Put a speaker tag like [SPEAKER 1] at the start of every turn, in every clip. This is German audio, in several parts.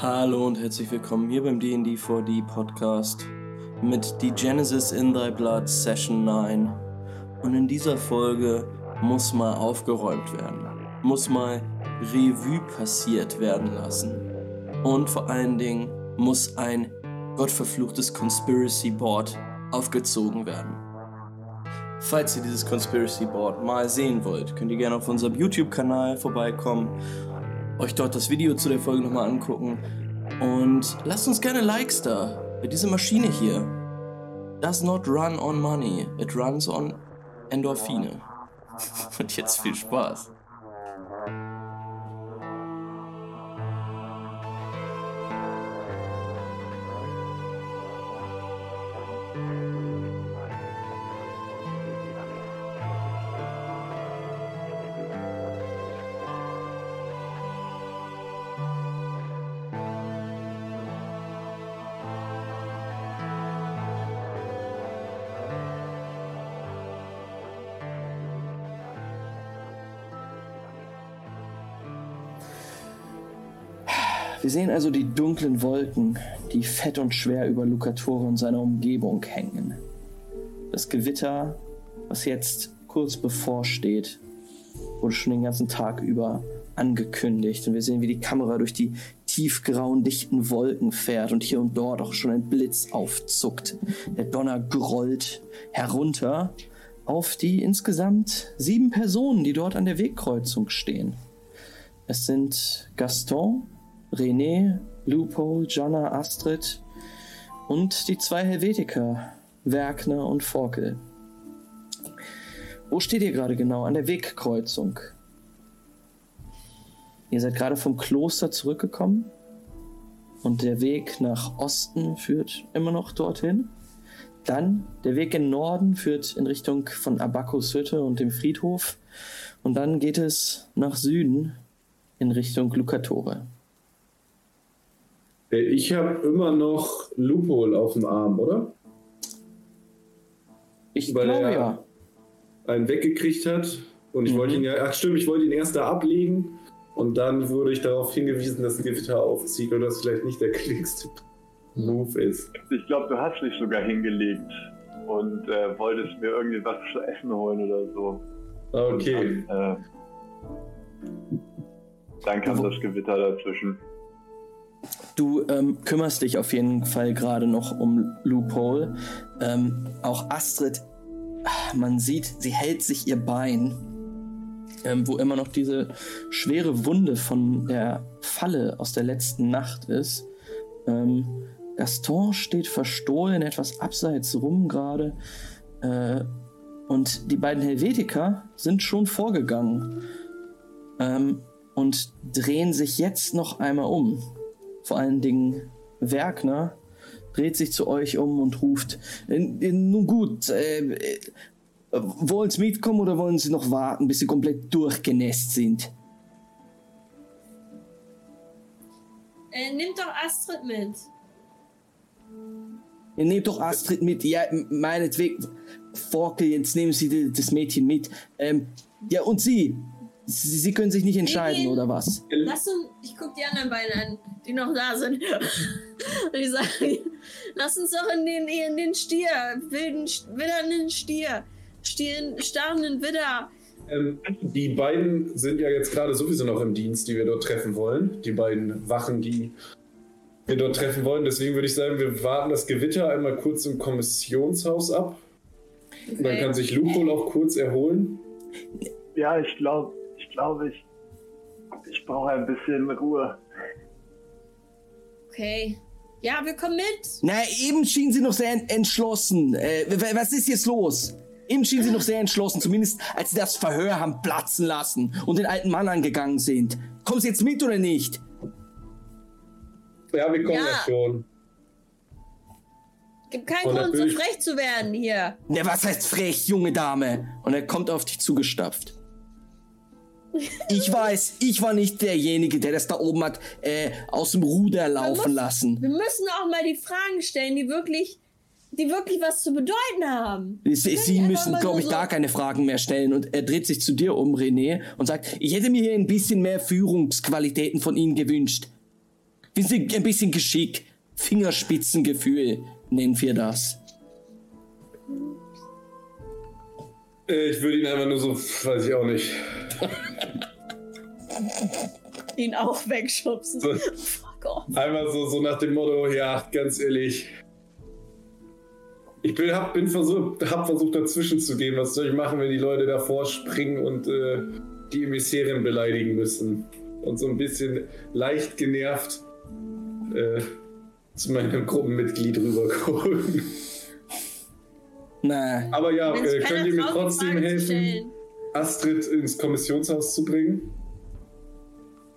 [SPEAKER 1] Hallo und herzlich willkommen hier beim D&D 4D Podcast mit The Genesis in Thy Blood Session 9. Und in dieser Folge muss mal aufgeräumt werden, muss mal Revue passiert werden lassen. Und vor allen Dingen muss ein gottverfluchtes Conspiracy Board aufgezogen werden. Falls ihr dieses Conspiracy Board mal sehen wollt, könnt ihr gerne auf unserem YouTube-Kanal vorbeikommen, euch dort das Video zu der Folge nochmal angucken und lasst uns gerne Likes da. Diese Maschine hier does not run on money, it runs on Endorphine. Und jetzt viel Spaß. Sehen also die dunklen Wolken, die fett und schwer über Lucatore und seiner Umgebung hängen. Das Gewitter, was jetzt kurz bevorsteht, wurde schon den ganzen Tag über angekündigt. Und wir sehen, wie die Kamera durch die tiefgrauen, dichten Wolken fährt und hier und dort auch schon ein Blitz aufzuckt. Der Donner grollt herunter auf die insgesamt sieben Personen, die dort an der Wegkreuzung stehen. Es sind Gaston, René, Lupo, Jonna, Astrid und die zwei Helvetiker, Werkner und Forkel. Wo steht ihr gerade genau? An der Wegkreuzung. Ihr seid gerade vom Kloster zurückgekommen und der Weg nach Osten führt immer noch dorthin. Dann der Weg in Norden führt in Richtung von Abakos Hütte und dem Friedhof. Und dann geht es nach Süden in Richtung Lucatore.
[SPEAKER 2] Äh, ich habe immer noch Lupol auf dem Arm, oder?
[SPEAKER 1] Ich
[SPEAKER 2] Weil
[SPEAKER 1] glaube
[SPEAKER 2] er
[SPEAKER 1] ja.
[SPEAKER 2] einen weggekriegt hat. Und ich
[SPEAKER 1] Mhm.
[SPEAKER 2] wollte ihn ja, ach stimmt, ich wollte ihn erst da ablegen. Und dann wurde ich darauf hingewiesen, dass ein Gewitter aufzieht und das vielleicht nicht der klickste Move ist.
[SPEAKER 3] Ich glaube, du hast dich sogar hingelegt und äh, wolltest mir irgendwie was zu essen holen oder so.
[SPEAKER 2] Okay.
[SPEAKER 3] Und dann, äh, dann kam das Gewitter dazwischen.
[SPEAKER 1] Du ähm, kümmerst dich auf jeden Fall gerade noch um Loophole. Ähm, auch Astrid, man sieht, sie hält sich ihr Bein, ähm, wo immer noch diese schwere Wunde von der Falle aus der letzten Nacht ist. Ähm, Gaston steht verstohlen etwas abseits rum gerade. Äh, und die beiden Helvetiker sind schon vorgegangen ähm, und drehen sich jetzt noch einmal um vor allen Dingen Werkner, dreht sich zu euch um und ruft: "Äh, äh, Nun gut, äh, wollen Sie mitkommen oder wollen Sie noch warten, bis Sie komplett durchgenässt sind?
[SPEAKER 4] Äh, nimm doch Astrid mit.
[SPEAKER 1] Ihr nehmt doch Astrid mit, ja, meinetwegen. Forkel, jetzt nehmen Sie das Mädchen mit. Ähm, ja, und Sie? Sie, Sie können sich nicht entscheiden, oder was?
[SPEAKER 4] Lass uns, ich guck die anderen beiden an, die noch da sind. Und ich sage, lass uns doch in den, in den Stier, wilden, witternden Stier, Stier, starrenden Widder.
[SPEAKER 2] Ähm, die beiden sind ja jetzt gerade sowieso noch im Dienst, die wir dort treffen wollen. Die beiden Wachen, die wir dort treffen wollen. Deswegen würde ich sagen, wir warten das Gewitter einmal kurz im Kommissionshaus ab. Und dann
[SPEAKER 4] Okay.
[SPEAKER 2] kann sich Lupol auch kurz erholen.
[SPEAKER 3] Ja, ich glaube, glaube, ich, ich brauche ein bisschen Ruhe.
[SPEAKER 4] Okay. Ja, wir kommen mit.
[SPEAKER 1] Na, eben schienen Sie noch sehr ent- entschlossen. Äh, was ist jetzt los? Eben schienen Sie noch sehr entschlossen, zumindest als Sie das Verhör haben platzen lassen und den alten Mann angegangen sind. Kommen Sie jetzt mit oder nicht?
[SPEAKER 2] Ja, wir kommen
[SPEAKER 4] Ja.
[SPEAKER 2] ja schon.
[SPEAKER 4] Gibt keinen
[SPEAKER 2] Und
[SPEAKER 4] Grund, so frech zu werden hier.
[SPEAKER 1] Na, was heißt frech, junge Dame? Und er kommt auf dich zugestapft. Ich weiß, ich war nicht derjenige, der das da oben hat äh, aus dem Ruder laufen
[SPEAKER 4] muss-
[SPEAKER 1] lassen.
[SPEAKER 4] Wir müssen auch mal die Fragen stellen, die wirklich die wirklich was zu bedeuten haben.
[SPEAKER 1] Sie, Sie müssen, glaube ich,
[SPEAKER 4] so-
[SPEAKER 1] gar keine Fragen mehr stellen. Und er dreht sich zu dir um, René, und sagt, ich hätte mir hier ein bisschen mehr Führungsqualitäten von Ihnen gewünscht. Wir sind ein bisschen Geschick. Fingerspitzengefühl nennen wir das.
[SPEAKER 2] Äh, Ich würde ihn einfach nur so, weiß ich auch nicht.
[SPEAKER 4] Ihn auch wegschubsen.
[SPEAKER 2] So.
[SPEAKER 4] Fuck off.
[SPEAKER 2] Einmal so, so nach dem Motto, ja, ganz ehrlich. Ich bin, hab, bin versucht, hab versucht dazwischen zu gehen. Was soll ich machen, wenn die Leute davor springen und äh, die Emissärin beleidigen müssen? Und so ein bisschen leicht genervt äh, zu meinem Gruppenmitglied rübergucken.
[SPEAKER 1] Na,
[SPEAKER 2] Aber ja, äh, könnt ihr mir trotzdem helfen. Astrid ins Kommissionshaus zu bringen?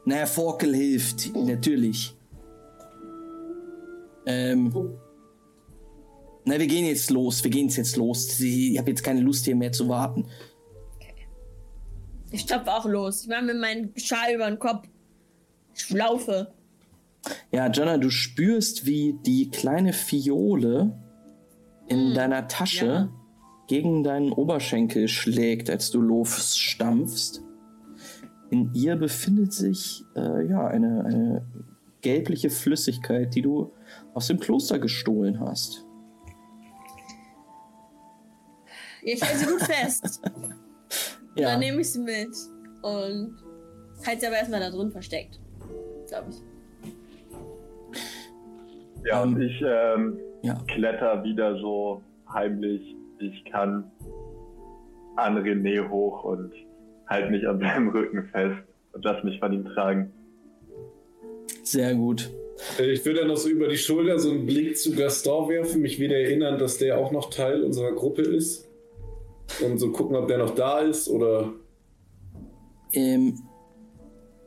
[SPEAKER 1] na, Forkel hilft, natürlich. Ähm. Na, wir gehen jetzt los. Wir gehen jetzt los. Ich habe jetzt keine Lust hier mehr zu warten.
[SPEAKER 4] Ich stopfe auch los. Ich mache mir meinen Schal über den Kopf. Ich laufe.
[SPEAKER 1] Ja, Jonna, du spürst, wie die kleine Fiole in deiner Tasche
[SPEAKER 4] ja.
[SPEAKER 1] gegen deinen Oberschenkel schlägt, als du losstampfst. In ihr befindet sich äh, ja eine, eine gelbliche Flüssigkeit, die du aus dem Kloster gestohlen hast.
[SPEAKER 4] Ich halte sie gut fest.
[SPEAKER 1] Ja,
[SPEAKER 4] Dann nehme ich sie mit. Und halte sie aber erstmal da drin versteckt. Glaube ich.
[SPEAKER 3] Ja, und
[SPEAKER 1] Ähm,
[SPEAKER 3] ich ähm,
[SPEAKER 1] ja.
[SPEAKER 3] kletter wieder so heimlich, wie ich kann, an René hoch und halte mich an seinem Rücken fest und lass mich von ihm tragen.
[SPEAKER 1] sehr gut.
[SPEAKER 2] Äh, Ich würde dann noch so über die Schulter so einen Blick zu Gaston werfen, mich wieder erinnern, dass der auch noch Teil unserer Gruppe ist. Und so gucken, ob der noch da ist oder.
[SPEAKER 1] Ähm,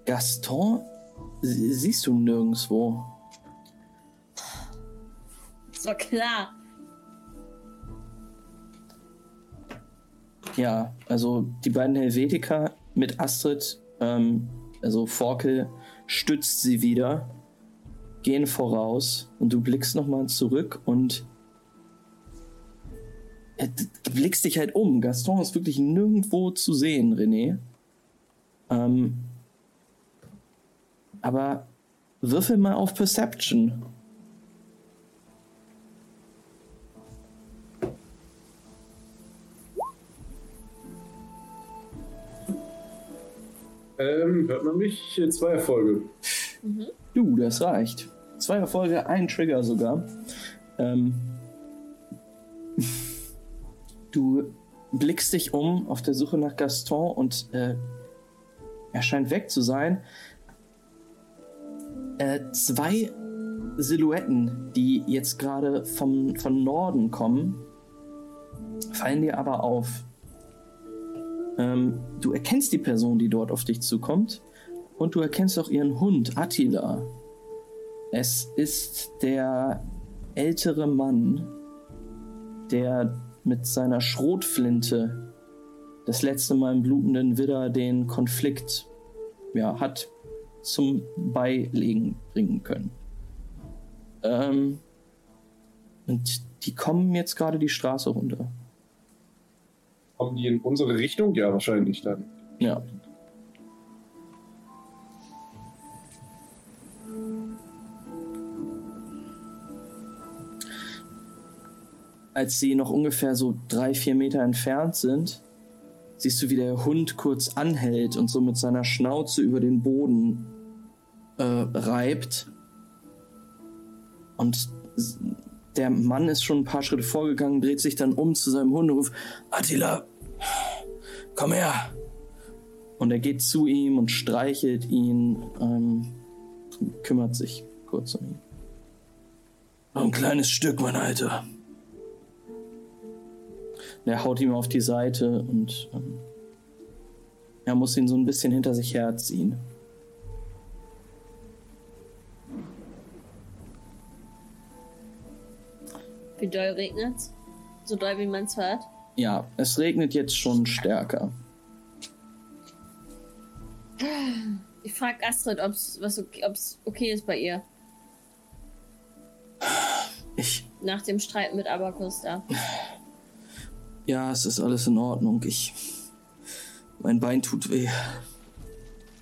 [SPEAKER 1] Gaston sie- siehst du nirgendwo.
[SPEAKER 4] Ist doch klar.
[SPEAKER 1] Ja, also die beiden Helvetiker mit Astrid, ähm, also Forkel, stützt sie wieder, gehen voraus und du blickst nochmal zurück und äh, du blickst dich halt um. Gaston ist wirklich nirgendwo zu sehen, René. Ähm, aber würfel mal auf Perception.
[SPEAKER 2] Ähm, hört man mich? Zwei Erfolge.
[SPEAKER 1] Du, das reicht. Zwei Erfolge, ein Trigger sogar. Ähm, du blickst dich um auf der Suche nach Gaston und äh, er scheint weg zu sein. Äh, zwei Silhouetten, die jetzt gerade vom, von Norden kommen, fallen dir aber auf. Ähm, du erkennst die Person, die dort auf dich zukommt. Und du erkennst auch ihren Hund, Attila. Es ist der ältere Mann, der mit seiner Schrotflinte das letzte Mal im blutenden Widder den Konflikt ja, hat zum Beilegen bringen können. Ähm, und die kommen jetzt gerade die Straße runter.
[SPEAKER 2] Kommen die in unsere Richtung? Ja, wahrscheinlich dann.
[SPEAKER 1] Ja. Als sie noch ungefähr so drei, vier Meter entfernt sind, siehst du, wie der Hund kurz anhält und so mit seiner Schnauze über den Boden äh, reibt. Und der Mann ist schon ein paar Schritte vorgegangen, dreht sich dann um zu seinem Hund und ruft, Attila, komm her. Und er geht zu ihm und streichelt ihn, ähm, kümmert sich kurz um ihn. Ein kleines Stück, mein Alter. Und er haut ihm auf die Seite und ähm, er muss ihn so ein bisschen hinter sich herziehen.
[SPEAKER 4] Wie doll regnet's? So doll, wie man es hört.
[SPEAKER 1] Ja, es regnet jetzt schon stärker.
[SPEAKER 4] Ich frage Astrid, ob's was okay, okay ist bei ihr.
[SPEAKER 1] Ich,
[SPEAKER 4] nach dem Streit mit Abakus da.
[SPEAKER 1] Ja, es ist alles in Ordnung. Ich. Mein Bein tut weh.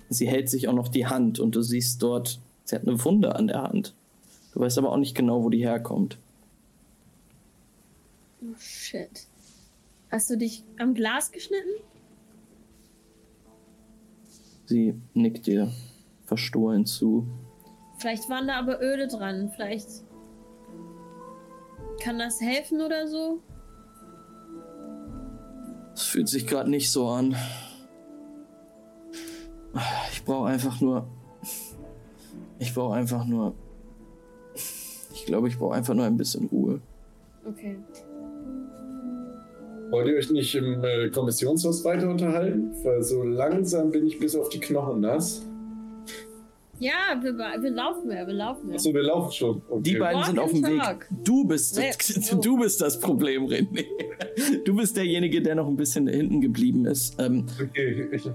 [SPEAKER 1] Sie hält sich auch noch die Hand und du siehst dort, sie hat eine Wunde an der Hand. Du weißt aber auch nicht genau, wo die herkommt.
[SPEAKER 4] Oh shit. Hast du dich am Glas geschnitten?
[SPEAKER 1] Sie nickt dir verstohlen zu.
[SPEAKER 4] Vielleicht waren da aber Öle dran. Vielleicht kann das helfen oder so?
[SPEAKER 1] Es fühlt sich gerade nicht so an. Ich brauche einfach nur. Ich brauche einfach nur. Ich glaube, ich brauche einfach nur ein bisschen Ruhe.
[SPEAKER 4] Okay.
[SPEAKER 2] Wollt ihr euch nicht im äh, Kommissionshaus weiter unterhalten? Weil so langsam bin ich bis auf die Knochen nass.
[SPEAKER 4] Ja, wir, wir laufen mehr, wir laufen mehr.
[SPEAKER 2] Achso, wir laufen schon. Okay.
[SPEAKER 1] Die beiden sind auf dem Weg. Du bist,
[SPEAKER 4] Nee,
[SPEAKER 1] du bist das Problem, René. Du bist derjenige, der noch ein bisschen hinten geblieben ist. Ähm,
[SPEAKER 2] Okay, ich,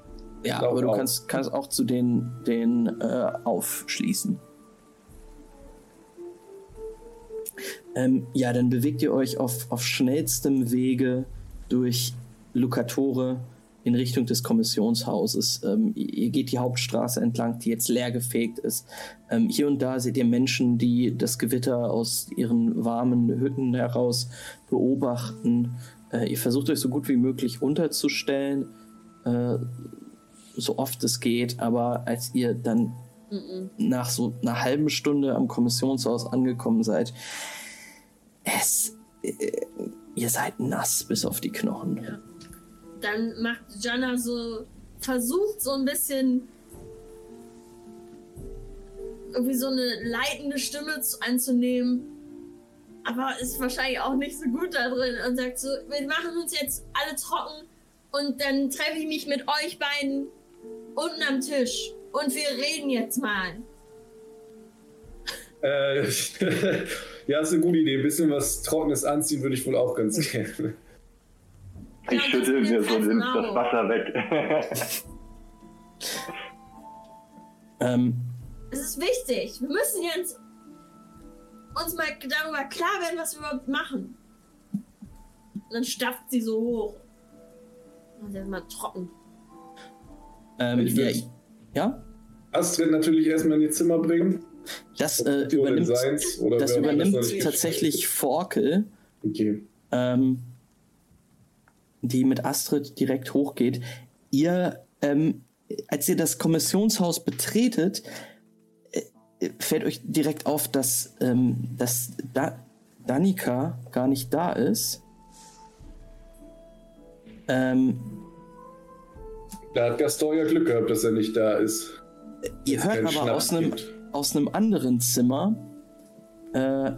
[SPEAKER 1] ja, aber du kannst, kannst auch zu den, den äh, aufschließen. Ähm, ja, dann bewegt ihr euch auf, auf schnellstem Wege durch Lucatore in Richtung des Kommissionshauses. Ähm, ihr geht die Hauptstraße entlang, die jetzt leergefegt ist. Ähm, hier und da seht ihr Menschen, die das Gewitter aus ihren warmen Hütten heraus beobachten. Äh, ihr versucht euch so gut wie möglich unterzustellen, äh, so oft es geht, aber als ihr dann
[SPEAKER 4] Mhm.
[SPEAKER 1] nach so einer halben Stunde am Kommissionshaus angekommen seid, es, äh, ihr seid nass bis auf die Knochen.
[SPEAKER 4] Ja. Dann macht Jana so, versucht so ein bisschen irgendwie so eine leitende Stimme zu, anzunehmen, aber ist wahrscheinlich auch nicht so gut da drin und sagt so, wir machen uns jetzt alle trocken und dann treffe ich mich mit euch beiden unten am Tisch und wir reden jetzt mal.
[SPEAKER 2] äh, ja, ist eine gute Idee. Ein bisschen was Trockenes anziehen würde ich wohl auch ganz gerne.
[SPEAKER 3] Ich
[SPEAKER 4] Ja,
[SPEAKER 3] schüttel
[SPEAKER 4] das
[SPEAKER 3] mir so
[SPEAKER 4] ist
[SPEAKER 3] das
[SPEAKER 4] genau.
[SPEAKER 3] Wasser weg.
[SPEAKER 1] Ähm,
[SPEAKER 4] Es ist wichtig. Wir müssen jetzt uns mal darüber klar werden, was wir überhaupt machen. Und dann stafft sie so hoch. Und dann mal trocken.
[SPEAKER 1] ähm,
[SPEAKER 2] Ich
[SPEAKER 1] ja,
[SPEAKER 2] will's.
[SPEAKER 1] ja,
[SPEAKER 2] Astrid natürlich erstmal in ihr Zimmer bringen.
[SPEAKER 1] Das äh, übernimmt, das übernimmt
[SPEAKER 2] nicht
[SPEAKER 1] tatsächlich Forkel.
[SPEAKER 2] Okay.
[SPEAKER 1] ähm, die mit Astrid direkt hochgeht. Ihr, ähm, als ihr das Kommissionshaus betretet, äh, fällt euch direkt auf, dass, ähm, dass da Danica gar nicht da ist. Ähm,
[SPEAKER 2] Da hat Gaston ja Glück gehabt, dass er nicht da ist.
[SPEAKER 1] ihr hört aber
[SPEAKER 2] Schnaps
[SPEAKER 1] aus einem,
[SPEAKER 2] gibt.
[SPEAKER 1] Aus einem anderen Zimmer, äh,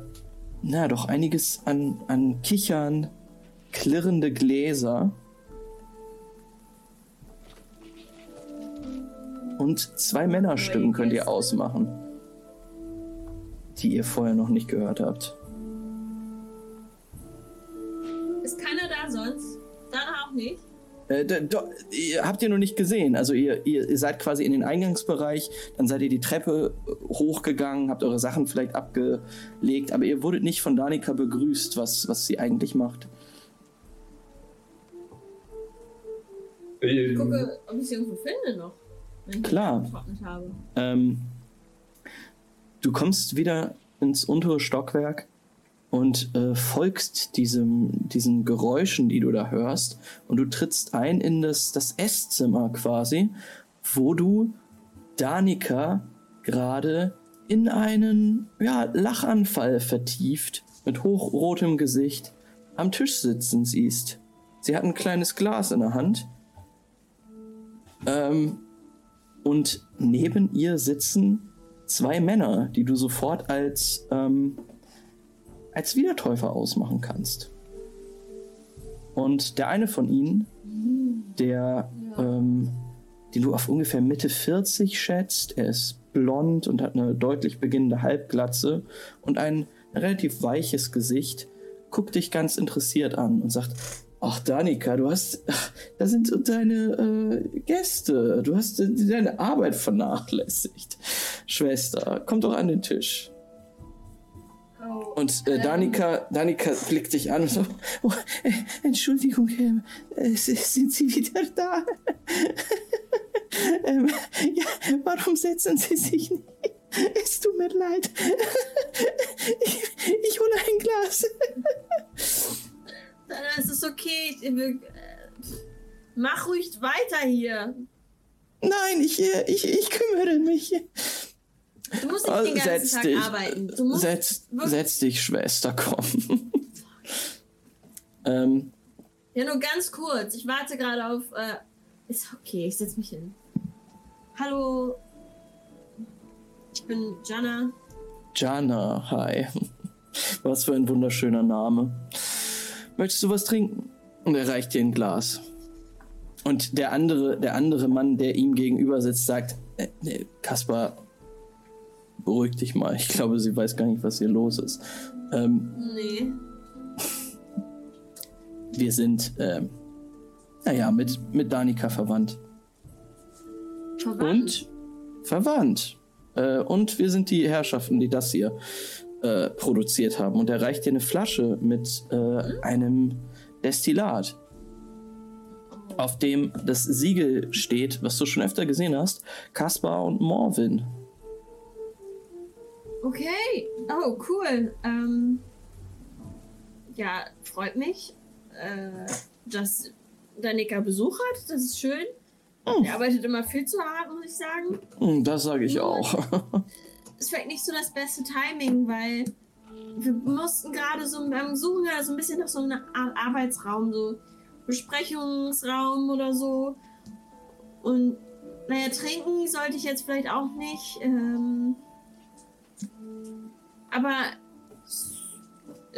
[SPEAKER 1] na doch einiges an, an Kichern, klirrende Gläser. Und zwei Männerstimmen könnt ihr ausmachen, die ihr vorher noch nicht gehört habt.
[SPEAKER 4] Ist keiner da sonst? Dana auch nicht?
[SPEAKER 1] Äh, ihr habt ihr noch nicht gesehen. Also ihr, ihr, seid quasi in den Eingangsbereich, dann seid ihr die Treppe äh, hochgegangen, habt eure Sachen vielleicht abgelegt, aber ihr wurdet nicht von Danica begrüßt, was, was sie eigentlich macht.
[SPEAKER 4] Ich
[SPEAKER 2] Äh,
[SPEAKER 4] gucke, ob ich sie irgendwo finde noch. Wenn ich
[SPEAKER 1] Klar.
[SPEAKER 4] habe.
[SPEAKER 1] Ähm, du kommst wieder ins untere Stockwerk und äh, folgst diesem, diesen Geräuschen, die du da hörst. Und du trittst ein in das, das Esszimmer quasi, wo du Danica gerade in einen ja, Lachanfall vertieft, mit hochrotem Gesicht, am Tisch sitzen siehst. Sie hat ein kleines Glas in der Hand. Ähm, und neben ihr sitzen zwei Männer, die du sofort als, ähm, als Wiedertäufer ausmachen kannst. Und der eine von ihnen, der, ähm, den du auf ungefähr Mitte 40 schätzt, er ist blond und hat eine deutlich beginnende Halbglatze und ein relativ weiches Gesicht, guckt dich ganz interessiert an und sagt, Ach, Danika, du hast. Da sind deine äh, Gäste. Du hast äh, deine Arbeit vernachlässigt. Schwester, komm doch an den Tisch. Und äh,
[SPEAKER 4] ähm,
[SPEAKER 1] Danika, Danika blickt dich an und so, oh, äh, Entschuldigung, ähm, äh, sind Sie wieder da? ähm, ja, warum setzen Sie sich nicht? Es tut mir leid. ich, ich hole ein Glas.
[SPEAKER 4] Dann ist es okay. Äh, mach ruhig weiter hier.
[SPEAKER 1] Nein, ich, äh, ich, ich kümmere mich.
[SPEAKER 4] Du musst nicht
[SPEAKER 1] Also,
[SPEAKER 4] den ganzen Tag
[SPEAKER 1] dich.
[SPEAKER 4] arbeiten. Du musst
[SPEAKER 1] Setz, setz dich, Schwester, komm. ähm,
[SPEAKER 4] Ja, nur ganz kurz. Ich warte gerade auf. Äh, ist okay, ich setz mich hin. Hallo. Ich bin Jana.
[SPEAKER 1] Jana, hi. Was für ein wunderschöner Name. Möchtest du was trinken? Und er reicht dir ein Glas. Und der andere, der andere Mann, der ihm gegenüber sitzt, sagt, äh, Kaspar, beruhig dich mal. Ich glaube, sie weiß gar nicht, was hier los ist. Ähm,
[SPEAKER 4] Nee.
[SPEAKER 1] wir sind, ähm, naja, mit, mit Danika verwandt.
[SPEAKER 4] Verwandt.
[SPEAKER 1] Und verwandt. Äh, und wir sind die Herrschaften, die das hier äh, produziert haben. Und er reicht dir eine Flasche mit äh, einem Destillat, auf dem das Siegel steht, was du schon öfter gesehen hast: Kaspar und Morvin.
[SPEAKER 4] Okay. Oh, cool. Ähm, ja, freut mich, äh, dass Danika Besuch hat. Das ist schön.
[SPEAKER 1] Oh.
[SPEAKER 4] Er arbeitet immer viel zu hart, muss ich sagen.
[SPEAKER 1] Hm, Das sage ich auch.
[SPEAKER 4] Ist vielleicht nicht so das beste Timing, weil wir mussten gerade so beim Suchen so ein bisschen nach so einem Art Arbeitsraum, so Besprechungsraum oder so. Und naja, trinken sollte ich jetzt vielleicht auch nicht. Ähm, aber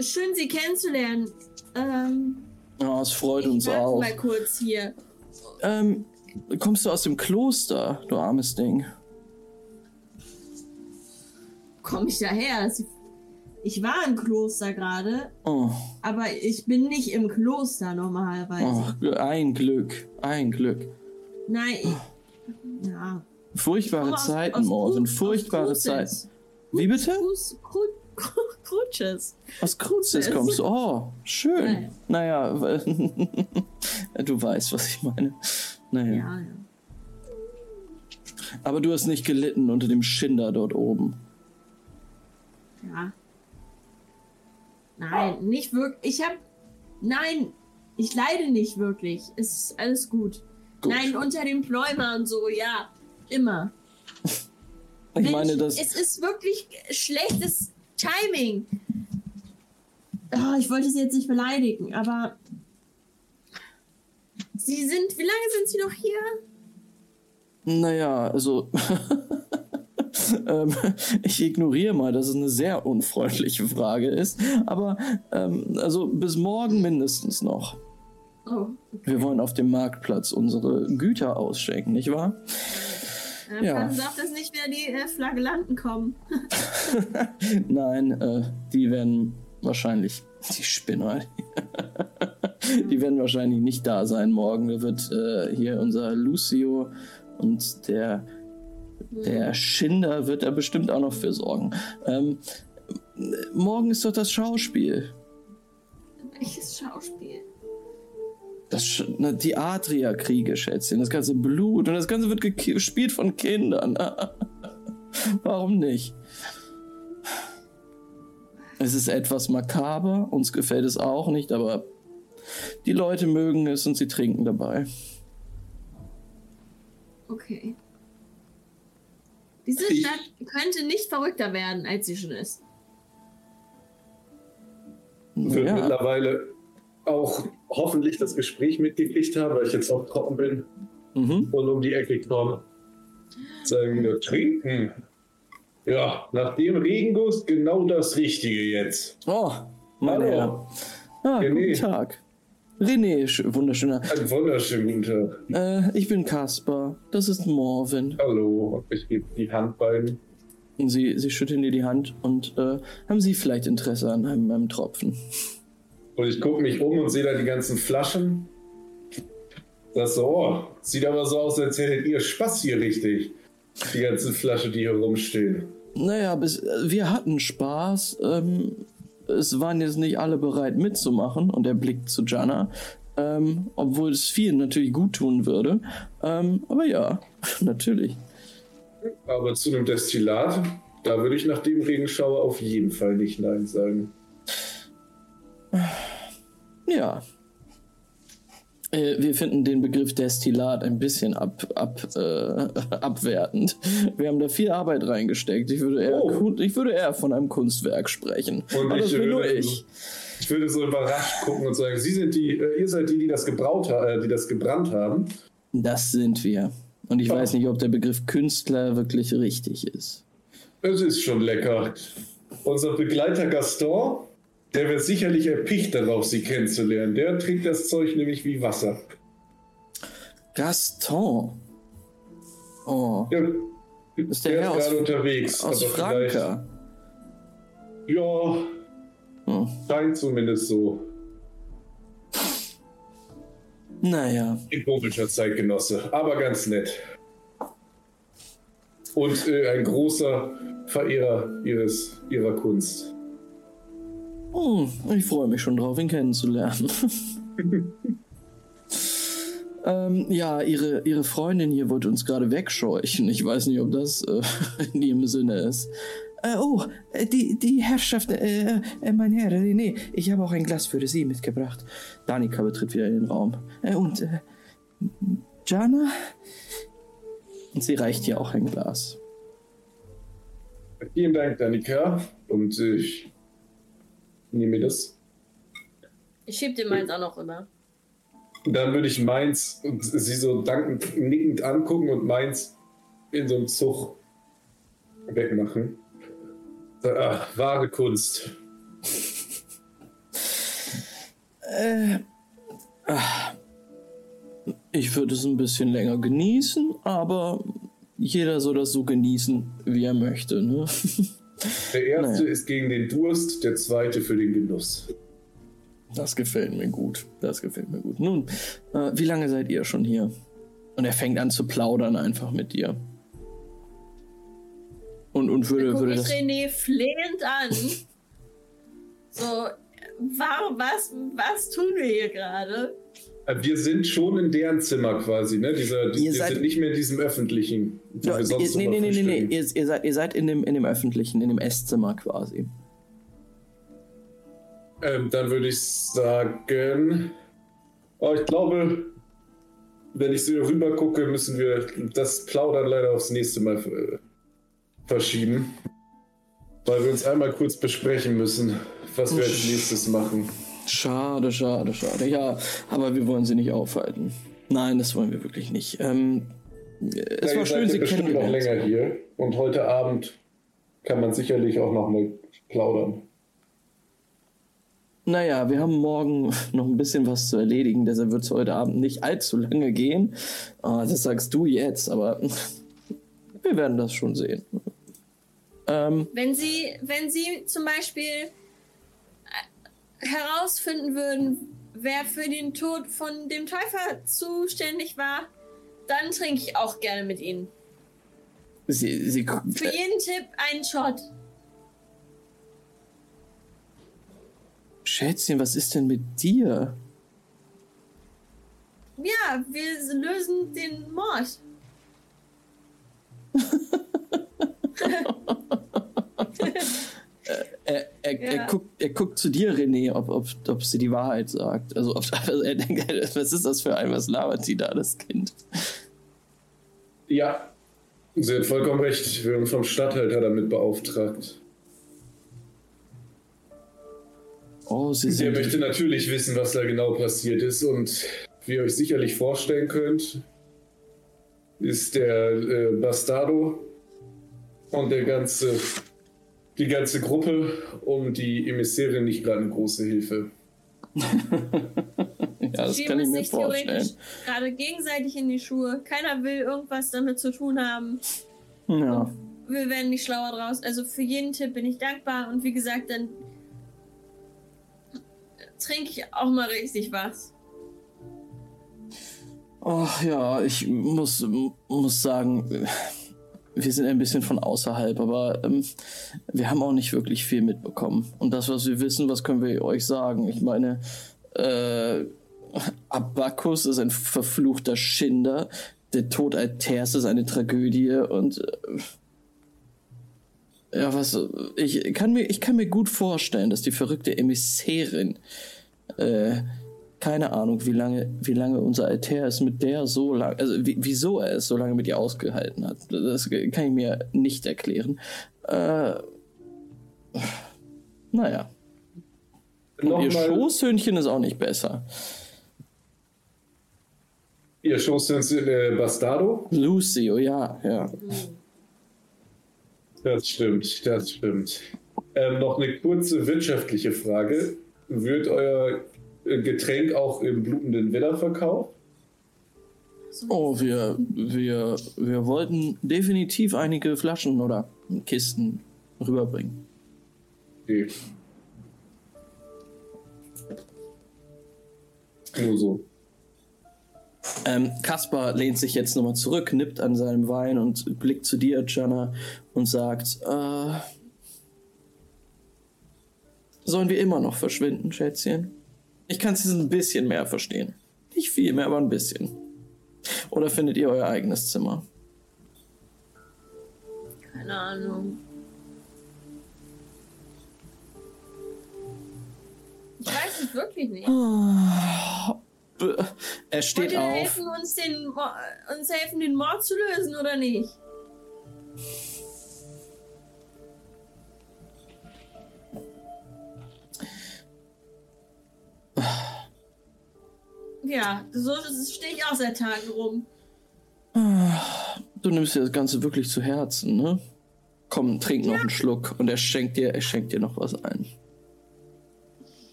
[SPEAKER 4] schön, Sie kennenzulernen. Ähm,
[SPEAKER 1] Ja, es freut uns auch.
[SPEAKER 4] mal kurz hier.
[SPEAKER 1] Ähm, kommst du aus dem Kloster, du armes Ding?
[SPEAKER 4] Komme ich daher? Ich war im Kloster gerade,
[SPEAKER 1] Oh,
[SPEAKER 4] aber ich bin nicht im Kloster normalerweise.
[SPEAKER 1] oh, ein Glück, ein Glück.
[SPEAKER 4] Nein, ich, ja.
[SPEAKER 1] Furchtbare
[SPEAKER 4] Komm aus-
[SPEAKER 1] Zeiten,
[SPEAKER 4] aus aus
[SPEAKER 1] furchtbare. Zeiten. Wie bitte?
[SPEAKER 4] Kruzes.
[SPEAKER 1] Aus
[SPEAKER 4] Das-
[SPEAKER 1] kommst du. Oh, schön. Naja, weil- du weißt, was ich meine. Naja.
[SPEAKER 4] Ja, ja.
[SPEAKER 1] Aber du hast nicht gelitten unter dem Schinder dort oben.
[SPEAKER 4] Ja. Nein, nicht wirklich. Ich hab. Nein, ich leide nicht wirklich. Es ist alles gut.
[SPEAKER 1] Gut.
[SPEAKER 4] Nein, unter dem Pläumer und so, ja. Immer.
[SPEAKER 1] Ich meine, das.
[SPEAKER 4] Es ist wirklich schlechtes Timing. Oh, ich wollte sie jetzt nicht beleidigen, aber. Sie sind. Wie lange sind sie noch hier?
[SPEAKER 1] Naja, also. ähm, ich ignoriere mal, dass es eine sehr unfreundliche Frage ist. Aber, ähm, also bis morgen mindestens noch.
[SPEAKER 4] Oh,
[SPEAKER 1] Wir wollen auf dem Marktplatz unsere Güter ausschenken, nicht wahr?
[SPEAKER 4] Dann
[SPEAKER 1] Ja.
[SPEAKER 4] Sie auf, dass nicht mehr die äh, Flagellanten kommen.
[SPEAKER 1] Nein, äh, die werden wahrscheinlich. Die Spinner. die werden wahrscheinlich nicht da sein morgen. Da wird äh, hier unser Lucio und der, der Schinder wird da bestimmt auch noch für sorgen. Ähm, morgen ist doch das Schauspiel.
[SPEAKER 4] Welches Schauspiel?
[SPEAKER 1] Das, na, die Adria-Kriege, Schätzchen. Das ganze Blut und das Ganze wird gespielt von Kindern. Warum nicht? Es ist etwas makaber, uns gefällt es auch nicht, aber die Leute mögen es und sie trinken dabei.
[SPEAKER 4] Okay. Diese
[SPEAKER 2] Ich-
[SPEAKER 4] Stadt könnte nicht verrückter werden, als sie schon ist.
[SPEAKER 2] Wird
[SPEAKER 1] Ja,
[SPEAKER 2] mittlerweile auch hoffentlich das Gespräch mitgekriegt haben, weil ich jetzt auch trocken bin
[SPEAKER 1] mhm.
[SPEAKER 2] und um die Ecke komme. Sagen wir, trinken. Ja, nach dem Regenguss genau das Richtige jetzt.
[SPEAKER 1] Oh, mein
[SPEAKER 2] Hallo.
[SPEAKER 1] Herr. Ah,
[SPEAKER 2] René.
[SPEAKER 1] guten Tag. René, sch- wunderschöner.
[SPEAKER 2] Einen wunderschönen guten Tag.
[SPEAKER 1] Äh, ich bin Kaspar. Das ist Morvin.
[SPEAKER 2] Hallo, ich gebe die Hand beiden.
[SPEAKER 1] Und Sie, sie schütteln dir die Hand und äh, haben Sie vielleicht Interesse an einem, einem Tropfen?
[SPEAKER 2] Und ich gucke mich um und sehe da die ganzen Flaschen. Das so, oh, sieht aber so aus, als hättet ihr Spaß hier richtig. Die ganzen Flaschen, die hier rumstehen.
[SPEAKER 1] naja, bis, wir hatten Spaß. Ähm, es waren jetzt nicht alle bereit mitzumachen und er blickt zu Jana. Ähm, obwohl es vielen natürlich gut tun würde. Ähm, aber ja, natürlich.
[SPEAKER 2] Aber zu einem Destillat, da würde ich nach dem Regenschauer auf jeden Fall nicht Nein sagen.
[SPEAKER 1] Ja. Äh, wir finden den Begriff Destillat ein bisschen ab, ab, äh, abwertend. Wir haben da viel Arbeit reingesteckt. Ich würde eher,
[SPEAKER 2] Oh.
[SPEAKER 1] ich würde eher von einem Kunstwerk sprechen.
[SPEAKER 2] Und
[SPEAKER 1] Aber
[SPEAKER 2] ich
[SPEAKER 1] das bin nur
[SPEAKER 2] würde-
[SPEAKER 1] ich.
[SPEAKER 2] Ich würde so überrascht gucken und sagen, Sie sind die, äh, ihr seid die, die das gebraut äh, die das gebrannt haben.
[SPEAKER 1] Das sind wir. Und ich
[SPEAKER 2] Ja.
[SPEAKER 1] weiß nicht, ob der Begriff Künstler wirklich richtig ist.
[SPEAKER 2] Es ist schon lecker. Unser Begleiter Gaston, der wird sicherlich erpicht darauf, Sie kennenzulernen. Der trinkt das Zeug nämlich wie Wasser.
[SPEAKER 1] Gaston. Oh,
[SPEAKER 2] Ja,
[SPEAKER 1] ist der
[SPEAKER 2] der
[SPEAKER 1] Herr
[SPEAKER 2] ist
[SPEAKER 1] aus,
[SPEAKER 2] gerade unterwegs.
[SPEAKER 1] aus Franka.
[SPEAKER 2] Ja,
[SPEAKER 1] Hm.
[SPEAKER 2] scheint zumindest so.
[SPEAKER 1] Naja,
[SPEAKER 2] Ein komischer Zeitgenosse, aber ganz nett. Und äh, ein großer Verehrer ihres, ihrer Kunst.
[SPEAKER 1] Hm, ich freue mich schon drauf, ihn kennenzulernen. ähm, ja, ihre, ihre Freundin hier wollte uns gerade wegscheuchen. Ich weiß nicht, ob das äh, in ihrem Sinne ist. Äh, oh, äh, die, die Herrschaft, äh, äh, mein Herr, René, ich habe auch ein Glas für Sie mitgebracht. Danica betritt wieder in den Raum. Äh, und, äh, Jana? Und sie reicht ihr auch ein Glas.
[SPEAKER 2] Vielen Dank, Danika. Und äh, ich nehme das.
[SPEAKER 4] Ich schieb dir meins auch noch rüber.
[SPEAKER 2] Dann würde ich meins und sie so dankend, nickend angucken und meins in so einem Zug wegmachen. So, ah, wahre Kunst.
[SPEAKER 1] Äh, ich würde es ein bisschen länger genießen, aber jeder soll das so genießen, wie er möchte. Ne?
[SPEAKER 2] Der erste
[SPEAKER 1] Naja.
[SPEAKER 2] ist gegen den Durst, der zweite für den Genuss.
[SPEAKER 1] Das gefällt mir gut. Das gefällt mir gut. Nun, äh, wie lange seid ihr schon hier? Und er fängt an zu plaudern einfach mit dir. Und, und würde,
[SPEAKER 4] Guck
[SPEAKER 1] würde
[SPEAKER 4] ich
[SPEAKER 1] das.
[SPEAKER 4] René flehend an. So, warum, was, was tun wir hier gerade?
[SPEAKER 2] Äh, Wir sind schon in deren Zimmer quasi, ne? Dieser, die,
[SPEAKER 1] Ihr
[SPEAKER 2] wir sind nicht mehr in diesem öffentlichen. wo
[SPEAKER 1] Ja,
[SPEAKER 2] wir
[SPEAKER 1] ihr,
[SPEAKER 2] sonst
[SPEAKER 1] nee,
[SPEAKER 2] immer
[SPEAKER 1] nee, nee, nee, nee. Ihr, ihr seid, ihr seid in, dem, in dem öffentlichen, in dem Esszimmer quasi.
[SPEAKER 2] Ähm, dann würde ich sagen, oh, ich glaube, wenn ich so rüber gucke, müssen wir das Plaudern leider aufs nächste Mal äh, verschieben. Weil wir uns einmal kurz besprechen müssen, was wir als nächstes machen.
[SPEAKER 1] Schade, schade, schade. Ja, aber wir wollen sie nicht aufhalten. Nein, das wollen wir wirklich nicht. Ähm, es
[SPEAKER 2] Ja,
[SPEAKER 1] war schön, Sie
[SPEAKER 2] bestimmt noch länger hier. Und heute Abend kann man sicherlich auch noch mal plaudern.
[SPEAKER 1] Naja, wir haben morgen noch ein bisschen was zu erledigen, deshalb wird es heute Abend nicht allzu lange gehen. Ah, das sagst du jetzt, aber wir werden das schon sehen. Ähm,
[SPEAKER 4] Wenn Sie, wenn Sie zum Beispiel herausfinden würden, wer für den Tod von dem Täufer zuständig war, dann trinke ich auch gerne mit Ihnen.
[SPEAKER 1] sie, sie,
[SPEAKER 4] Für jeden Tipp einen Shot.
[SPEAKER 1] Schätzchen, was ist denn mit dir?
[SPEAKER 4] Ja, wir lösen den Mord.
[SPEAKER 1] Er, er,
[SPEAKER 4] Ja.
[SPEAKER 1] er, guckt, er guckt zu dir, René, ob, ob, ob sie die Wahrheit sagt. Also, ob, also er denkt, was ist das für ein, was labert sie da, das Kind?
[SPEAKER 2] Ja, Sie hat vollkommen recht. Wir haben vom Stadthalter damit beauftragt.
[SPEAKER 1] Oh, sie sind.
[SPEAKER 2] möchte natürlich wissen, was da genau passiert ist. Und wie ihr euch sicherlich vorstellen könnt, ist der äh, Bastardo und der ganze, die ganze Gruppe um die Emissärin nicht gerade eine große Hilfe.
[SPEAKER 1] ja, das
[SPEAKER 4] Schieben
[SPEAKER 1] kann ich mir
[SPEAKER 4] sich
[SPEAKER 1] vorstellen.
[SPEAKER 4] theoretisch gerade gegenseitig in die Schuhe. Keiner will irgendwas damit zu tun haben.
[SPEAKER 1] Ja.
[SPEAKER 4] Wir werden nicht schlauer draus. Also für jeden Tipp bin ich dankbar. Und wie gesagt, dann trinke ich auch mal richtig was.
[SPEAKER 1] Ach ja, ich muss, muss sagen, wir sind ein bisschen von außerhalb, aber ähm, wir haben auch nicht wirklich viel mitbekommen. Und das, was wir wissen, was können wir euch sagen? Ich meine, äh, Abakus ist ein verfluchter Schinder. Der Tod Alters ist eine Tragödie und äh, ja, was ich kann mir ich kann mir gut vorstellen, dass die verrückte Emissärin äh, keine Ahnung, wie lange, wie lange unser Alter ist mit der so lange, also wie, wieso er es so lange mit ihr ausgehalten hat. Das kann ich mir nicht erklären. Äh, naja. Und ihr Schoßhündchen ist auch nicht besser.
[SPEAKER 2] Ihr Schoßhündchen äh, Bastardo?
[SPEAKER 1] Lucy, oh ja, ja.
[SPEAKER 2] Das stimmt, das stimmt. Ähm, noch eine kurze wirtschaftliche Frage. Wird euer Getränk auch im blutenden Widder verkauft?
[SPEAKER 1] Oh, wir, wir, wir wollten definitiv einige Flaschen oder Kisten rüberbringen.
[SPEAKER 2] Okay. Nur so.
[SPEAKER 1] Ähm, Kaspar lehnt sich jetzt nochmal zurück, nippt an seinem Wein und blickt zu dir, Jana, und sagt: äh, Sollen wir immer noch verschwinden, Schätzchen? Ich kann es ein bisschen mehr verstehen. Nicht viel mehr, aber ein bisschen. Oder findet ihr euer eigenes Zimmer?
[SPEAKER 4] Keine Ahnung. Ich weiß es wirklich nicht.
[SPEAKER 1] Er steht
[SPEAKER 4] Wollt ihr
[SPEAKER 1] auf.
[SPEAKER 4] helfen, uns, den, uns helfen, den Mord zu lösen oder nicht? Ja, so stehe ich auch seit Tagen rum.
[SPEAKER 1] Du nimmst dir das Ganze wirklich zu Herzen, ne? Komm, trink noch einen Schluck und er schenkt dir, er schenkt dir noch was ein.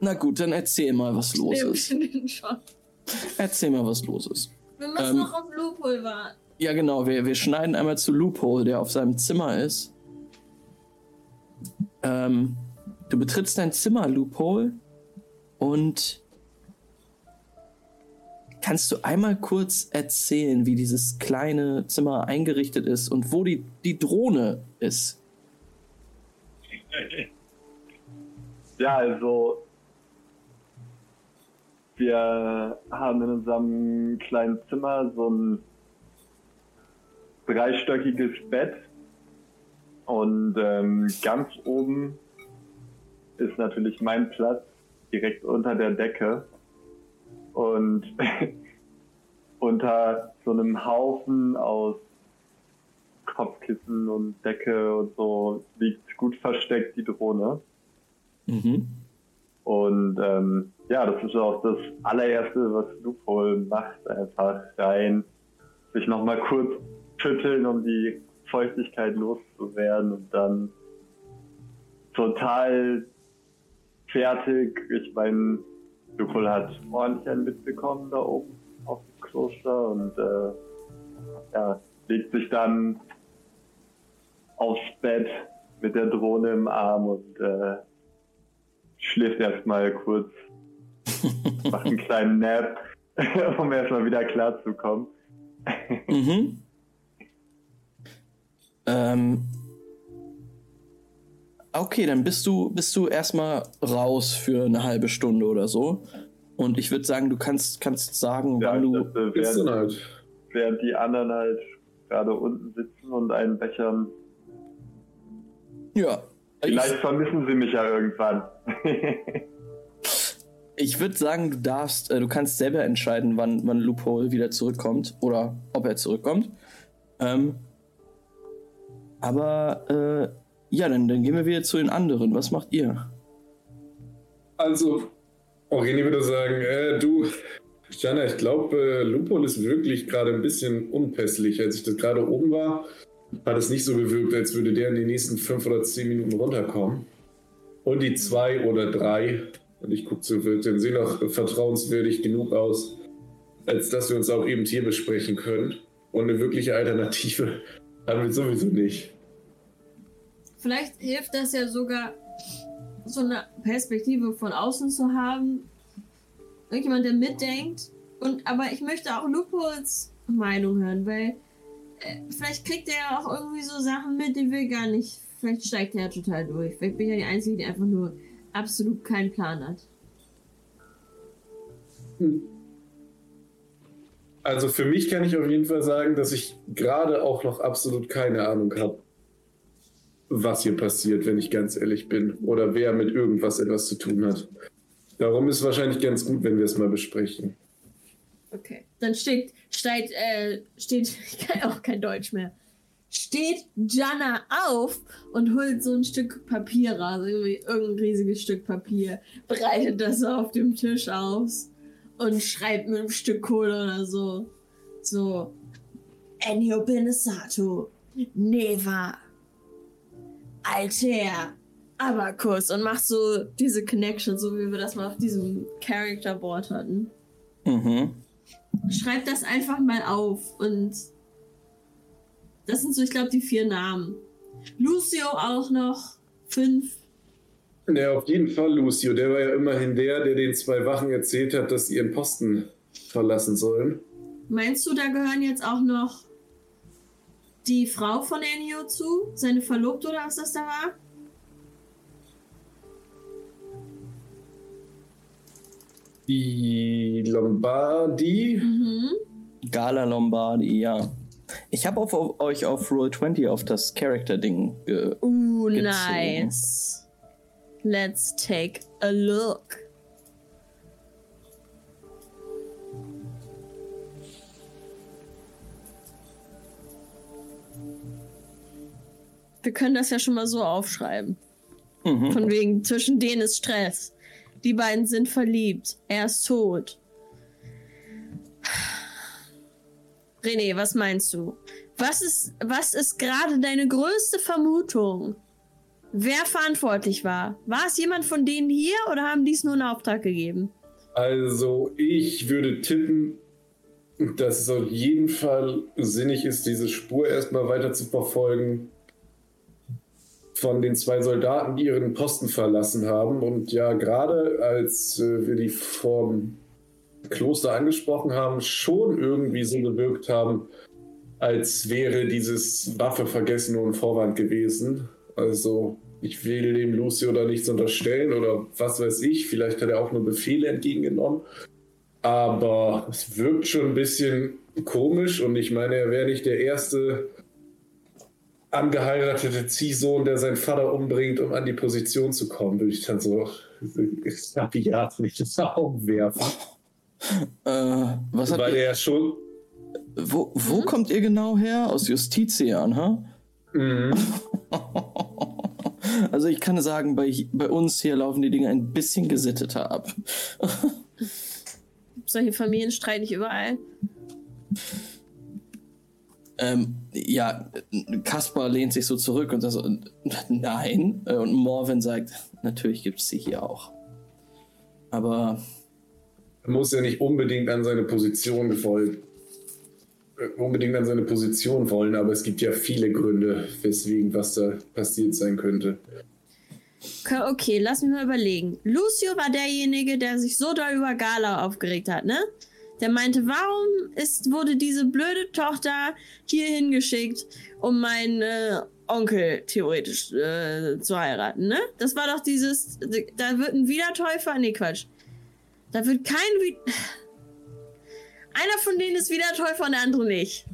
[SPEAKER 1] Na gut, dann erzähl mal, was los ist. Erzähl mal, was los ist.
[SPEAKER 4] Wir müssen
[SPEAKER 1] Ähm.
[SPEAKER 4] noch auf Loophole warten.
[SPEAKER 1] Ja, genau, wir, wir schneiden einmal zu Loophole, der auf seinem Zimmer ist. Ähm, du betrittst dein Zimmer, Loophole, und kannst du einmal kurz erzählen, wie dieses kleine Zimmer eingerichtet ist und wo die, die Drohne ist?
[SPEAKER 3] Ja, also wir haben in unserem kleinen Zimmer so ein dreistöckiges Bett und ähm, ganz oben ist natürlich mein Platz direkt unter der Decke und unter so einem Haufen aus Kopfkissen und Decke und so liegt gut versteckt die Drohne.
[SPEAKER 1] Mhm.
[SPEAKER 3] Und ähm, ja, das ist auch das allererste, was Loophole macht. Einfach rein, sich nochmal kurz schütteln, um die Feuchtigkeit loszuwerden und dann total fertig. Ich meine, Loophole hat ordentlich einen mitbekommen da oben auf dem Kloster und äh, ja, legt sich dann aufs Bett mit der Drohne im Arm und äh, schläft erstmal kurz, macht einen kleinen Nap, um erstmal wieder klarzukommen.
[SPEAKER 1] Mhm. Ähm. Okay, dann bist du, bist du erstmal raus für eine halbe Stunde oder so. Und ich würde sagen, du kannst, kannst sagen,
[SPEAKER 3] Ja,
[SPEAKER 1] wann du.
[SPEAKER 3] dachte, während,
[SPEAKER 2] halt.
[SPEAKER 3] während die anderen halt gerade unten sitzen und einen Bechern.
[SPEAKER 1] Ja.
[SPEAKER 3] Vielleicht
[SPEAKER 1] Ich,
[SPEAKER 3] vermissen sie mich ja irgendwann.
[SPEAKER 1] ich würde sagen, du darfst, äh, du kannst selber entscheiden, wann, wann Loophole wieder zurückkommt oder ob er zurückkommt. Ähm, aber äh, ja, dann, dann gehen wir wieder zu den anderen. Was macht ihr?
[SPEAKER 2] Also, Aurelie würde sagen, äh, du, Jana, ich glaube, äh, Lupol ist wirklich gerade ein bisschen unpässlich. Als ich das gerade oben war, hat es nicht so gewirkt, als würde der in den nächsten fünf oder zehn Minuten runterkommen. Und die zwei oder drei, und ich gucke zur Wirtin, sehen auch vertrauenswürdig genug aus, als dass wir uns auch eben hier besprechen können. Und eine wirkliche Alternative haben wir sowieso nicht.
[SPEAKER 4] Vielleicht hilft das ja sogar, so eine Perspektive von außen zu haben. Irgendjemand, der mitdenkt. Und, aber ich möchte auch Lupos Meinung hören, weil äh, vielleicht kriegt er ja auch irgendwie so Sachen mit, die wir gar nicht. Vielleicht steigt er ja total durch. Vielleicht bin ich ja die Einzige, die einfach nur absolut keinen Plan hat.
[SPEAKER 2] Also für mich kann ich auf jeden Fall sagen, dass ich gerade auch noch absolut keine Ahnung habe, was hier passiert, wenn ich ganz ehrlich bin. Oder wer mit irgendwas etwas zu tun hat. Darum ist es wahrscheinlich ganz gut, wenn wir es mal besprechen.
[SPEAKER 4] Okay. Dann steht, steht, äh, steht, ich kann auch kein Deutsch mehr. Steht Jana auf und holt so ein Stück Papier raus, irgendein riesiges Stück Papier, breitet das so auf dem Tisch aus und schreibt mit einem Stück Kohle oder so. So. Ennio Benesato. Neva. Alter. Abacus. Und macht so diese Connection, so wie wir das mal auf diesem Character Board hatten.
[SPEAKER 1] Mhm.
[SPEAKER 4] Schreib das einfach mal auf und das sind so, ich glaube, die vier Namen. Lucio auch noch. Fünf.
[SPEAKER 2] Ja, auf jeden Fall, Lucio. Der war ja immerhin der, der den zwei Wachen erzählt hat, dass sie ihren Posten verlassen sollen.
[SPEAKER 4] Meinst du, da gehören jetzt auch noch die Frau von Ennio zu? Seine Verlobte oder was das da war?
[SPEAKER 2] Die Lombardi.
[SPEAKER 4] Mhm.
[SPEAKER 1] Gala Lombardi, ja. Ich habe auf, auf euch auf Roll 20 auf das Character-Ding ge
[SPEAKER 4] Uh,
[SPEAKER 1] Gezogen.
[SPEAKER 4] nice. Let's take a look. Wir können das ja schon mal so aufschreiben.
[SPEAKER 1] Mhm.
[SPEAKER 4] Von wegen, zwischen denen ist Stress. Die beiden sind verliebt. Er ist tot. René, was meinst du? Was ist, was ist gerade deine größte Vermutung? Wer verantwortlich war? War es jemand von denen hier oder haben die es nur in Auftrag gegeben?
[SPEAKER 2] Also, ich würde tippen, dass es auf jeden Fall sinnig ist, diese Spur erstmal weiter zu verfolgen von den zwei Soldaten, die ihren Posten verlassen haben. Und ja, gerade als äh, wir die vom Kloster angesprochen haben, schon irgendwie so gewirkt haben, als wäre dieses Waffe vergessen nur ein Vorwand gewesen. Also, ich will dem Lucio da nichts unterstellen oder was weiß ich. Vielleicht hat er auch nur Befehle entgegengenommen. Aber es wirkt schon ein bisschen komisch und ich meine, er wäre nicht der erste angeheiratete Ziehsohn, der seinen Vater umbringt, um an die Position zu kommen, würde ich dann so rabiat nicht ins Auge werfen.
[SPEAKER 1] Äh, was habt
[SPEAKER 2] Weil
[SPEAKER 1] ihr,
[SPEAKER 2] er schon.
[SPEAKER 1] wo wo kommt ihr genau her? Aus Justitian, ha?
[SPEAKER 2] Mhm.
[SPEAKER 1] Also ich kann sagen, bei, bei uns hier laufen die Dinge ein bisschen gesitteter ab.
[SPEAKER 4] Solche Familienstreit nicht überall.
[SPEAKER 1] Ähm, ja, Kaspar lehnt sich so zurück und sagt so, nein. Und Morven sagt, natürlich gibt es sie hier auch. Aber
[SPEAKER 2] Er muss ja nicht unbedingt an seine Position wollen. äh, Unbedingt an seine Position wollen, aber es gibt ja viele Gründe, weswegen was da passiert sein könnte.
[SPEAKER 4] Okay, Okay, lass mich mal überlegen. Lucio war derjenige, der sich so doll über Gala aufgeregt hat, ne? Der meinte, warum ist, wurde diese blöde Tochter hier hingeschickt, um meinen äh, Onkel theoretisch äh, zu heiraten, ne? Das war doch dieses, da wird ein Wiedertäufer, nee, Quatsch. Da wird kein Wie Einer von denen ist Wiedertäufer und der andere nicht.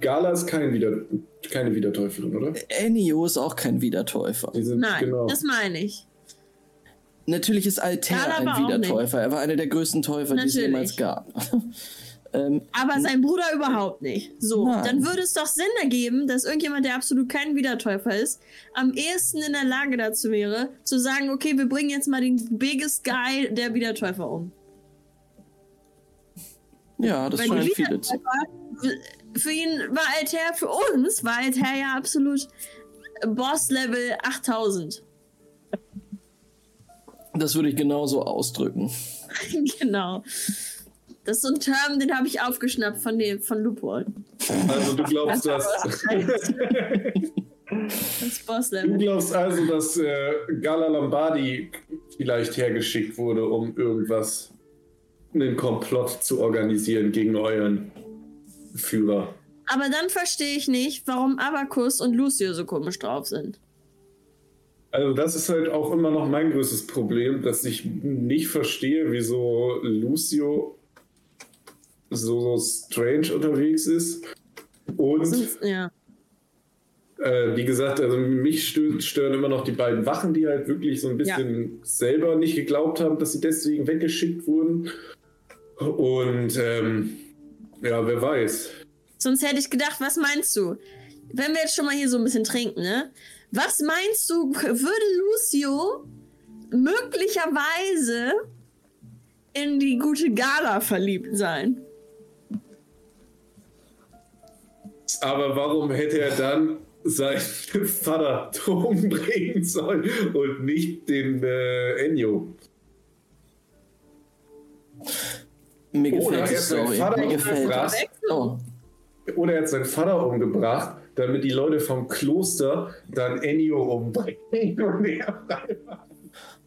[SPEAKER 2] Gala ist kein Wieder keine Wiedertäuferin, oder?
[SPEAKER 1] Ennio ist auch kein Wiedertäufer.
[SPEAKER 4] Nein,
[SPEAKER 2] genau.
[SPEAKER 4] das meine ich.
[SPEAKER 1] Natürlich ist Alter ein Wiedertäufer. Er war einer der größten Täufer, die es
[SPEAKER 4] Natürlich.
[SPEAKER 1] jemals gab. ähm,
[SPEAKER 4] Aber sein Bruder überhaupt nicht. So,
[SPEAKER 1] Nein.
[SPEAKER 4] dann würde es doch Sinn ergeben, dass irgendjemand, der absolut kein Wiedertäufer ist, am ehesten in der Lage dazu wäre, zu sagen, okay, wir bringen jetzt mal den biggest guy der Wiedertäufer um.
[SPEAKER 1] ja, das
[SPEAKER 4] Weil die
[SPEAKER 1] scheint viele zu.
[SPEAKER 4] Für ihn war Altair, für uns war Altair ja absolut Boss-Level 8000.
[SPEAKER 1] Das würde ich genauso ausdrücken.
[SPEAKER 4] genau. Das ist so ein Term, den habe ich aufgeschnappt von, dem, von Lupol.
[SPEAKER 2] Also du glaubst, dass
[SPEAKER 4] Das
[SPEAKER 2] du glaubst also, dass äh, Gala Lombardi vielleicht hergeschickt wurde, um irgendwas einen Komplott zu organisieren gegen euren Führer.
[SPEAKER 4] Aber dann verstehe ich nicht, warum Abacus und Lucio so komisch drauf sind.
[SPEAKER 2] Also das ist halt auch immer noch mein größtes Problem, dass ich nicht verstehe, wieso Lucio so strange unterwegs ist. Und
[SPEAKER 4] Sind- Ja.
[SPEAKER 2] äh, wie gesagt, also mich stö- stören immer noch die beiden Wachen, die halt wirklich so ein bisschen selber nicht geglaubt haben, dass sie deswegen weggeschickt wurden. Und ähm, ja, wer weiß.
[SPEAKER 4] Sonst hätte ich gedacht, was meinst du? Wenn wir jetzt schon mal hier so ein bisschen trinken, ne? Was meinst du, würde Lucio möglicherweise in die gute Gala verliebt sein?
[SPEAKER 2] Aber warum hätte er dann seinen Vater umbringen sollen und nicht den äh, Ennio?
[SPEAKER 1] Mir
[SPEAKER 2] Oder
[SPEAKER 1] gefällt die
[SPEAKER 2] er hat seinen
[SPEAKER 1] Story.
[SPEAKER 2] Vater
[SPEAKER 1] Mir gefällt
[SPEAKER 2] umgebracht.
[SPEAKER 1] das. Oh.
[SPEAKER 2] Oder er hat seinen Vater umgebracht, damit die Leute vom Kloster dann Ennio umbringen. Und er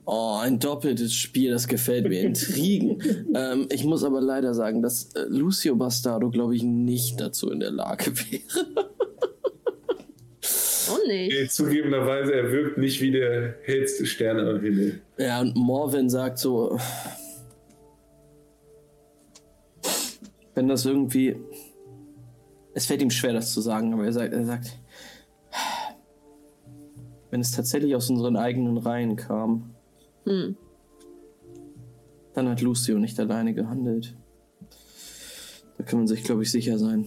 [SPEAKER 1] oh, ein doppeltes Spiel, das gefällt mir. Intrigen. ähm, ich muss aber leider sagen, dass äh, Lucio Bastardo, glaube ich, nicht dazu in der Lage wäre.
[SPEAKER 4] Oh nicht.
[SPEAKER 2] Äh, Zugegebenerweise, er wirkt nicht wie der hellste Stern am Himmel.
[SPEAKER 1] Ja, und Morven sagt so, wenn das irgendwie, es fällt ihm schwer, das zu sagen, aber er sagt, er sagt, wenn es tatsächlich aus unseren eigenen Reihen kam,
[SPEAKER 4] Hm.
[SPEAKER 1] dann hat Lucio nicht alleine gehandelt. Da kann man sich, glaube ich, sicher sein.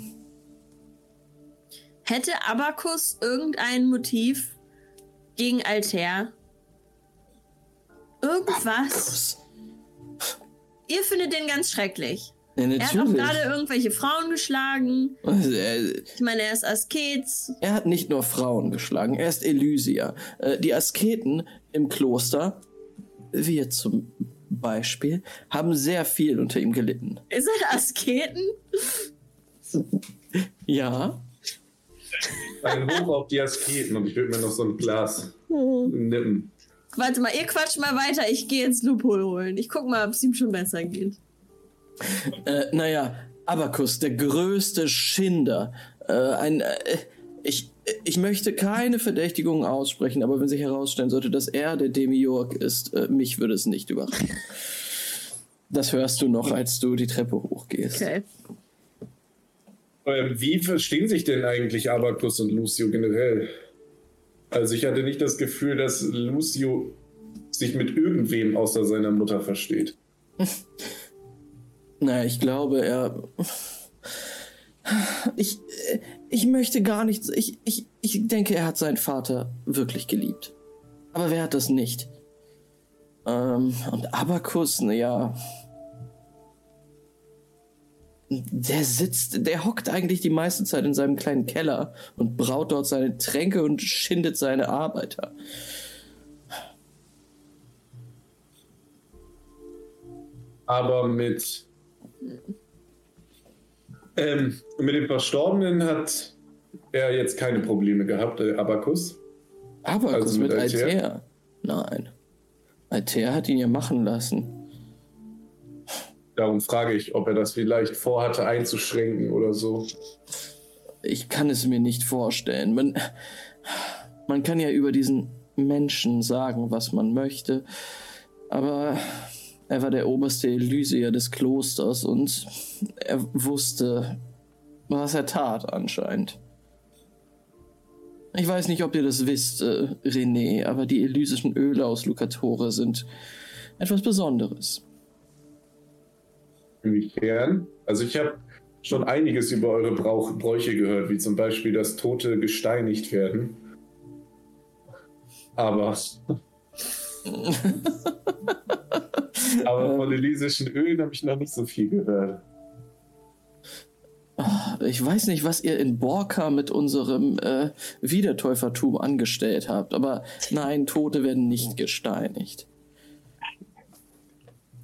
[SPEAKER 4] Hätte Abacus irgendein Motiv gegen Altair? Irgendwas? Ihr findet den ganz schrecklich.
[SPEAKER 1] Ja,
[SPEAKER 4] Er hat auch gerade irgendwelche Frauen geschlagen.
[SPEAKER 1] Also, er,
[SPEAKER 4] Ich meine, er ist Asket.
[SPEAKER 1] er hat nicht nur Frauen geschlagen, er ist Elysier. Äh, die Asketen im Kloster, wir zum Beispiel, haben sehr viel unter ihm gelitten.
[SPEAKER 4] Ist er Asketen?
[SPEAKER 1] Ja,
[SPEAKER 2] Ein Hoch auf die Asketen und ich würde mir noch so ein Glas nippen.
[SPEAKER 4] Warte mal, ihr quatscht mal weiter. Ich gehe jetzt Lupol holen. Ich guck mal, ob es ihm schon besser geht.
[SPEAKER 1] Äh, naja, Abacus, der größte Schinder. Äh, ein, äh, ich, ich möchte keine Verdächtigungen aussprechen, aber wenn sich herausstellen sollte, dass er der Demiurg ist, äh, mich würde es nicht überraschen. Das hörst du noch, als du die Treppe hochgehst.
[SPEAKER 4] Okay.
[SPEAKER 2] Ähm, wie verstehen sich denn eigentlich Abacus und Lucio generell? Also ich hatte nicht das Gefühl, dass Lucio sich mit irgendwem außer seiner Mutter versteht.
[SPEAKER 1] Naja, ich glaube, er. Ich, ich möchte gar nichts. Ich, ich, ich denke, er hat seinen Vater wirklich geliebt. Aber wer hat das nicht? Ähm, und Abacus, naja. Der sitzt, der hockt eigentlich die meiste Zeit in seinem kleinen Keller und braut dort seine Tränke und schindet seine Arbeiter.
[SPEAKER 2] Aber mit, ähm, mit dem Verstorbenen hat er jetzt keine Probleme gehabt, äh, Abacus.
[SPEAKER 1] Abacus
[SPEAKER 2] Also
[SPEAKER 1] mit
[SPEAKER 2] mit Altair?
[SPEAKER 1] Altair? Nein. Altair hat ihn ja machen lassen.
[SPEAKER 2] Darum frage ich, ob er das vielleicht vorhatte einzuschränken oder so.
[SPEAKER 1] Ich kann es mir nicht vorstellen. Man, man kann ja über diesen Menschen sagen, was man möchte, aber er war der oberste Elysier des Klosters und er wusste, was er tat anscheinend. Ich weiß nicht, ob ihr das wisst, äh, René, aber die elysischen Öle aus Lucatore sind etwas Besonderes.
[SPEAKER 2] Inwiefern? Also ich habe schon einiges über eure Brauch Bräuche gehört, wie zum Beispiel, dass Tote gesteinigt werden. Aber. Aber von elysischen Ölen habe ich noch nicht so viel gehört.
[SPEAKER 1] Ich weiß nicht, was ihr in Borka mit unserem äh, Wiedertäufertum angestellt habt, aber nein, Tote werden nicht gesteinigt.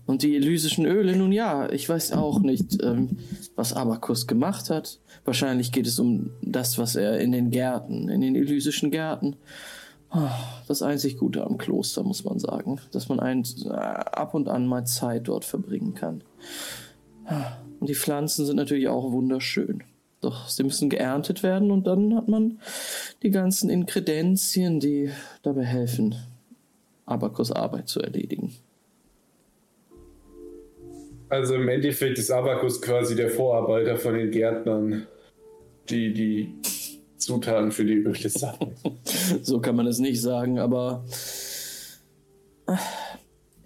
[SPEAKER 1] Und die elysischen Öle, nun ja, ich weiß auch nicht, ähm, was Abacus gemacht hat. Wahrscheinlich geht es um das, was er in den Gärten, in den elysischen Gärten Das einzig Gute am Kloster, muss man sagen, dass man ein, äh, ab und an mal Zeit dort verbringen kann. Und die Pflanzen sind natürlich auch wunderschön. Doch sie müssen geerntet werden und dann hat man die ganzen Inkredenzien, die dabei helfen, Abakos Arbeit zu erledigen.
[SPEAKER 2] Also im Endeffekt ist Abakus quasi der Vorarbeiter von den Gärtnern, die die Zutaten für die sammeln.
[SPEAKER 1] so kann man es nicht sagen, aber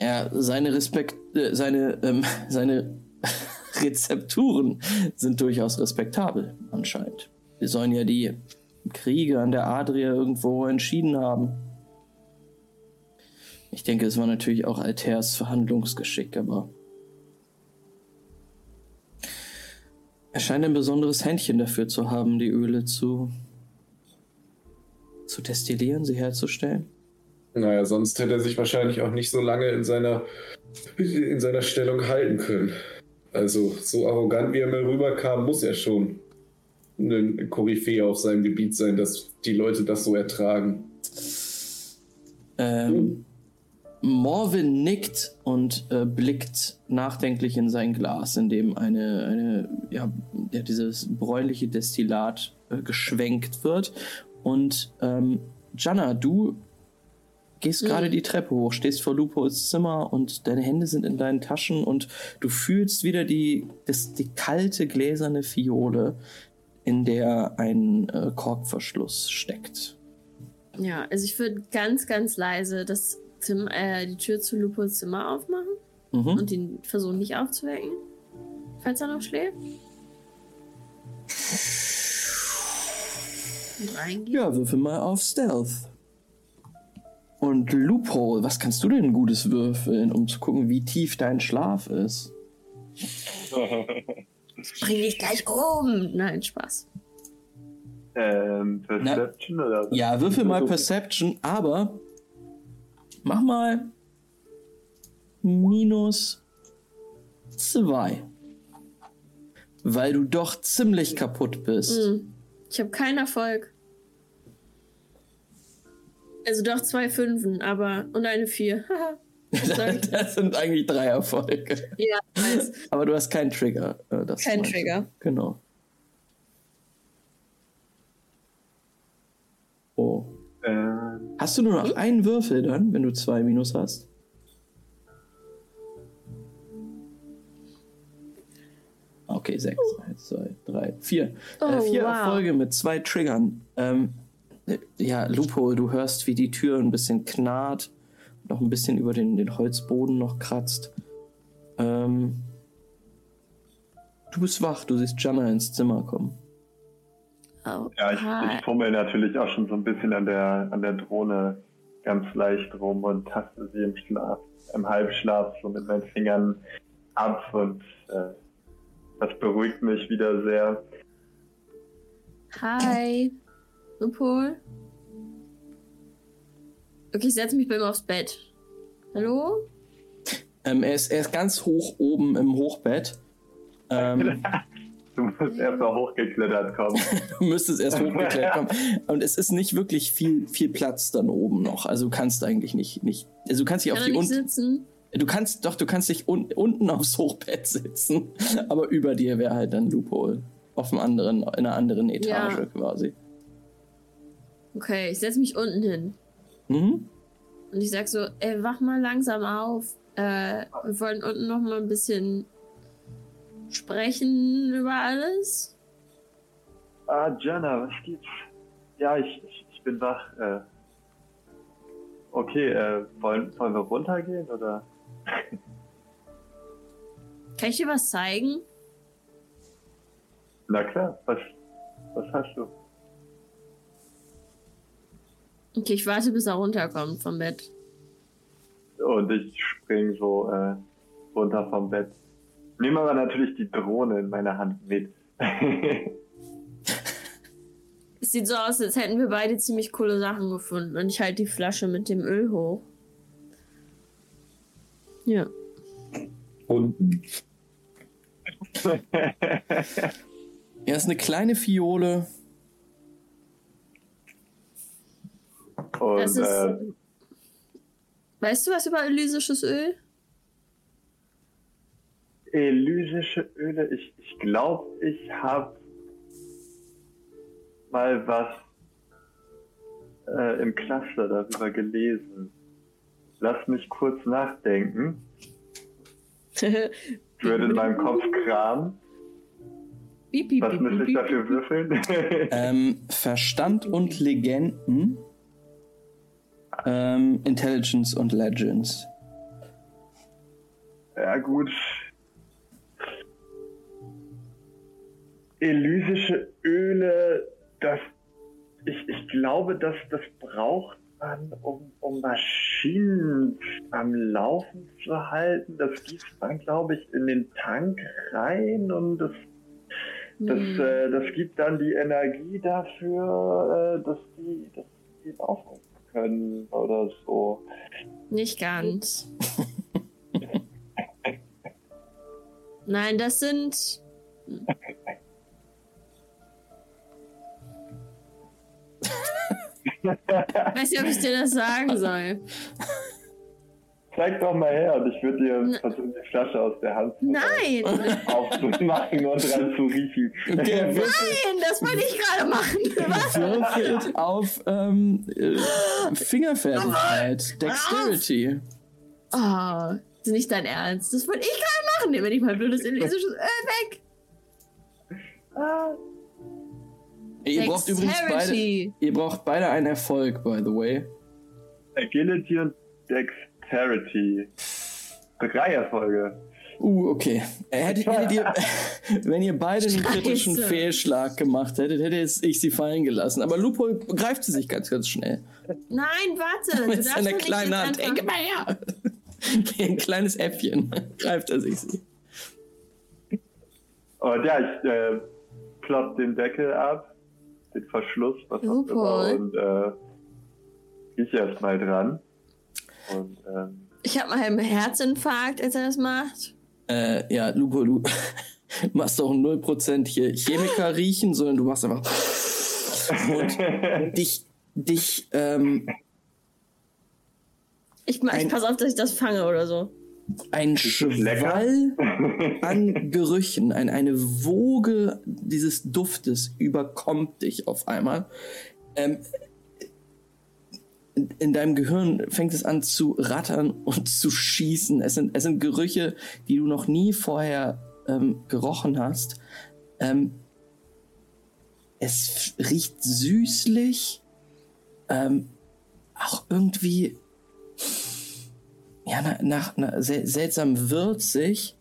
[SPEAKER 1] ja, seine Respekt, äh, seine, ähm, seine Rezepturen sind durchaus respektabel, anscheinend. Wir sollen ja die Kriege an der Adria irgendwo entschieden haben. Ich denke, es war natürlich auch Alters Verhandlungsgeschick, aber er scheint ein besonderes Händchen dafür zu haben, die Öle zu zu destillieren, sie herzustellen.
[SPEAKER 2] Naja, sonst hätte er sich wahrscheinlich auch nicht so lange in seiner in seiner Stellung halten können. Also so arrogant wie er mir rüberkam, muss er schon ein Koryphäe auf seinem Gebiet sein, dass die Leute das so ertragen.
[SPEAKER 1] Ähm, hm. Morvin nickt und äh, blickt nachdenklich in sein Glas, in dem eine, eine ja, ja dieses bräunliche Destillat äh, geschwenkt wird. Und ähm, Jana, du gehst mhm. gerade die Treppe hoch, stehst vor Lupos Zimmer und deine Hände sind in deinen Taschen und du fühlst wieder die, das, die kalte gläserne Fiole, in der ein äh, Korkverschluss steckt.
[SPEAKER 4] Ja, also ich würde ganz, ganz leise das Zimmer, äh, die Tür zu Lupos Zimmer aufmachen mhm. und ihn versuchen nicht aufzuwecken, falls er noch schläft.
[SPEAKER 1] Ja, würfel mal auf Stealth. Und Loophole, was kannst du denn Gutes würfeln, um zu gucken, wie tief dein Schlaf ist?
[SPEAKER 4] Bring dich gleich um. Nein, Spaß.
[SPEAKER 3] Ähm, Perception Na, oder?
[SPEAKER 1] Ja, würfel mal Perception, aber mach mal minus zwei. Weil du doch ziemlich kaputt bist.
[SPEAKER 4] Mhm. Ich habe keinen Erfolg. Also doch zwei Fünfen, aber und eine Vier.
[SPEAKER 1] das sind eigentlich drei Erfolge.
[SPEAKER 4] Ja,
[SPEAKER 1] weiß. Aber du hast keinen Trigger.
[SPEAKER 4] Äh, Kein Trigger. Du.
[SPEAKER 1] Genau. Oh. Ähm. Hast du nur noch hm? einen Würfel dann, wenn du zwei Minus hast? Okay, sechs. Uh. Eins, zwei, drei, vier. Äh, oh, äh, vier wow. Erfolge mit zwei Triggern. Ähm, ja, Lupo, du hörst, wie die Tür ein bisschen knarrt, noch ein bisschen über den, den Holzboden noch kratzt. Ähm, du bist wach, du siehst Jana ins Zimmer kommen.
[SPEAKER 3] Oh, ja, ich, ich fummel natürlich auch schon so ein bisschen an der, an der Drohne ganz leicht rum und taste sie im Schlaf, im Halbschlaf so mit meinen Fingern ab und äh, das beruhigt mich wieder sehr.
[SPEAKER 4] Hi. Lupol? Okay, ich setze mich bei ihm aufs Bett. Hallo?
[SPEAKER 1] Ähm, er, ist, er ist ganz hoch oben im Hochbett. Ähm,
[SPEAKER 3] du musst erst mal hochgeklettert kommen.
[SPEAKER 1] du müsstest erst hochgeklettert kommen. Und es ist nicht wirklich viel, viel Platz dann oben noch. Also du kannst eigentlich nicht. nicht also du kannst dich
[SPEAKER 4] Kann
[SPEAKER 1] auf die
[SPEAKER 4] unten.
[SPEAKER 1] Du kannst doch, du kannst dich un unten aufs Hochbett sitzen, aber über dir wäre halt dann Loophole. Auf einem anderen, in einer anderen Etage ja. quasi.
[SPEAKER 4] Okay, ich setze mich unten hin.
[SPEAKER 1] Mhm.
[SPEAKER 4] Und ich sag so, ey, wach mal langsam auf. Äh, wir wollen unten noch mal ein bisschen sprechen über alles.
[SPEAKER 3] Ah, Jenna, was gibt's? Ja, ich, ich, ich bin wach. Äh, okay, äh, wollen, wollen wir runtergehen oder?
[SPEAKER 4] Kann ich dir was zeigen?
[SPEAKER 3] Na klar, was, was hast du?
[SPEAKER 4] Okay, ich warte, bis er runterkommt vom Bett.
[SPEAKER 3] Und ich spring so äh, runter vom Bett. Nehme aber natürlich die Drohne in meiner Hand mit.
[SPEAKER 4] es sieht so aus, als hätten wir beide ziemlich coole Sachen gefunden. Und ich halte die Flasche mit dem Öl hoch. Ja.
[SPEAKER 2] Unten.
[SPEAKER 1] er ist eine kleine Fiole
[SPEAKER 3] Und
[SPEAKER 4] ist-
[SPEAKER 3] äh,
[SPEAKER 4] Weißt du was über elysisches Öl?
[SPEAKER 3] elysische Öle, ich, ich glaube, ich habe mal was äh, im Cluster darüber gelesen. Lass mich kurz nachdenken. Ich würde in meinem Kopf kramen. Was müsste ich dafür würfeln?
[SPEAKER 1] Ähm, Verstand und Legenden. Ähm, Intelligence und Legends.
[SPEAKER 3] Ja, gut. Elysische Öle, das. Ich, ich glaube, dass das braucht man, um, um Maschinen am Laufen zu halten. Das gießt man, glaube ich, in den Tank rein und das, das,
[SPEAKER 4] Hm.
[SPEAKER 3] äh, das gibt dann die Energie dafür, äh, dass die, dass die laufen können oder so.
[SPEAKER 4] Nicht ganz. Nein, das sind. Weiß nicht, ob ich dir das sagen soll.
[SPEAKER 3] Zeig doch mal her und ich würde dir
[SPEAKER 4] N-
[SPEAKER 3] versuchen, die Flasche aus der Hand zu
[SPEAKER 4] Nein!
[SPEAKER 3] aufzumachen und dran zu riechen.
[SPEAKER 1] Okay,
[SPEAKER 4] Nein, das wollte ich gerade machen. Was?
[SPEAKER 1] Würfelt auf ähm, äh, Fingerfertigkeit, Dexterity.
[SPEAKER 4] Oh, das ist nicht dein Ernst. Das wollte ich gerade machen. Wir nicht mal blödes elysisches Öl weg.
[SPEAKER 3] Ah,
[SPEAKER 1] Ihr braucht übrigens beide, ihr braucht beide einen Erfolg, by the way.
[SPEAKER 3] Agility und Dexterity. Drei Erfolge.
[SPEAKER 1] Uh, okay. Äh, Hättet, hättet ihr, wenn ihr beide einen kritischen. Fehlschlag gemacht hättet, hätte ich sie fallen gelassen. Aber Lupo greift sie sich ganz, ganz schnell.
[SPEAKER 4] Nein, warte.
[SPEAKER 1] Mit seiner kleinen Hand. Ey,
[SPEAKER 4] einfach-
[SPEAKER 1] gib mal her! Wie ein kleines Äffchen greift er sich sie.
[SPEAKER 3] Und ja, ich äh, klopp den Deckel ab, den Verschluss, was auch
[SPEAKER 4] Super.
[SPEAKER 3] immer, und äh, rieche erstmal dran. Und ähm,
[SPEAKER 4] Ich habe mal einen Herzinfarkt, als er das macht.
[SPEAKER 1] Äh, ja, Lupo, du machst doch 0% hier Chemiker riechen, sondern du machst einfach. Und dich, dich, ähm,
[SPEAKER 4] Ich, ich pass auf, dass ich das fange oder so.
[SPEAKER 1] Ein? Schwall an Gerüchen, ein, eine Woge dieses Duftes überkommt dich auf einmal. Ähm, in, in deinem Gehirn fängt es an zu rattern und zu schießen. Es sind, es sind Gerüche, die du noch nie vorher ähm, gerochen hast. Ähm, es riecht süßlich, ähm, auch irgendwie ja, na, nach, na, sel seltsam würzig,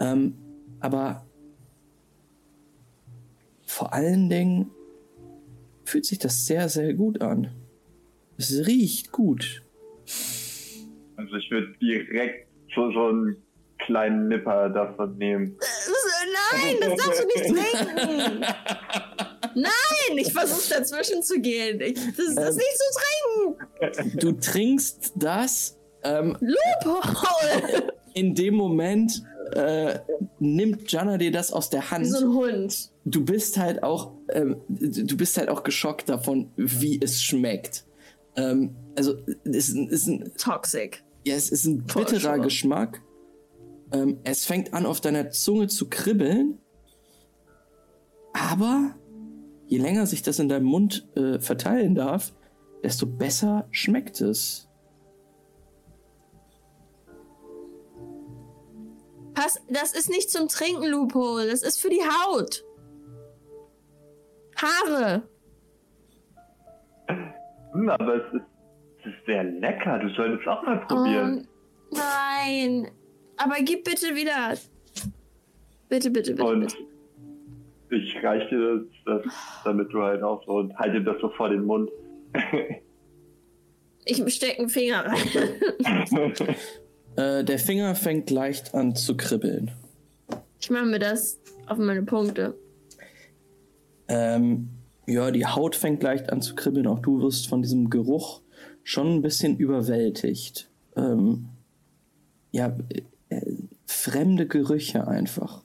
[SPEAKER 1] ähm, aber vor allen Dingen fühlt sich das sehr, sehr gut an. Es riecht gut.
[SPEAKER 3] also ich würde direkt so, so einen kleinen Nipper davon nehmen.
[SPEAKER 4] Nein, das darfst du nicht trinken. Nein, ich versuche dazwischen zu gehen. Ich, das, das ist
[SPEAKER 1] Ähm.
[SPEAKER 4] nicht zu trinken.
[SPEAKER 1] Du trinkst das, ähm,
[SPEAKER 4] Loophole.
[SPEAKER 1] in dem Moment äh, nimmt Jana dir das aus der Hand.
[SPEAKER 4] Wie so ein Hund.
[SPEAKER 1] du bist halt auch, ähm, du bist halt auch geschockt davon, wie es schmeckt. Ähm, also es ist, ein-
[SPEAKER 4] Toxic.
[SPEAKER 1] ja, es ist ein
[SPEAKER 4] Voll
[SPEAKER 1] bitterer
[SPEAKER 4] schon.
[SPEAKER 1] Geschmack. Ähm, es fängt an, auf deiner Zunge zu kribbeln. Aber je länger sich das in deinem Mund äh, verteilen darf, desto besser schmeckt es.
[SPEAKER 4] Pass, das ist nicht zum Trinken, Loophole. Das ist für die Haut. Haare.
[SPEAKER 3] Hm, aber es ist, es ist sehr lecker. Du solltest auch mal probieren.
[SPEAKER 4] Oh, nein. Aber gib bitte wieder. Bitte, bitte, bitte.
[SPEAKER 3] Und
[SPEAKER 4] bitte.
[SPEAKER 3] ich reiche dir das, das, damit du halt auch so und halte das so vor den Mund.
[SPEAKER 4] Ich stecke einen Finger rein.
[SPEAKER 1] Äh, der Finger fängt leicht an zu kribbeln.
[SPEAKER 4] Ich mache mir das auf meine Punkte.
[SPEAKER 1] Ähm, ja, die Haut fängt leicht an zu kribbeln. Auch du wirst von diesem Geruch schon ein bisschen überwältigt. Ähm, ja, äh, fremde Gerüche einfach.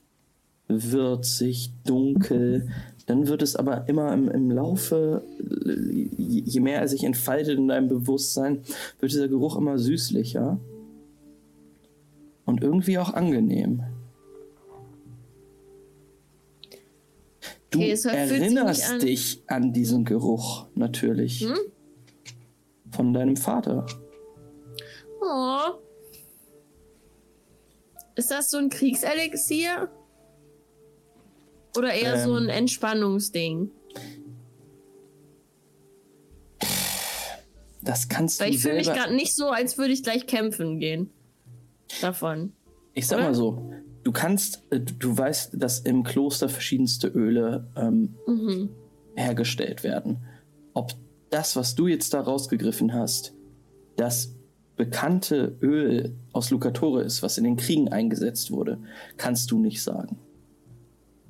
[SPEAKER 1] Würzig, dunkel, dann wird es aber immer im, im Laufe, äh, je mehr er sich entfaltet in deinem Bewusstsein, wird dieser Geruch immer süßlicher und irgendwie auch angenehm. Du
[SPEAKER 4] Okay,
[SPEAKER 1] erinnerst
[SPEAKER 4] an-
[SPEAKER 1] dich an diesen Geruch natürlich
[SPEAKER 4] Hm?
[SPEAKER 1] von deinem Vater.
[SPEAKER 4] Oh. Ist das so ein Kriegselixier? Oder eher so
[SPEAKER 1] Ähm.
[SPEAKER 4] ein Entspannungsding?
[SPEAKER 1] Das kannst
[SPEAKER 4] Weil
[SPEAKER 1] du
[SPEAKER 4] ich fühle mich
[SPEAKER 1] selber.
[SPEAKER 4] gerade nicht so, als würde ich gleich kämpfen gehen. Davon.
[SPEAKER 1] Ich sag
[SPEAKER 4] oder?
[SPEAKER 1] mal so, du kannst, äh, du du weißt, dass im Kloster verschiedenste Öle ähm,
[SPEAKER 4] Mhm.
[SPEAKER 1] hergestellt werden. Ob das, was du jetzt da rausgegriffen hast, das bekannte Öl aus Lucatore ist, was in den Kriegen eingesetzt wurde, kannst du nicht sagen.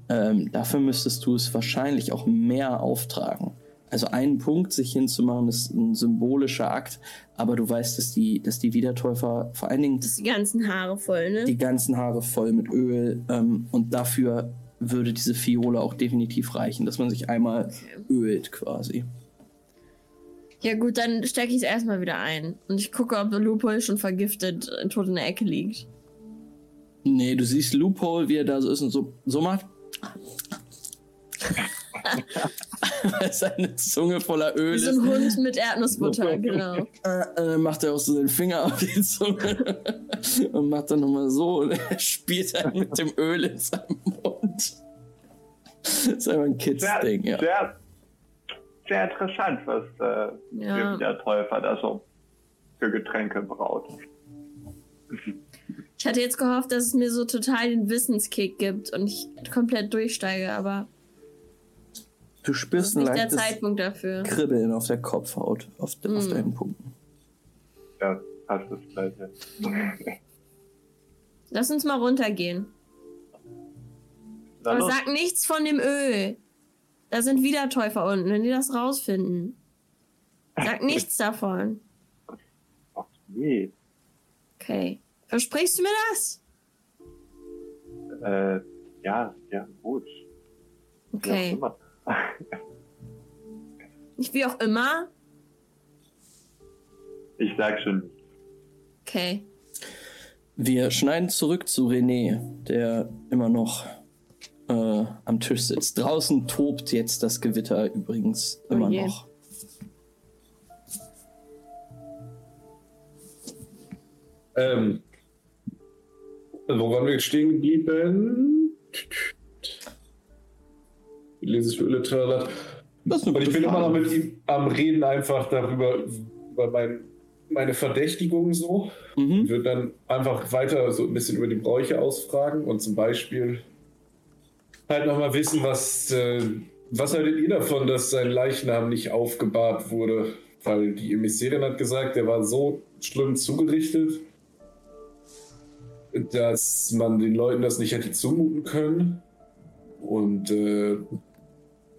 [SPEAKER 1] Ähm, dafür müsstest du es wahrscheinlich auch mehr auftragen. Also einen Punkt sich hinzumachen, ist ein symbolischer Akt, aber du weißt, dass die, dass die Wiedertäufer vor allen Dingen
[SPEAKER 4] die ganzen Haare voll, ne?
[SPEAKER 1] die ganzen Haare voll mit Öl ähm, und dafür würde diese Fiole auch definitiv reichen, dass man sich einmal ölt quasi.
[SPEAKER 4] Ja gut, dann stecke ich es erstmal wieder ein. Und ich gucke, ob der Lupol schon vergiftet äh, tot in der Ecke liegt.
[SPEAKER 1] Nee, du siehst Loophole, wie er da so ist und so, so macht. Seine Zunge voller Öl
[SPEAKER 4] Wie so
[SPEAKER 1] ist.
[SPEAKER 4] ein Hund mit Erdnussbutter, genau.
[SPEAKER 1] Äh, äh, macht er auch so den Finger auf die Zunge und macht dann nochmal so und er spielt dann mit dem Öl in seinem Mund. Das ist einfach ein Kids-Ding, ja.
[SPEAKER 3] sehr, sehr interessant, was äh,
[SPEAKER 4] Ja.
[SPEAKER 3] der Täufer da so für Getränke braut.
[SPEAKER 4] Ich hatte jetzt gehofft, dass es mir so total den Wissenskick gibt und ich komplett durchsteige, aber
[SPEAKER 1] Du
[SPEAKER 4] das
[SPEAKER 1] spürst
[SPEAKER 4] ist
[SPEAKER 1] ein leichtes
[SPEAKER 4] Zeitpunkt dafür.
[SPEAKER 1] Kribbeln auf der Kopfhaut, auf, de, auf
[SPEAKER 4] Mm.
[SPEAKER 1] deinen Punkten.
[SPEAKER 3] Ja, fast das gleiche.
[SPEAKER 4] Lass uns mal runtergehen. Aber sag nichts von dem Öl. Da sind wieder Täufer unten, wenn die das rausfinden. Sag nichts davon.
[SPEAKER 3] Ach, nee.
[SPEAKER 4] Okay. Versprichst du mir das?
[SPEAKER 3] Äh, ja, ja, gut.
[SPEAKER 4] Okay.
[SPEAKER 3] immer.
[SPEAKER 4] Nicht wie auch immer.
[SPEAKER 3] Ich sag schon,
[SPEAKER 4] Okay.
[SPEAKER 1] Wir schneiden zurück zu René, der immer noch äh, am Tisch sitzt. Draußen tobt jetzt das Gewitter übrigens
[SPEAKER 4] Oh
[SPEAKER 1] immer
[SPEAKER 4] je.
[SPEAKER 1] noch.
[SPEAKER 2] Ähm, wo waren wir jetzt stehen geblieben? Lese ich
[SPEAKER 1] ist eine
[SPEAKER 2] Und ich bin immer noch
[SPEAKER 1] Frage.
[SPEAKER 2] mit ihm am Reden einfach darüber, über mein, meine Verdächtigung so. Ich
[SPEAKER 1] Mhm.
[SPEAKER 2] würde dann einfach weiter so ein bisschen über die Bräuche ausfragen und zum Beispiel halt nochmal wissen, was, äh, was haltet ihr davon, dass sein Leichnam nicht aufgebahrt wurde? Weil die Emissärin hat gesagt, der war so schlimm zugerichtet, dass man den Leuten das nicht hätte zumuten können. Und äh,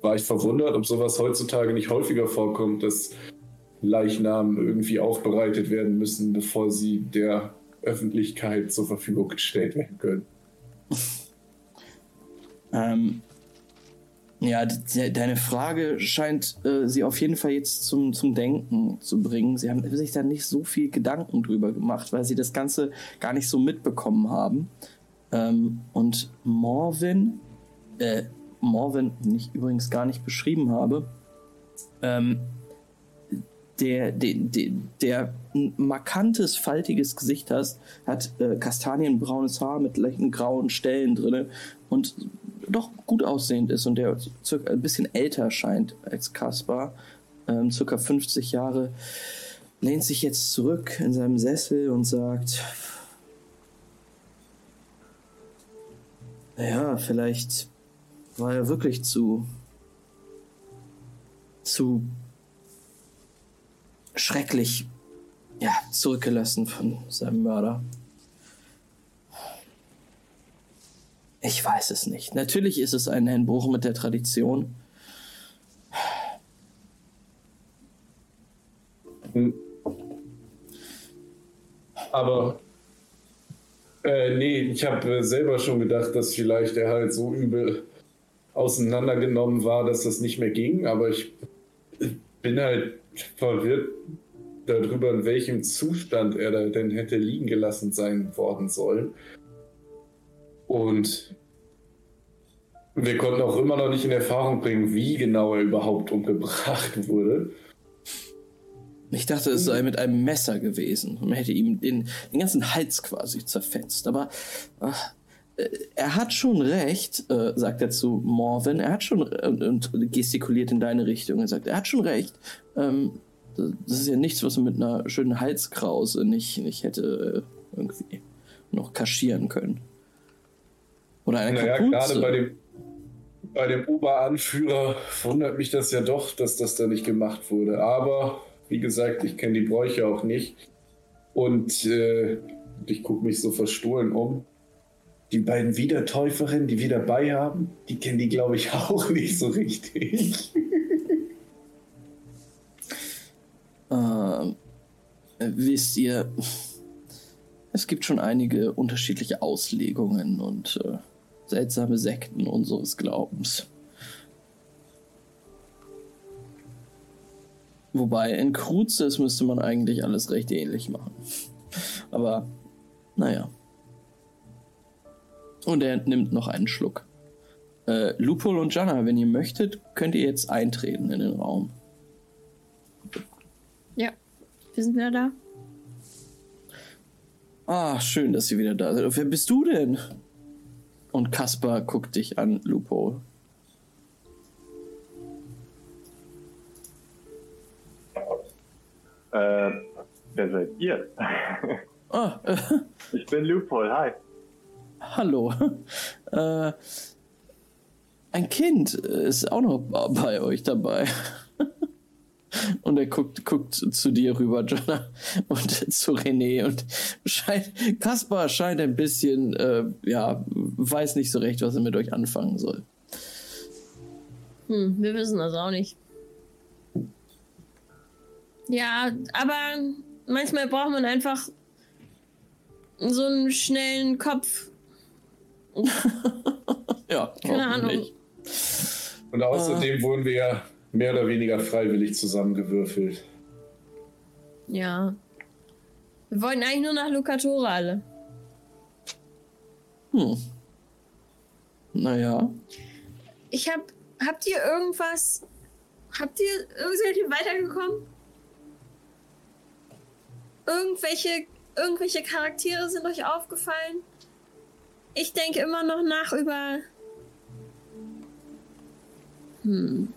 [SPEAKER 2] war ich verwundert, ob sowas heutzutage nicht häufiger vorkommt, dass Leichnamen irgendwie aufbereitet werden müssen, bevor sie der Öffentlichkeit zur Verfügung gestellt werden können.
[SPEAKER 1] Ähm, ja, de deine Frage scheint äh, sie auf jeden Fall jetzt zum, zum Denken zu bringen. Sie haben sich da nicht so viel Gedanken drüber gemacht, weil sie das Ganze gar nicht so mitbekommen haben. Ähm, und Morvin, äh, Morvin, den ich übrigens gar nicht beschrieben habe, ähm, der, der, der, der ein markantes, faltiges Gesicht hat, hat äh, kastanienbraunes Haar mit leichten grauen Stellen drinne und doch gut aussehend ist und der circa ein bisschen älter scheint als Kaspar, ähm, circa 50 Jahre, lehnt sich jetzt zurück in seinem Sessel und sagt, ja, vielleicht war er wirklich zu zu schrecklich ja, zurückgelassen von seinem Mörder. Ich weiß es nicht. Natürlich ist es ein Einbruch mit der Tradition.
[SPEAKER 2] Hm. Aber äh, nee, ich habe selber schon gedacht, dass vielleicht er halt so übel auseinandergenommen war, dass das nicht mehr ging. Aber ich bin halt verwirrt darüber, in welchem Zustand er da denn hätte liegen gelassen sein worden sollen. Und wir konnten auch immer noch nicht in Erfahrung bringen, wie genau er überhaupt umgebracht wurde.
[SPEAKER 1] Ich dachte, es sei mit einem Messer gewesen. Man hätte ihm den, den ganzen Hals quasi zerfetzt. Aber ach, er hat schon recht, äh, sagt er zu Morven. Er hat schon und, und, gestikuliert in deine Richtung. Er sagt, er hat schon recht. Ähm, das ist ja nichts, was man mit einer schönen Halskrause nicht, nicht hätte äh, irgendwie noch kaschieren können. Oder eine naja, Kapuze. gerade
[SPEAKER 2] bei dem, bei dem Oberanführer wundert mich das ja doch, dass das da nicht gemacht wurde. Aber wie gesagt, ich kenne die Bräuche auch nicht. Und äh, ich gucke mich so verstohlen um. Die beiden Wiedertäuferinnen, die wir dabei haben, die kennen die, glaube ich, auch nicht so richtig.
[SPEAKER 1] ähm, wisst ihr, es gibt schon einige unterschiedliche Auslegungen und äh, seltsame Sekten unseres Glaubens. Wobei in Kruzes müsste man eigentlich alles recht ähnlich machen. Aber naja. Und er nimmt noch einen Schluck. Äh, Lupol und Jana, wenn ihr möchtet, könnt ihr jetzt eintreten in den Raum.
[SPEAKER 4] Ja, wir sind wieder da.
[SPEAKER 1] Ah, schön, dass ihr wieder da seid. Wer bist du denn? Und Kaspar guckt dich an, Lupo.
[SPEAKER 3] Äh, wer seid ihr?
[SPEAKER 1] Ah, äh,
[SPEAKER 3] ich bin Lupol, hi.
[SPEAKER 1] Hallo. Äh, ein Kind ist auch noch bei euch dabei. Und er guckt, guckt zu dir rüber, Jonah, und zu René. Und scheint, Kaspar scheint ein bisschen, äh, ja, weiß nicht so recht, was er mit euch anfangen soll.
[SPEAKER 4] Hm, wir wissen das auch nicht. Ja, aber manchmal braucht man einfach so einen schnellen Kopf.
[SPEAKER 1] ja,
[SPEAKER 4] keine Ahnung.
[SPEAKER 2] Und außerdem uh. wurden wir ja mehr oder weniger freiwillig zusammengewürfelt.
[SPEAKER 4] Ja. Wir wollten eigentlich nur nach Lucatora alle.
[SPEAKER 1] Hm. Naja.
[SPEAKER 4] Ich hab. Habt ihr irgendwas. Habt ihr. Ihr weitergekommen? Irgendwelche. Irgendwelche Charaktere sind euch aufgefallen? Ich denke immer noch nach über. Hm.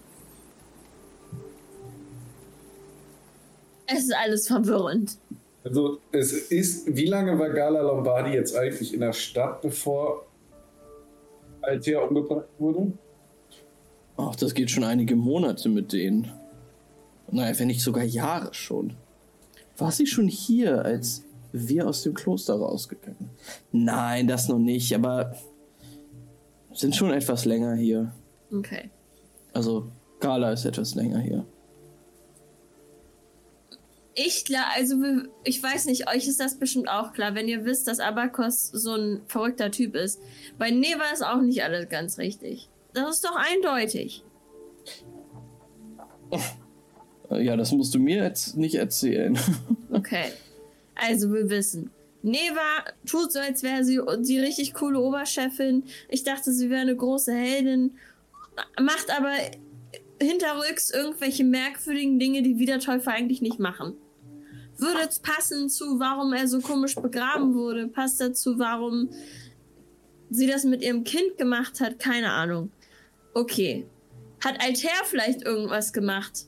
[SPEAKER 4] Es ist alles verwirrend.
[SPEAKER 2] Also, es ist, wie lange war Gala Lombardi jetzt eigentlich in der Stadt, bevor Altea umgebracht wurde?
[SPEAKER 1] Ach, das geht schon einige Monate mit denen. Naja, wenn nicht sogar Jahre schon. War sie schon hier, als wir aus dem Kloster rausgegangen? Nein, das noch nicht, aber sind schon etwas länger hier.
[SPEAKER 4] Okay.
[SPEAKER 1] Also, Gala ist etwas länger hier.
[SPEAKER 4] Ich klar, also ich weiß nicht, euch ist das bestimmt auch klar, wenn ihr wisst, dass Abakos so ein verrückter Typ ist. Bei Neva ist auch nicht alles ganz richtig. Das ist doch eindeutig.
[SPEAKER 1] Ja, das musst du mir jetzt nicht erzählen.
[SPEAKER 4] Okay. Also wir wissen. Neva tut so, als wäre sie die richtig coole Oberchefin. Ich dachte, sie wäre eine große Heldin. Macht aber hinterrücks irgendwelche merkwürdigen Dinge, die Wiedertäufer eigentlich nicht machen würde es passen zu, warum er so komisch begraben wurde? Passt dazu, warum sie das mit ihrem Kind gemacht hat? Keine Ahnung. Okay. Hat Alter vielleicht irgendwas gemacht,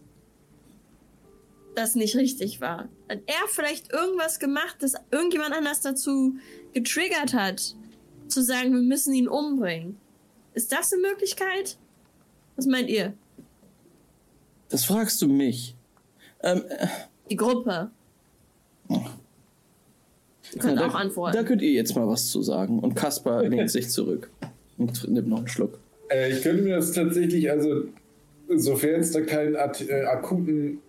[SPEAKER 4] das nicht richtig war? Hat er vielleicht irgendwas gemacht, das irgendjemand anders dazu getriggert hat, zu sagen, wir müssen ihn umbringen? Ist das eine Möglichkeit? Was meint ihr?
[SPEAKER 1] Das fragst du mich. Ähm,
[SPEAKER 4] äh, Die Gruppe. Könnt ja, auch da, antworten.
[SPEAKER 1] Da könnt ihr jetzt mal was zu sagen. Und Kaspar lehnt sich zurück und nimmt noch einen Schluck.
[SPEAKER 2] Äh, ich könnte mir das tatsächlich, also sofern es da keinen äh, akuten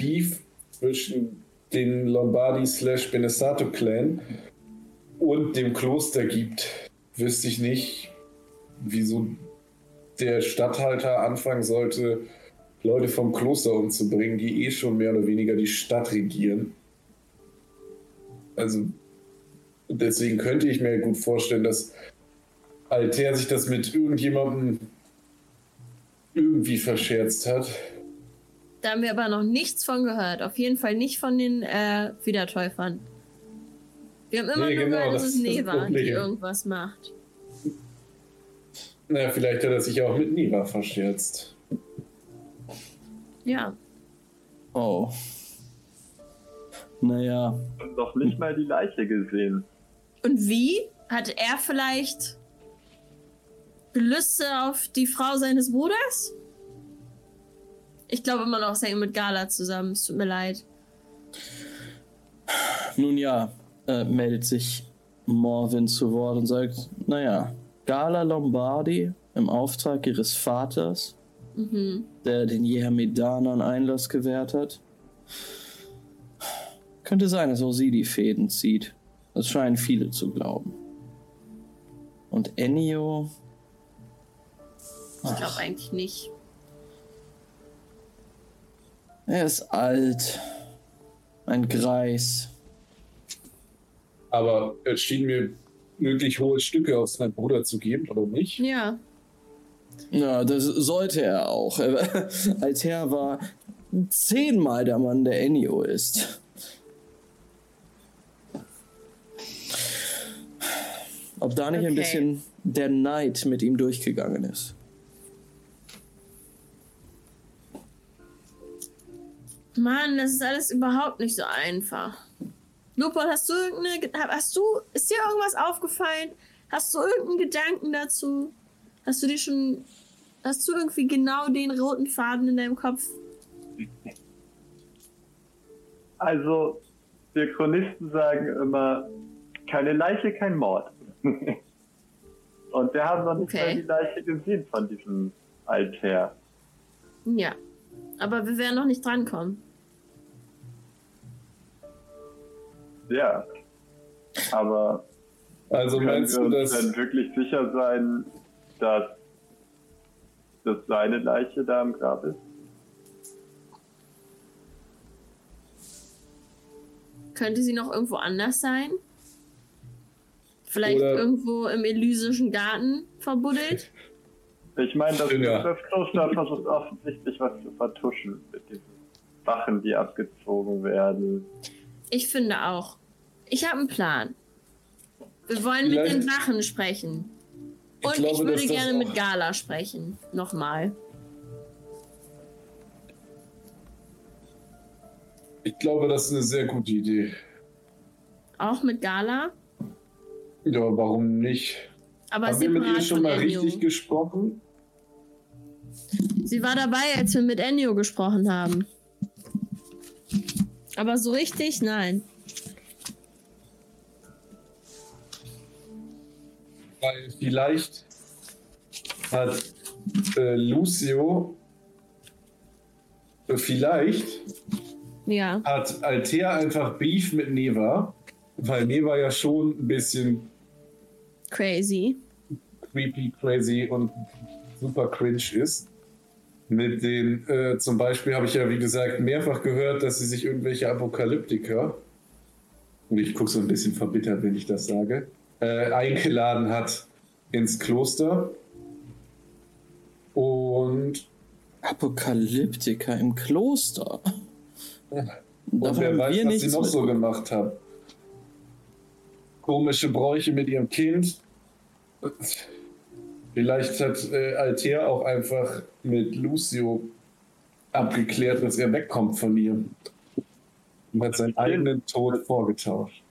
[SPEAKER 2] Beef zwischen den Lombardi slash Benesato Clan und dem Kloster gibt, wüsste ich nicht, wieso der Statthalter anfangen sollte, Leute vom Kloster umzubringen, die eh schon mehr oder weniger die Stadt regieren. Also deswegen könnte ich mir gut vorstellen, dass Alter sich das mit irgendjemandem irgendwie verscherzt hat.
[SPEAKER 4] Da haben wir aber noch nichts von gehört. Auf jeden Fall nicht von den äh, Wiedertäufern. Wir haben immer
[SPEAKER 2] Nee,
[SPEAKER 4] nur
[SPEAKER 2] genau,
[SPEAKER 4] gehört,
[SPEAKER 2] das
[SPEAKER 4] dass es
[SPEAKER 2] ist das
[SPEAKER 4] Neva, die irgendwas macht.
[SPEAKER 2] Na, vielleicht hat er sich auch mit Niva verscherzt.
[SPEAKER 4] Ja.
[SPEAKER 1] Oh. Naja.
[SPEAKER 3] Und noch nicht mal die Leiche gesehen.
[SPEAKER 4] Und wie? Hatte er vielleicht Gelüste auf die Frau seines Bruders? Ich glaube immer noch, es hängt mit Gala zusammen. Es tut mir leid.
[SPEAKER 1] Nun ja, äh, meldet sich Morvin zu Wort und sagt, naja, Gala Lombardi im Auftrag ihres Vaters,
[SPEAKER 4] Mhm.
[SPEAKER 1] der den Jehermedanern Einlass gewährt hat. Könnte sein, dass auch sie die Fäden zieht. Das scheinen viele zu glauben. Und Ennio,
[SPEAKER 4] Ich glaube eigentlich nicht.
[SPEAKER 1] Er ist alt. Ein Greis.
[SPEAKER 2] Aber es schien mir möglich hohe Stücke auf seinen Bruder zu geben, oder nicht?
[SPEAKER 4] Ja.
[SPEAKER 1] Ja, das sollte er auch. Alter war zehnmal der Mann, der Ennio ist. Ob da nicht ein
[SPEAKER 4] Okay.
[SPEAKER 1] bisschen der Neid mit ihm durchgegangen ist.
[SPEAKER 4] Mann, das ist alles überhaupt nicht so einfach. Lupol, hast du irgendeine. Ge- Hast du. Ist dir irgendwas aufgefallen? Hast du irgendeinen Gedanken dazu? Hast du dir schon. Hast du irgendwie genau den roten Faden in deinem Kopf?
[SPEAKER 3] Also, wir Chronisten sagen immer, keine Leiche, kein Mord. Und wir haben noch nicht
[SPEAKER 4] Okay.
[SPEAKER 3] mal die Leiche gesehen von diesem Alter.
[SPEAKER 4] Ja. Aber wir werden noch nicht drankommen.
[SPEAKER 3] Ja. Aber
[SPEAKER 2] Also
[SPEAKER 3] können
[SPEAKER 2] meinst
[SPEAKER 3] wir
[SPEAKER 2] du,
[SPEAKER 3] uns
[SPEAKER 2] dass
[SPEAKER 3] denn wirklich sicher sein, dass, dass seine Leiche da im Grab ist?
[SPEAKER 4] Könnte sie noch irgendwo anders sein? Vielleicht
[SPEAKER 2] Oder-
[SPEAKER 4] irgendwo im elysischen Garten verbuddelt?
[SPEAKER 3] Ich meine, das, das Kloster versucht offensichtlich was zu vertuschen mit diesen Wachen, die abgezogen werden.
[SPEAKER 4] Ich finde auch. Ich habe einen Plan. Wir wollen mit
[SPEAKER 2] Vielleicht-
[SPEAKER 4] den Wachen sprechen.
[SPEAKER 2] Ich
[SPEAKER 4] Und ich,
[SPEAKER 2] glaube,
[SPEAKER 4] würde
[SPEAKER 2] dass das
[SPEAKER 4] gerne mit Gala sprechen. Nochmal.
[SPEAKER 2] ich glaube, das ist eine sehr gute Idee.
[SPEAKER 4] Auch mit Gala.
[SPEAKER 2] Ja, warum nicht?
[SPEAKER 4] Aber
[SPEAKER 2] Haben wir mit ihr schon
[SPEAKER 4] von
[SPEAKER 2] mal
[SPEAKER 4] Ennio.
[SPEAKER 2] richtig gesprochen?
[SPEAKER 4] Sie war dabei, als wir mit Ennio gesprochen haben. Aber so richtig, nein.
[SPEAKER 2] Weil vielleicht hat äh, Lucio, äh, vielleicht
[SPEAKER 4] Ja.
[SPEAKER 2] hat Altea einfach Beef mit Neva, weil Neva ja schon ein bisschen
[SPEAKER 4] Crazy.
[SPEAKER 2] creepy, crazy und super cringe ist. Mit den, äh, zum Beispiel habe ich ja, wie gesagt, mehrfach gehört, dass sie sich irgendwelche Apokalyptiker, und ich gucke so ein bisschen verbittert, wenn ich das sage, äh, eingeladen hat ins Kloster. Und,
[SPEAKER 1] Apokalyptiker im Kloster.
[SPEAKER 2] und
[SPEAKER 1] Davon
[SPEAKER 2] wer weiß, was sie noch
[SPEAKER 1] mit.
[SPEAKER 2] so gemacht haben. Komische Bräuche mit ihrem Kind. Vielleicht hat äh, Altair auch einfach mit Lucio abgeklärt, dass er wegkommt von ihr. Und hat seinen eigenen Tod vorgetauscht.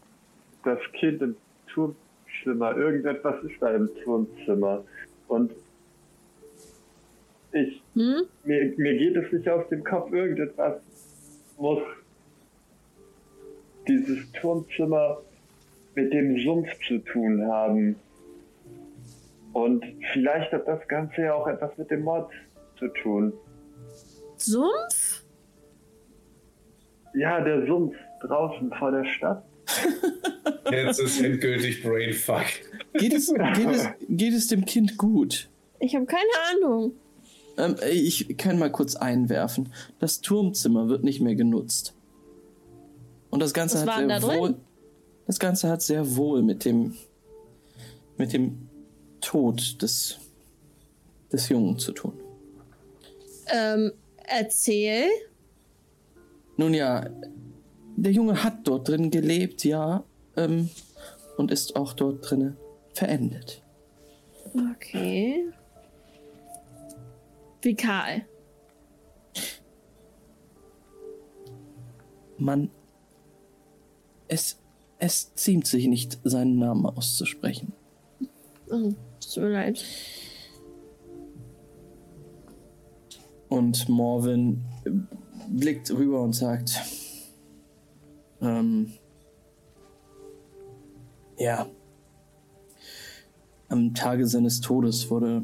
[SPEAKER 3] Das Kind im Turmzimmer, irgendetwas ist da im Turmzimmer. Und ich,
[SPEAKER 4] Hm?
[SPEAKER 3] mir, mir geht es nicht aus dem Kopf, irgendetwas muss dieses Turmzimmer mit dem Sumpf zu tun haben. Und vielleicht hat das Ganze ja auch etwas mit dem Mord zu tun.
[SPEAKER 4] Sumpf?
[SPEAKER 3] Ja, der Sumpf draußen vor der Stadt.
[SPEAKER 2] Jetzt ist endgültig Brainfuck.
[SPEAKER 1] Geht es, geht, es, geht es dem Kind gut?
[SPEAKER 4] Ich habe keine Ahnung.
[SPEAKER 1] Ähm, ich kann mal kurz einwerfen. Das Turmzimmer wird nicht mehr genutzt. Und das Ganze
[SPEAKER 4] Was
[SPEAKER 1] hat sehr
[SPEAKER 4] da drin?
[SPEAKER 1] wohl. Das Ganze hat sehr wohl mit dem mit dem Tod des des Jungen zu tun.
[SPEAKER 4] Ähm, erzähl.
[SPEAKER 1] Nun ja, der Junge hat dort drin gelebt, ja, ähm, und ist auch dort drinne verendet.
[SPEAKER 4] Okay. Wie Karl.
[SPEAKER 1] Man, es, es ziemt sich nicht, seinen Namen auszusprechen.
[SPEAKER 4] Oh, es tut mir leid.
[SPEAKER 1] Und Morvin blickt rüber und sagt, ähm, ja, am Tage seines Todes wurde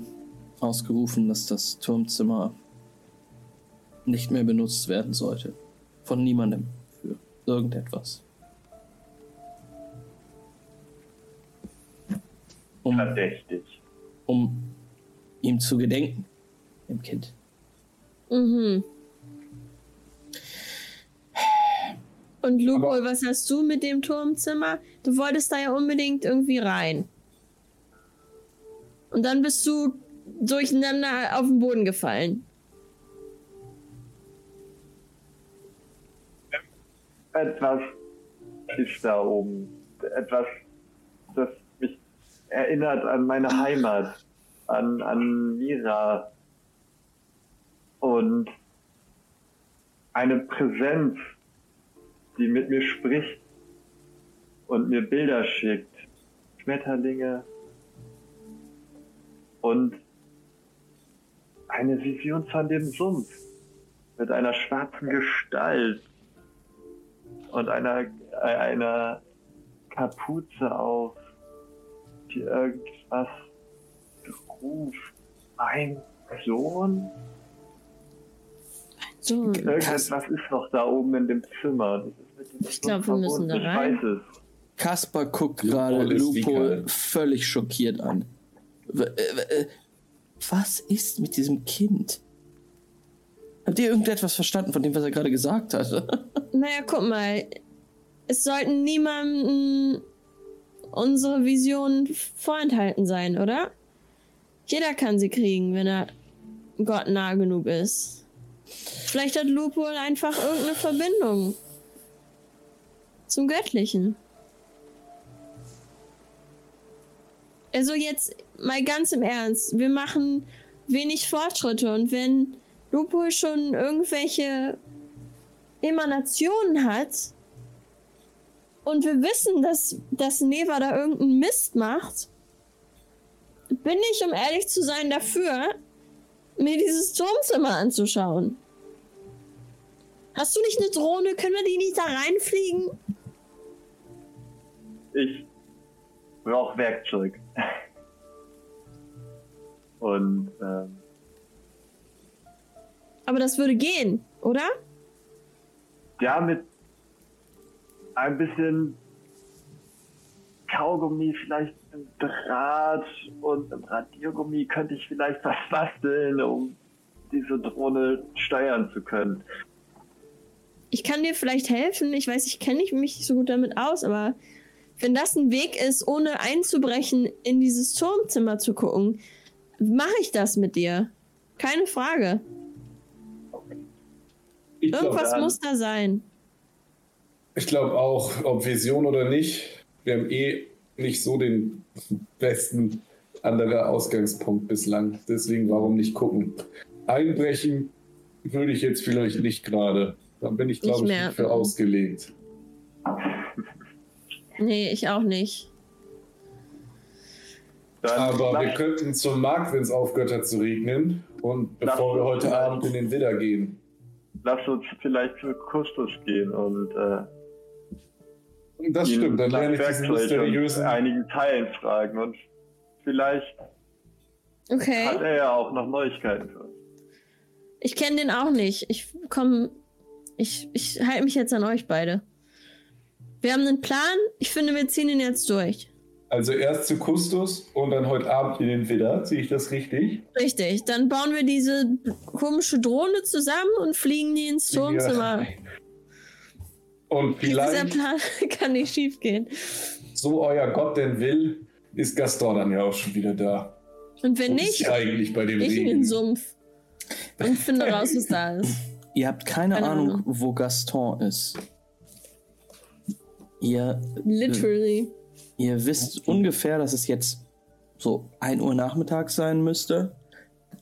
[SPEAKER 1] ausgerufen, dass das Turmzimmer nicht mehr benutzt werden sollte. Von niemandem für irgendetwas. Um,
[SPEAKER 3] Verdächtig.
[SPEAKER 1] um ihm zu gedenken, dem Kind.
[SPEAKER 4] Mhm. Und Lupo, was hast du mit dem Turmzimmer? Du wolltest da ja unbedingt irgendwie rein. Und dann bist du durcheinander auf den Boden gefallen.
[SPEAKER 3] Etwas ist da oben. Etwas, das erinnert an meine Heimat, an, an Mira. Und eine Präsenz, die mit mir spricht und mir Bilder schickt. Schmetterlinge und eine Vision von dem Sumpf mit einer schwarzen Gestalt und einer, einer Kapuze auf, irgendwas ruft. Mein Sohn?
[SPEAKER 4] So,
[SPEAKER 3] Irgendetwas ist doch da oben in dem Zimmer.
[SPEAKER 4] Ich glaub, wir müssen da rein.
[SPEAKER 1] Kasper guckt gerade Lupo völlig schockiert an. Äh, äh, was ist mit diesem Kind? Habt ihr irgendetwas verstanden von dem, was er gerade gesagt hat?
[SPEAKER 4] naja, guck mal. Es sollten niemandem unsere Visionen vorenthalten sein, oder? Jeder kann sie kriegen, wenn er Gott nah genug ist. Vielleicht hat Lupo einfach irgendeine Verbindung zum Göttlichen. Also jetzt mal ganz im Ernst, wir machen wenig Fortschritte und wenn Lupo schon irgendwelche Emanationen hat und wir wissen, dass, dass Neva da irgendeinen Mist macht, bin ich, um ehrlich zu sein, dafür, mir dieses Turmzimmer anzuschauen. Hast du nicht eine Drohne? Können wir die nicht da reinfliegen?
[SPEAKER 3] Ich brauche Werkzeug. Und ähm,
[SPEAKER 4] Aber das würde gehen, oder?
[SPEAKER 3] ja, mit ein bisschen Kaugummi, vielleicht ein Draht und einem Radiergummi könnte ich vielleicht was basteln, um diese Drohne steuern zu können.
[SPEAKER 4] Ich kann dir vielleicht helfen. Ich weiß, ich kenne mich nicht so gut damit aus, aber wenn das ein Weg ist, ohne einzubrechen, in dieses Turmzimmer zu gucken, mache ich das mit dir. Keine Frage.
[SPEAKER 2] Ich
[SPEAKER 4] Irgendwas muss da sein.
[SPEAKER 2] Ich glaub auch, ob Vision oder nicht, wir haben eh nicht so den besten anderer Ausgangspunkt bislang. Deswegen warum nicht gucken? Einbrechen würde ich jetzt vielleicht nicht gerade. Da bin ich, glaube ich,
[SPEAKER 4] mehr.
[SPEAKER 2] nicht für ausgelegt.
[SPEAKER 4] Nee, ich auch nicht.
[SPEAKER 3] Dann
[SPEAKER 2] Aber wir könnten zum Markt, wenn es aufgehört hat zu regnen. Und bevor wir heute Abend in den Widder gehen.
[SPEAKER 3] lass uns vielleicht zu Kustus gehen und äh,
[SPEAKER 2] Das stimmt, dann lerne ich diesen mysteriösen.
[SPEAKER 3] einigen Teilen fragen und vielleicht
[SPEAKER 4] Okay.
[SPEAKER 3] hat er ja auch noch Neuigkeiten für uns.
[SPEAKER 4] Ich kenne den auch nicht. Ich komm. Ich, ich halte mich jetzt an euch beide. Wir haben einen Plan. Ich finde, wir ziehen ihn jetzt durch.
[SPEAKER 2] Also erst zu Kustus und dann heute Abend in den Widder. Sehe ich das richtig?
[SPEAKER 4] Richtig, dann bauen wir diese komische Drohne zusammen und fliegen die ins Turmzimmer.
[SPEAKER 2] Ja. Und
[SPEAKER 4] Dieser
[SPEAKER 2] vielleicht,
[SPEAKER 4] Plan kann nicht schief gehen.
[SPEAKER 2] so euer Gott denn will, ist Gaston dann ja auch schon wieder da.
[SPEAKER 4] Und wenn
[SPEAKER 2] Wo
[SPEAKER 4] nicht,
[SPEAKER 2] ist sie eigentlich bei dem
[SPEAKER 4] ich in den
[SPEAKER 2] Regen?
[SPEAKER 4] Sumpf. Und finde raus, was da ist.
[SPEAKER 1] Ihr habt keine,
[SPEAKER 4] Keine
[SPEAKER 1] Ahnung,
[SPEAKER 4] Ahnung.
[SPEAKER 1] wo Gaston ist. Ihr,
[SPEAKER 4] Literally.
[SPEAKER 1] ihr wisst ungefähr, dass es jetzt so 1 Uhr nachmittags sein müsste.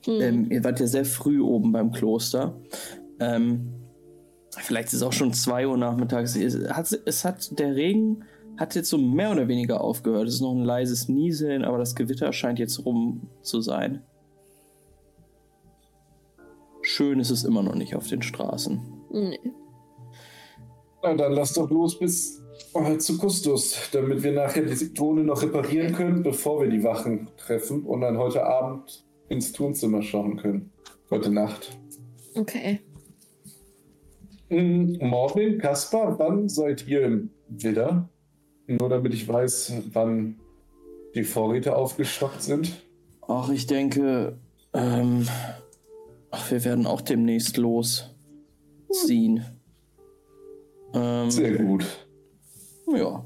[SPEAKER 4] Hm.
[SPEAKER 1] Ähm, ihr wart ja sehr früh oben beim Kloster. Ähm, vielleicht ist es auch schon 2 Uhr nachmittags. Es hat, es hat, der Regen hat jetzt so mehr oder weniger aufgehört. Es ist noch ein leises Nieseln, aber das Gewitter scheint jetzt rum zu sein. Schön ist es immer noch nicht auf den Straßen.
[SPEAKER 4] Nee.
[SPEAKER 2] Na, dann lass doch los bis äh, zu Kustus, damit wir nachher die Drohne noch reparieren können, bevor wir die Wachen treffen und dann heute Abend ins Turmzimmer schauen können. Heute Nacht.
[SPEAKER 4] Okay.
[SPEAKER 2] Morgen, Kaspar, wann seid ihr im Widder? Nur damit ich weiß, wann die Vorräte aufgestockt sind.
[SPEAKER 1] Ach, ich denke, ähm, ach, wir werden auch demnächst losziehen. Ähm,
[SPEAKER 2] Sehr gut.
[SPEAKER 1] Ja.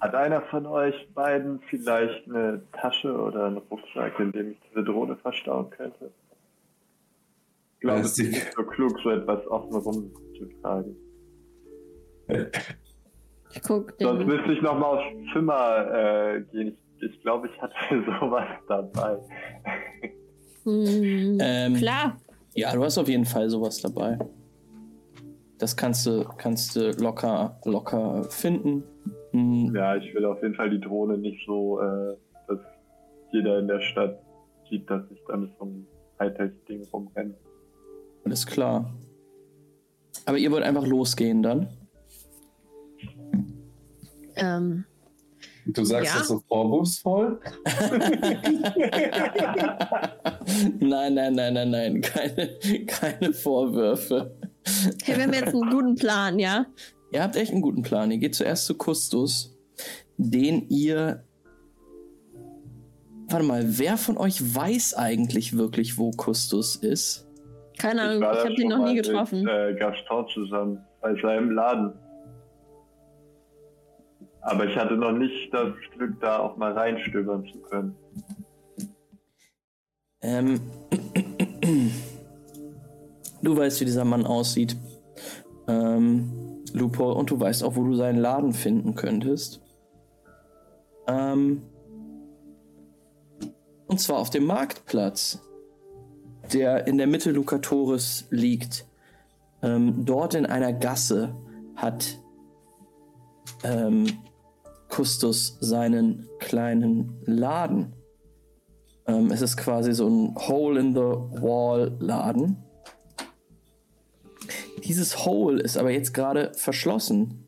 [SPEAKER 3] Hat einer von euch beiden vielleicht eine Tasche oder einen Rucksack, in dem ich diese Drohne verstauen könnte? Ich glaube, es ist nicht so klug, so etwas offen rumzutragen.
[SPEAKER 4] Ich guck
[SPEAKER 3] Sonst müsste ich nochmal aufs Zimmer äh, gehen. Ich, ich glaube, ich hatte sowas dabei.
[SPEAKER 4] Hm,
[SPEAKER 1] Ähm,
[SPEAKER 4] Klar.
[SPEAKER 1] Ja, du hast auf jeden Fall sowas dabei. Das kannst du, kannst du locker, locker finden. Hm,
[SPEAKER 3] Ja, ich will auf jeden Fall die Drohne nicht so, äh, dass jeder in der Stadt sieht, dass ich da mit so einem Hightech-Ding rumrenne.
[SPEAKER 1] alles klar. Aber ihr wollt einfach losgehen dann?
[SPEAKER 4] Ähm,
[SPEAKER 2] Du sagst
[SPEAKER 4] Ja.
[SPEAKER 2] das so vorwurfsvoll?
[SPEAKER 1] nein, nein, nein, nein, nein. Keine, keine Vorwürfe.
[SPEAKER 4] Hey, wir haben jetzt einen guten Plan, ja?
[SPEAKER 1] Ihr habt echt einen guten Plan. Ihr geht zuerst zu Kustus, den ihr. Warte mal, wer von euch weiß eigentlich wirklich, wo Kustus ist?
[SPEAKER 4] Keine Ahnung, ich
[SPEAKER 3] da
[SPEAKER 4] habe den noch nie getroffen.
[SPEAKER 3] Mit, äh, Gaston zusammen bei seinem Laden. Aber ich hatte noch nicht das Glück, da auch mal reinstöbern zu können.
[SPEAKER 1] Ähm, du weißt, wie dieser Mann aussieht. Ähm, Lupol, und du weißt auch, wo du seinen Laden finden könntest. Ähm, und zwar auf dem Marktplatz, der in der Mitte Lucatoris liegt. Ähm, dort in einer Gasse hat ähm, Kustus seinen kleinen Laden. Ähm, es ist quasi so ein Hole-in-the-Wall-Laden. Dieses Hole ist aber jetzt gerade verschlossen,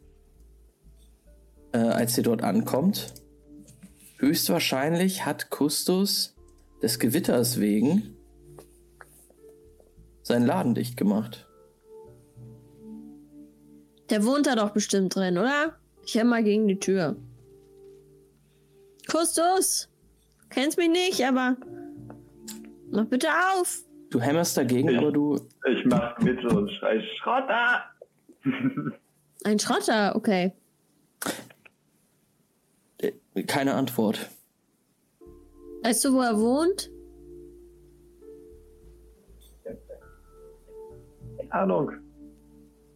[SPEAKER 1] äh, als ihr dort ankommt. Höchstwahrscheinlich hat Kustus des Gewitters wegen seinen Laden dicht gemacht.
[SPEAKER 4] Der wohnt da doch bestimmt drin, oder? Ich hämm mal gegen die Tür. Kustus! Kennst mich nicht, aber. Mach bitte auf!
[SPEAKER 1] Du hämmerst dagegen,
[SPEAKER 3] Ich-
[SPEAKER 1] aber du.
[SPEAKER 3] Ich mach mit und schrei Schrotter!
[SPEAKER 4] Ein Schrotter, okay.
[SPEAKER 1] äh, Keine Antwort.
[SPEAKER 4] Weißt du, wo er wohnt?
[SPEAKER 3] Keine Ahnung.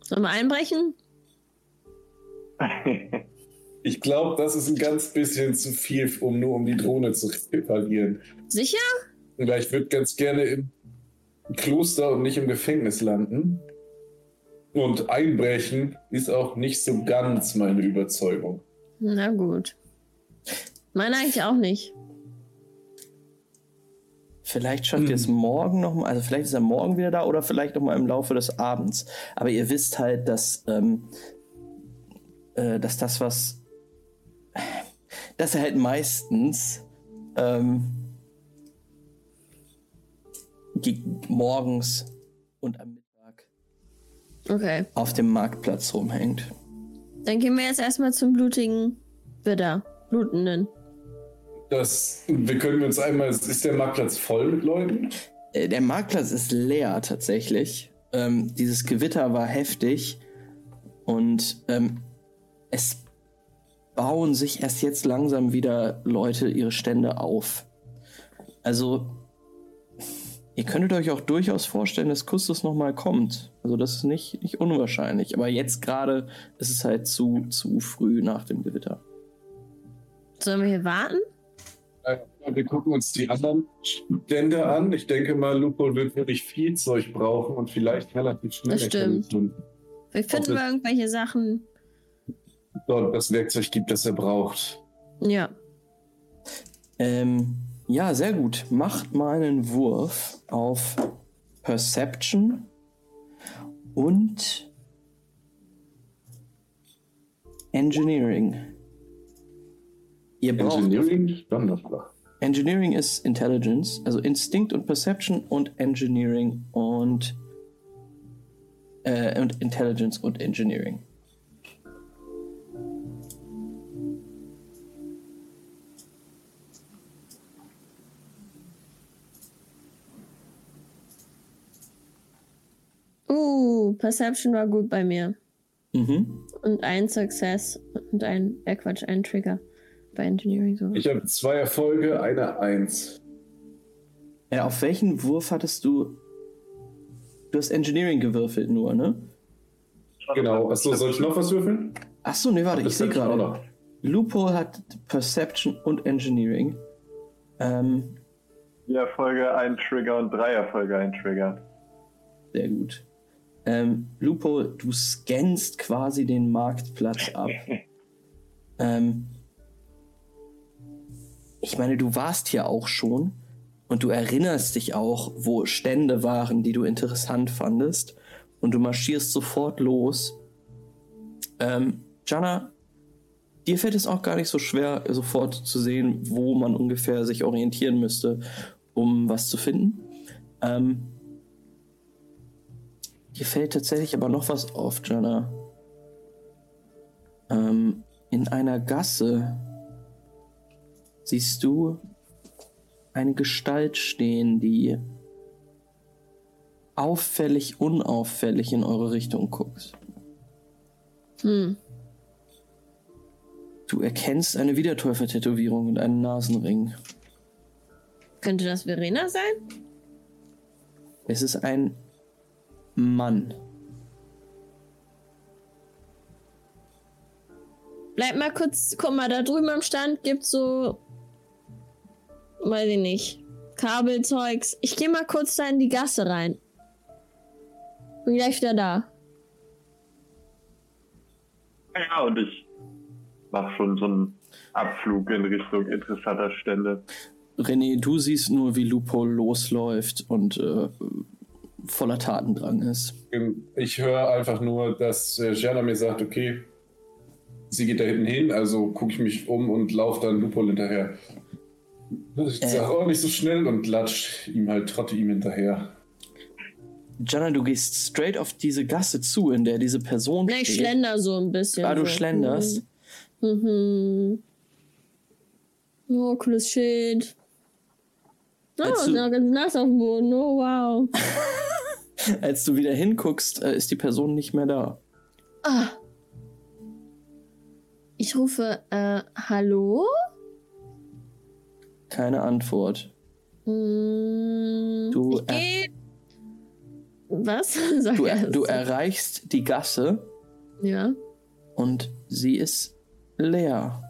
[SPEAKER 4] Sollen wir einbrechen?
[SPEAKER 2] Ich glaube, das ist ein ganz bisschen zu viel, um nur um die Drohne zu reparieren.
[SPEAKER 4] Sicher?
[SPEAKER 2] Weil ich würde ganz gerne im Kloster und nicht im Gefängnis landen. Und einbrechen ist auch nicht so ganz meine Überzeugung.
[SPEAKER 4] Na gut. Meine eigentlich auch nicht.
[SPEAKER 1] Vielleicht schafft ihr es morgen noch mal, also vielleicht ist er morgen wieder da oder vielleicht noch mal im Laufe des Abends. Aber ihr wisst halt, dass, ähm, äh, dass das, was, dass er halt meistens ähm, morgens und am Mittag
[SPEAKER 4] Okay.
[SPEAKER 1] auf dem Marktplatz rumhängt.
[SPEAKER 4] Dann gehen wir jetzt erstmal zum blutigen Widder. Blutenden.
[SPEAKER 2] Das, wir können uns einmal, ist der Marktplatz voll mit Leuten?
[SPEAKER 1] Äh, Der Marktplatz ist leer tatsächlich. Ähm, dieses Gewitter war heftig und ähm, es bauen sich erst jetzt langsam wieder Leute ihre Stände auf. Also ihr könntet euch auch durchaus vorstellen, dass Kustus nochmal kommt. Also das ist nicht, nicht unwahrscheinlich. Aber jetzt gerade ist es halt zu, zu früh nach dem Gewitter.
[SPEAKER 4] Sollen wir hier warten?
[SPEAKER 2] Äh, Wir gucken uns die anderen Stände an. Ich denke mal, Lupo wird wirklich viel Zeug brauchen und vielleicht relativ schnell
[SPEAKER 4] Das stimmt. Wir finden wir irgendwelche Sachen.
[SPEAKER 2] dort das Werkzeug gibt, das er braucht.
[SPEAKER 4] Ja.
[SPEAKER 1] Ähm, ja, sehr gut. Macht mal einen Wurf auf Perception und Engineering. Ihr braucht
[SPEAKER 2] Engineering.
[SPEAKER 1] Engineering ist Intelligence, also Instinct und Perception und Engineering und äh, und Intelligence und Engineering.
[SPEAKER 4] Uh, Perception war gut bei mir.
[SPEAKER 1] Mhm.
[SPEAKER 4] Und ein Success und ein, äh Quatsch, ein Trigger bei Engineering so.
[SPEAKER 2] Ich habe zwei Erfolge, eine Eins.
[SPEAKER 1] Äh, auf welchen Wurf hattest du? Du hast Engineering gewürfelt nur, ne?
[SPEAKER 2] Genau. Achso, soll ich noch was würfeln?
[SPEAKER 1] Ach so, nee, warte, ich sehe gerade. Loophole hat Perception und Engineering. Ähm,
[SPEAKER 3] Vier Erfolge, ein Trigger und drei Erfolge, ein Trigger.
[SPEAKER 1] sehr gut. Ähm, Loophole, du scannst quasi den Marktplatz ab. ähm, ich meine, du warst hier auch schon und du erinnerst dich auch, wo Stände waren, die du interessant fandest. Und du marschierst sofort los. Ähm, Jana, dir fällt es auch gar nicht so schwer, sofort zu sehen, wo man ungefähr sich orientieren müsste, um was zu finden. Ähm, dir fällt tatsächlich aber noch was auf, Jana. Ähm, in einer Gasse siehst du eine Gestalt stehen, die auffällig, unauffällig in eure Richtung guckt.
[SPEAKER 4] Hm.
[SPEAKER 1] Du erkennst eine Wiedertäufer-Tätowierung und einen Nasenring.
[SPEAKER 4] Könnte das Verena sein?
[SPEAKER 1] Es ist ein Mann.
[SPEAKER 4] Bleib mal kurz, guck mal, da drüben am Stand gibt's so, weiß ich nicht, Kabelzeugs. Ich gehe mal kurz da in die Gasse rein. Bin gleich wieder da.
[SPEAKER 3] Ja, und ich mach schon so einen Abflug in Richtung interessanter Stelle.
[SPEAKER 1] René, du siehst nur, wie Lupo losläuft und äh, voller Tatendrang ist.
[SPEAKER 2] Ich höre einfach nur, dass äh, Jana mir sagt, okay, sie geht da hinten hin, also gucke ich mich um und laufe dann Lupol hinterher. Ich
[SPEAKER 1] Äh.
[SPEAKER 2] sag, oh, nicht so schnell und latsch ihm halt, trotte ihm hinterher.
[SPEAKER 1] Jana, du gehst straight auf diese Gasse zu, in der diese Person
[SPEAKER 4] ich
[SPEAKER 1] steht.
[SPEAKER 4] schlender so ein bisschen.
[SPEAKER 1] Ah, du
[SPEAKER 4] so.
[SPEAKER 1] schlenderst.
[SPEAKER 4] Mhm. Oh, cooles Schild. Oh, ist ganz nass auf dem Boden. Oh, wow.
[SPEAKER 1] Als du wieder hinguckst, äh, ist die Person nicht mehr da.
[SPEAKER 4] Ah. Ich rufe, äh, hallo?
[SPEAKER 1] Keine Antwort.
[SPEAKER 4] Hm,
[SPEAKER 1] Du,
[SPEAKER 4] ich geh... Was? Sag
[SPEAKER 1] Du,
[SPEAKER 4] erst.
[SPEAKER 1] du erreichst die Gasse
[SPEAKER 4] Ja.
[SPEAKER 1] und sie ist leer.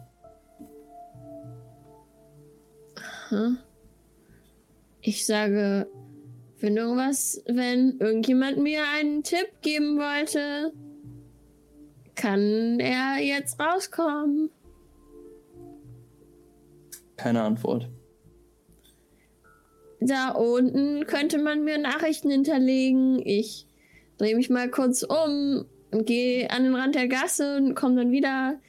[SPEAKER 4] Ich sage, wenn irgendwas, wenn irgendjemand mir einen Tipp geben wollte, kann er jetzt rauskommen.
[SPEAKER 1] Keine Antwort.
[SPEAKER 4] Da unten könnte man mir Nachrichten hinterlegen. Ich drehe mich mal kurz um und gehe an den Rand der Gasse und komme dann wieder.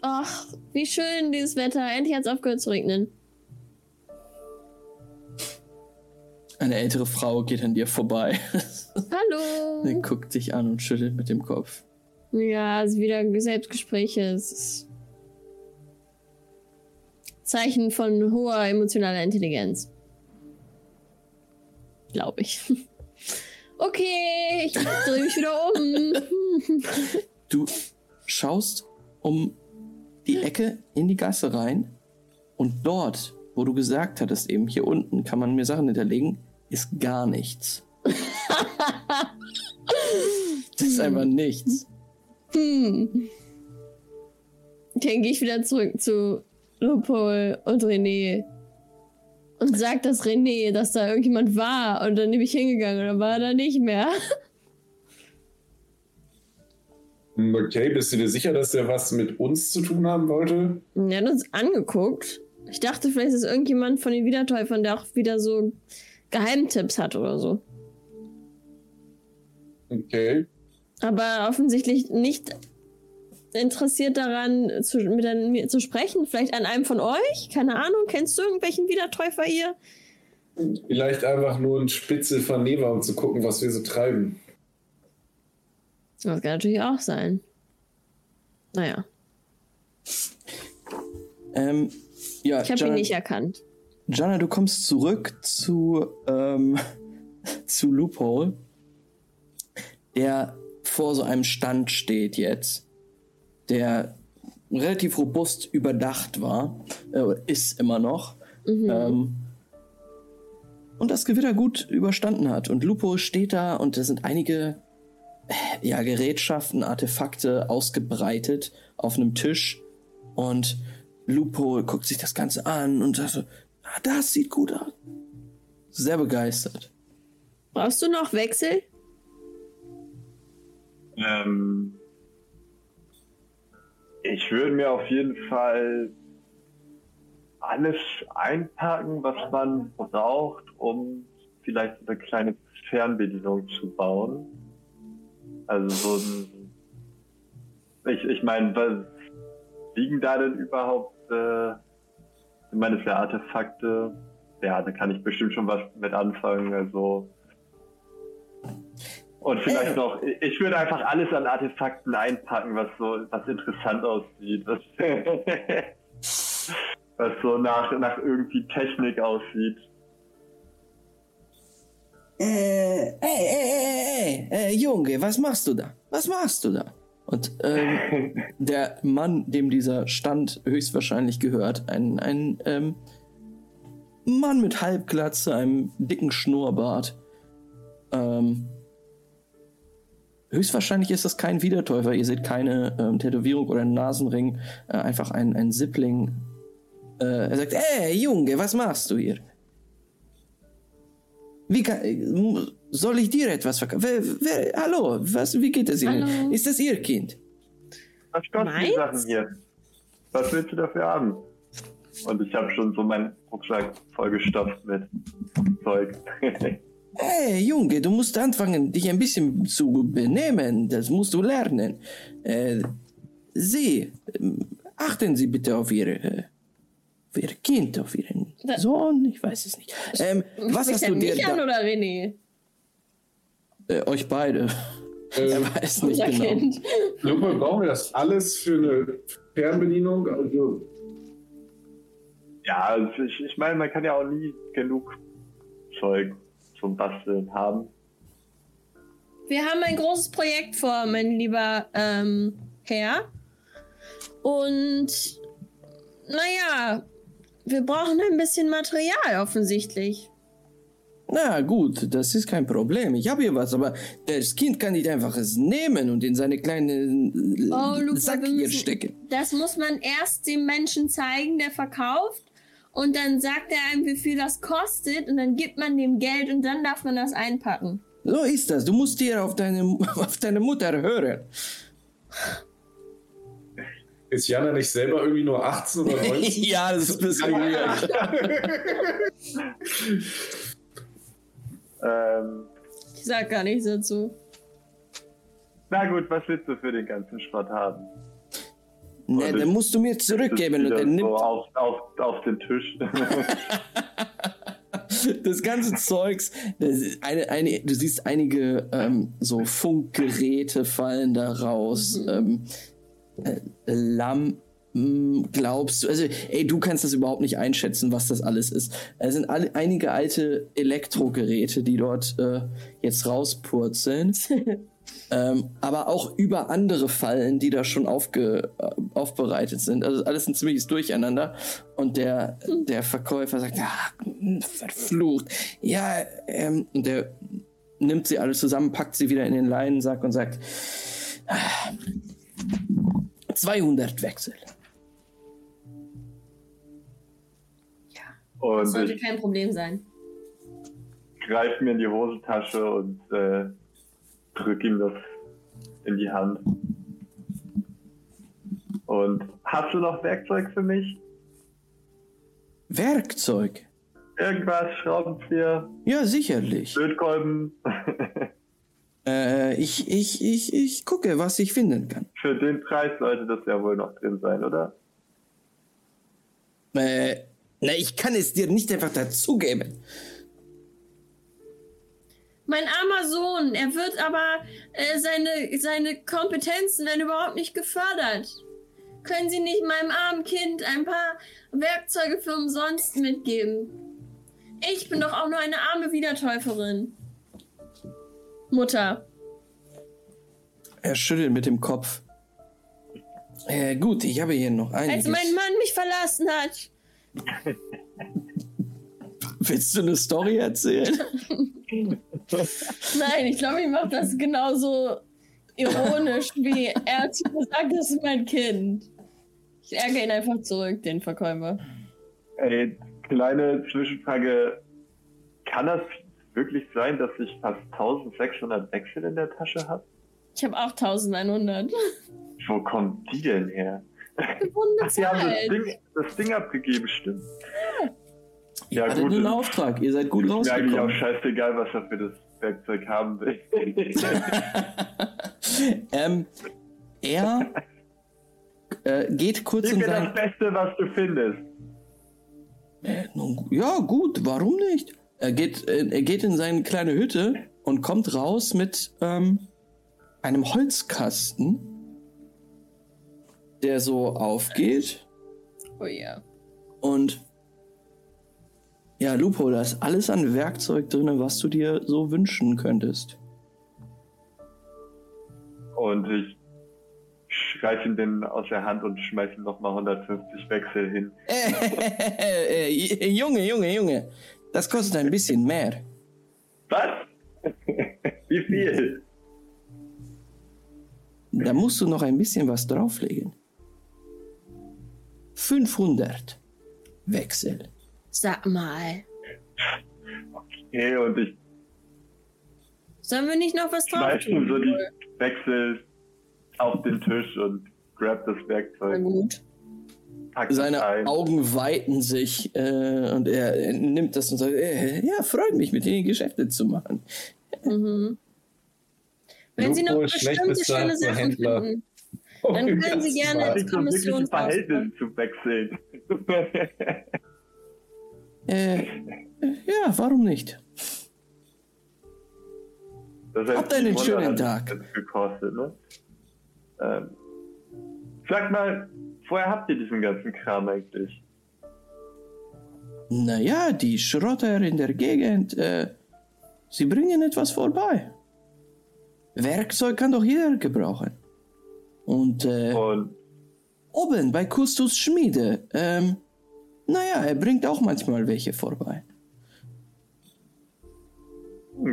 [SPEAKER 4] Ach, wie schön dieses Wetter. Endlich hat es aufgehört zu regnen.
[SPEAKER 1] Eine ältere Frau geht an dir vorbei.
[SPEAKER 4] Hallo.
[SPEAKER 1] Sie guckt dich an und schüttelt mit dem Kopf.
[SPEAKER 4] Ja, es ist wieder Selbstgespräche. Es ist Zeichen von hoher emotionaler Intelligenz. Glaube ich. Okay, ich drehe mich wieder um.
[SPEAKER 1] Du schaust um die Ecke in die Gasse rein und dort, wo du gesagt hattest, eben hier unten kann man mir Sachen hinterlegen, ist gar nichts. das ist einfach nichts.
[SPEAKER 4] Hm. Dann gehe ich wieder zurück zu Lupol und René und sag das René, dass da irgendjemand war und dann bin ich hingegangen und dann war er da nicht mehr.
[SPEAKER 2] Okay, bist du dir sicher, dass der was mit uns zu tun haben wollte?
[SPEAKER 4] Er hat uns angeguckt. Ich dachte, vielleicht ist irgendjemand von den Wiedertäufern, der auch wieder so Geheimtipps hat oder so.
[SPEAKER 2] Okay.
[SPEAKER 4] Aber offensichtlich nicht interessiert daran, zu, mit mir zu sprechen. Vielleicht an einem von euch? Keine Ahnung. Kennst du irgendwelchen Wiedertäufer hier?
[SPEAKER 2] Vielleicht einfach nur ein Spitzel von Neva, um zu gucken, was wir so treiben.
[SPEAKER 4] Das kann natürlich auch sein. Naja.
[SPEAKER 1] Ähm, ja,
[SPEAKER 4] Ich habe ihn nicht erkannt.
[SPEAKER 1] Jana, du kommst zurück zu, ähm, zu Loophole, der vor so einem Stand steht jetzt, der relativ robust überdacht war, äh, ist immer noch. Ähm, und das Gewitter gut überstanden hat. Und Lupo steht da und da sind einige äh, ja, Gerätschaften, Artefakte ausgebreitet auf einem Tisch. Und Lupo guckt sich das Ganze an und sagt so, ah, das sieht gut aus. Sehr begeistert.
[SPEAKER 4] Brauchst du noch Wechsel?
[SPEAKER 3] Ähm, ich würde mir auf jeden Fall alles einpacken, was man braucht, um vielleicht eine kleine Fernbedienung zu bauen. Also so ein, ich, ich meine, was liegen da denn überhaupt, äh, ich meine, das sind Artefakte, ja, da kann ich bestimmt schon was mit anfangen, also und vielleicht noch, ich würde einfach alles an Artefakten einpacken, was so, was interessant aussieht, was, was so nach, nach irgendwie Technik aussieht.
[SPEAKER 1] Äh, ey, ey, ey, ey, äh, Junge, was machst du da? Was machst du da? Und ähm, der Mann, dem dieser Stand höchstwahrscheinlich gehört, ein, ein ähm, Mann mit Halbglatze, einem dicken Schnurrbart. Ähm, höchstwahrscheinlich ist das kein Wiedertäufer. Ihr seht keine ähm, Tätowierung oder einen Nasenring, äh, einfach ein, ein Sippling. Äh, er sagt, ey, Junge, was machst du hier? Wie kann, soll ich dir etwas verkaufen? Wer, wer, hallo, was, wie geht es Ihnen?
[SPEAKER 4] Hallo.
[SPEAKER 1] Ist das Ihr Kind?
[SPEAKER 3] Was kosten die? Sachen hier? Was willst du dafür haben? Und ich habe schon so meinen Rucksack vollgestopft mit Zeug.
[SPEAKER 1] Hey, Junge, du musst anfangen, dich ein bisschen zu benehmen. Das musst du lernen. Äh, Sie, ähm, achten Sie bitte auf Ihre, äh, auf Ihr Kind, auf Ihren Sohn. Ich weiß es nicht. Ähm, was hast du dir
[SPEAKER 4] mich an oder René?
[SPEAKER 1] Äh, Euch beide.
[SPEAKER 2] Ähm,
[SPEAKER 1] er weiß nicht genau.
[SPEAKER 4] Kind.
[SPEAKER 2] Lupe, brauchen wir das alles für eine Fernbedienung? Also,
[SPEAKER 3] ja, also ich, ich meine, man kann ja auch nie genug Zeug zum Basteln haben.
[SPEAKER 4] Wir haben ein großes Projekt vor, mein lieber ähm, Herr. Und naja, wir brauchen ein bisschen Material offensichtlich.
[SPEAKER 1] Na gut, das ist kein Problem. Ich habe hier was, aber das Kind kann nicht einfach es nehmen und in seine kleine äh,
[SPEAKER 4] Oh, Luca,
[SPEAKER 1] Sack hier
[SPEAKER 4] müssen-
[SPEAKER 1] stecken.
[SPEAKER 4] Das muss man erst dem Menschen zeigen, der verkauft. Und dann sagt er einem, wie viel das kostet. Und dann gibt man dem Geld und dann darf man das einpacken.
[SPEAKER 1] So ist das. Du musst hier auf deine, auf deine Mutter hören.
[SPEAKER 2] ist Jana nicht selber irgendwie nur 18 oder 19?
[SPEAKER 1] ja, das ist ein bisschen weird.
[SPEAKER 3] Ähm,
[SPEAKER 4] Ich sag gar nichts dazu.
[SPEAKER 3] na gut, was willst du für den ganzen Schrott haben?
[SPEAKER 1] Ne, dann musst du mir zurückgeben und
[SPEAKER 3] Wieder
[SPEAKER 1] dann
[SPEAKER 3] so
[SPEAKER 1] nimmt.
[SPEAKER 3] auf, auf, auf den Tisch.
[SPEAKER 1] das ganze Zeugs, das ist eine, eine, du siehst einige ähm, so Funkgeräte fallen da raus. Ähm, äh, Lampen, glaubst du, also ey, du kannst das überhaupt nicht einschätzen, was das alles ist. Es sind alle, einige alte Elektrogeräte, die dort äh, jetzt rauspurzeln. Ähm, aber auch über andere Fallen, die da schon aufge, äh, aufbereitet sind. Also alles ein ziemliches Durcheinander. Und der, der Verkäufer sagt, ja, verflucht. Ja, ähm, und der nimmt sie alle zusammen, packt sie wieder in den Leinensack und sagt, ah, 200 Wechsel.
[SPEAKER 4] Das
[SPEAKER 3] Und
[SPEAKER 4] sollte
[SPEAKER 3] ich
[SPEAKER 4] kein Problem sein.
[SPEAKER 3] greife mir in die Hosentasche und äh, drücke ihm das in die Hand. Und hast du noch Werkzeug für mich?
[SPEAKER 1] Werkzeug?
[SPEAKER 3] Irgendwas, Schraubenzieher,
[SPEAKER 1] Ja, sicherlich.
[SPEAKER 3] Lötkolben.
[SPEAKER 1] Äh, ich, ich, ich, ich gucke, was ich finden kann.
[SPEAKER 3] Für den Preis sollte das ja wohl noch drin sein, oder?
[SPEAKER 1] Äh, na, ich kann es dir nicht einfach dazugeben.
[SPEAKER 4] Mein armer Sohn, er wird aber äh, seine, seine Kompetenzen werden überhaupt nicht gefördert. Können Sie nicht meinem armen Kind ein paar Werkzeuge für umsonst mitgeben? Ich bin doch auch nur eine arme Wiedertäuferin. Mutter.
[SPEAKER 1] Er schüttelt mit dem Kopf. Äh, gut, ich habe hier noch einiges.
[SPEAKER 4] Als mein Mann mich verlassen hat.
[SPEAKER 1] Willst du eine Story erzählen?
[SPEAKER 4] Nein, ich glaube, ich mache das genauso ironisch, wie er hat gesagt, das ist mein Kind. Ich ärgere ihn einfach zurück, den Verkäufer.
[SPEAKER 3] Ey, kleine Zwischenfrage. Kann das wirklich sein, dass ich fast 1600 Wechsel in der Tasche habe?
[SPEAKER 4] Ich habe auch 1100.
[SPEAKER 3] Wo kommt die denn her? Ach, sie haben das. Ding, das Ding abgegeben, stimmt.
[SPEAKER 1] Ja,
[SPEAKER 3] Ja,
[SPEAKER 1] Hattet
[SPEAKER 3] gut.
[SPEAKER 1] einen Auftrag, ihr seid gut
[SPEAKER 3] Ist mir eigentlich auch
[SPEAKER 1] rausgekommen.
[SPEAKER 3] scheißegal, was er für das Werkzeug haben will.
[SPEAKER 1] ähm, er äh, geht kurz
[SPEAKER 3] Gib
[SPEAKER 1] in
[SPEAKER 3] mir das. Beste, was du findest.
[SPEAKER 1] Äh, nun ja, gut, warum nicht? Er geht, äh, er geht in seine kleine Hütte und kommt raus mit ähm, einem Holzkasten, der so aufgeht.
[SPEAKER 4] Oh ja.
[SPEAKER 1] Und ja, Lupo, da ist alles an Werkzeug drin, was du dir so wünschen könntest.
[SPEAKER 3] Und ich greife ihm den aus der Hand und schmeiß ihm nochmal 150 Wechsel hin.
[SPEAKER 1] Äh, äh, Junge, Junge, Junge, das kostet ein bisschen mehr.
[SPEAKER 3] Was? Wie viel?
[SPEAKER 1] Da musst du noch ein bisschen was drauflegen. 500 Wechsel.
[SPEAKER 4] Sag mal.
[SPEAKER 3] Okay, und ich
[SPEAKER 4] Sollen wir nicht noch was drauf
[SPEAKER 3] ihm so
[SPEAKER 4] tun?
[SPEAKER 3] die Wechsel auf den Tisch und grab das
[SPEAKER 4] Na
[SPEAKER 3] Werkzeug.
[SPEAKER 4] gut.
[SPEAKER 3] Pack es
[SPEAKER 1] Seine
[SPEAKER 3] ein.
[SPEAKER 1] Augen weiten sich äh, und er, er nimmt das und sagt, äh, ja, freut mich, mit Ihnen Geschäfte zu machen.
[SPEAKER 4] Mhm. Wenn Sie noch
[SPEAKER 2] Lupo ist schlecht
[SPEAKER 4] bestimmte schöne Sachen
[SPEAKER 2] Händler.
[SPEAKER 4] finden, Dann können Sie gerne-
[SPEAKER 3] ein
[SPEAKER 4] Kommissionsausfall.
[SPEAKER 3] Verhältnis zu wechseln.
[SPEAKER 1] Äh, ja, warum nicht?
[SPEAKER 3] Das heißt,
[SPEAKER 1] Habt einen
[SPEAKER 3] 700
[SPEAKER 1] schönen Tag.
[SPEAKER 3] gekostet, ne? Ähm, sag mal, woher habt ihr diesen ganzen Kram eigentlich?
[SPEAKER 1] Naja, die Schrotter in der Gegend, äh, sie bringen etwas vorbei. Werkzeug kann doch jeder gebrauchen. Und äh,
[SPEAKER 3] Und
[SPEAKER 1] oben bei Kustus Schmiede, ähm, naja, er bringt auch manchmal welche vorbei.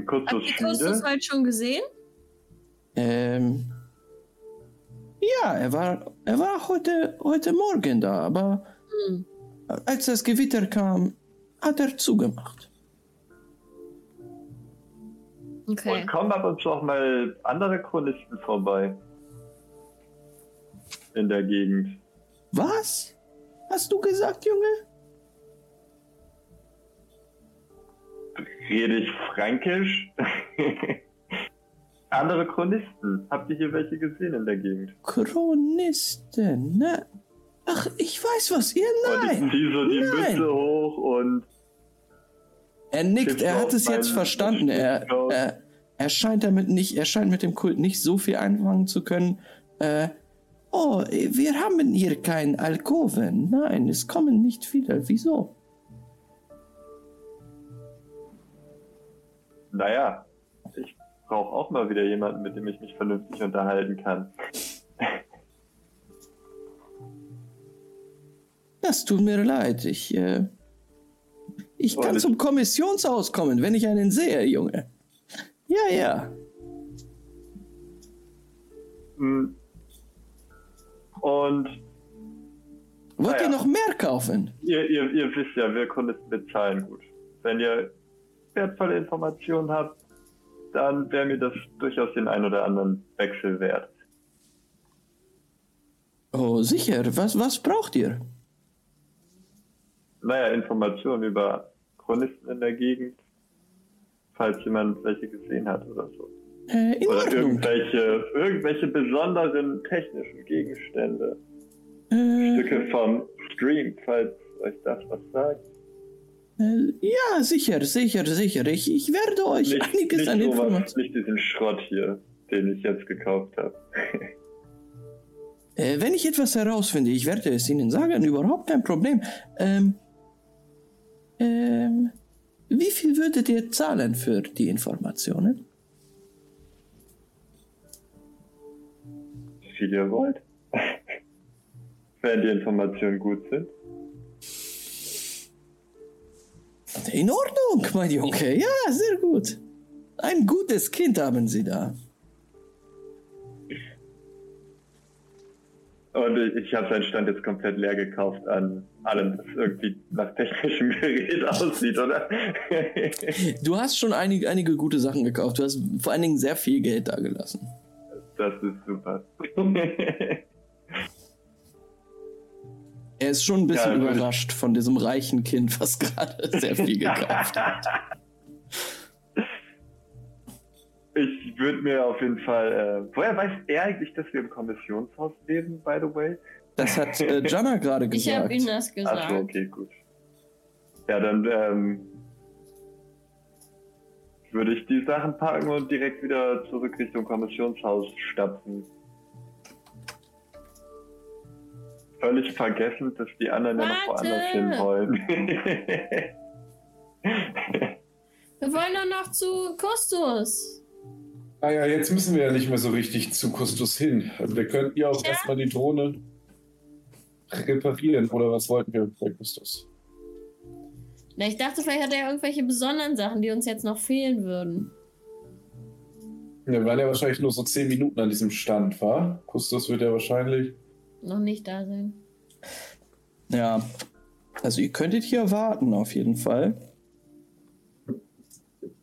[SPEAKER 3] kurzes
[SPEAKER 4] habt ihr Kustus heute schon gesehen?
[SPEAKER 1] Ähm, ja, er war, er war heute, heute Morgen da, aber
[SPEAKER 4] Hm.
[SPEAKER 1] als das Gewitter kam, hat er zugemacht.
[SPEAKER 4] Okay.
[SPEAKER 3] Und kommen ab und zu auch mal andere Chronisten vorbei. In der Gegend.
[SPEAKER 1] Was? Hast du gesagt, Junge?
[SPEAKER 3] Rede ich fränkisch? andere Chronisten. Habt ihr hier welche gesehen in der Gegend?
[SPEAKER 1] Chronisten, ne? Ach, ich weiß was, ihr
[SPEAKER 3] Und ich
[SPEAKER 1] nein.
[SPEAKER 3] ziehe so die
[SPEAKER 1] Nein.
[SPEAKER 3] Mütze hoch und
[SPEAKER 1] Er nickt, er hat es jetzt verstanden. Er, er, er scheint damit nicht, er scheint mit dem Kult nicht so viel anfangen zu können. Äh, oh, wir haben hier kein Alkoven. Nein, es kommen nicht viele. Wieso?
[SPEAKER 3] Naja, ich brauche auch mal wieder jemanden, mit dem ich mich vernünftig unterhalten kann.
[SPEAKER 1] Das tut mir leid. Ich, äh, ich
[SPEAKER 3] Oh,
[SPEAKER 1] kann zum Kommissionshaus kommen, wenn ich einen sehe, Junge. Ja, ja.
[SPEAKER 3] Hm. Und
[SPEAKER 1] Wollt
[SPEAKER 3] Ah,
[SPEAKER 1] ihr
[SPEAKER 3] ja.
[SPEAKER 1] noch mehr kaufen?
[SPEAKER 3] ihr, ihr, ihr wisst ja, wir Kunden bezahlen gut. Wenn ihr wertvolle Informationen habt, dann wäre mir das durchaus den ein oder anderen Wechsel wert.
[SPEAKER 1] Oh, sicher. Was, was braucht ihr?
[SPEAKER 3] Naja, Informationen über Chronisten in der Gegend, falls jemand welche gesehen hat oder so.
[SPEAKER 1] Äh, in
[SPEAKER 3] Oder
[SPEAKER 1] Ordnung.
[SPEAKER 3] irgendwelche, irgendwelche besonderen technischen Gegenstände.
[SPEAKER 1] Äh,
[SPEAKER 3] Stücke vom Stream, falls euch das was sagt.
[SPEAKER 1] äh, ja, sicher, sicher, sicher. Ich, ich werde euch
[SPEAKER 3] Nicht,
[SPEAKER 1] einiges
[SPEAKER 3] nicht,
[SPEAKER 1] an Informationen.
[SPEAKER 3] nicht diesen Schrott hier, den ich jetzt gekauft habe.
[SPEAKER 1] Äh, wenn ich etwas herausfinde, ich werde es Ihnen sagen, überhaupt kein Problem. Ähm, ähm, wie viel würdet ihr zahlen für die Informationen?
[SPEAKER 3] Viel ihr wollt. Wenn die Informationen gut sind.
[SPEAKER 1] In Ordnung, mein Junge. Ja, sehr gut. Ein gutes Kind haben Sie da.
[SPEAKER 3] Und ich, habe seinen Stand jetzt komplett leer gekauft an allem, was irgendwie nach technischem Gerät aussieht, oder?
[SPEAKER 1] Du hast schon einige, einige gute Sachen gekauft. Du hast vor allen Dingen sehr viel Geld da gelassen.
[SPEAKER 3] Das ist super.
[SPEAKER 1] Er ist schon ein bisschen
[SPEAKER 3] Ja, natürlich.
[SPEAKER 1] überrascht von diesem reichen Kind, was gerade sehr viel gekauft hat.
[SPEAKER 3] Ich würde mir auf jeden Fall. Äh, woher weiß er eigentlich, dass wir im Kommissionshaus leben, by the way?
[SPEAKER 1] Das hat äh, Jana gerade
[SPEAKER 4] Ich habe
[SPEAKER 1] gesagt.
[SPEAKER 4] ihm das gesagt.
[SPEAKER 3] Achso, okay, gut. Ja, dann ähm, würde ich die Sachen packen und direkt wieder zurück Richtung Kommissionshaus stapfen. Völlig vergessen, dass die anderen ja noch
[SPEAKER 4] Warte!
[SPEAKER 3] woanders hin wollen.
[SPEAKER 4] Wir wollen doch noch zu Kustus.
[SPEAKER 2] Ah ja, jetzt müssen wir ja nicht mehr so richtig zu Kustus hin. Also wir könnten ja auch
[SPEAKER 4] Ja.
[SPEAKER 2] erstmal die Drohne reparieren. Oder was wollten wir bei Kustus?
[SPEAKER 4] Na, ich dachte, vielleicht hat er irgendwelche besonderen Sachen, die uns jetzt noch fehlen würden.
[SPEAKER 2] Wir waren ja wahrscheinlich nur so 10 Minuten an diesem Stand, war? Kustus wird ja wahrscheinlich.
[SPEAKER 4] Noch nicht da sein.
[SPEAKER 1] Ja. Also ihr könntet hier warten auf jeden Fall.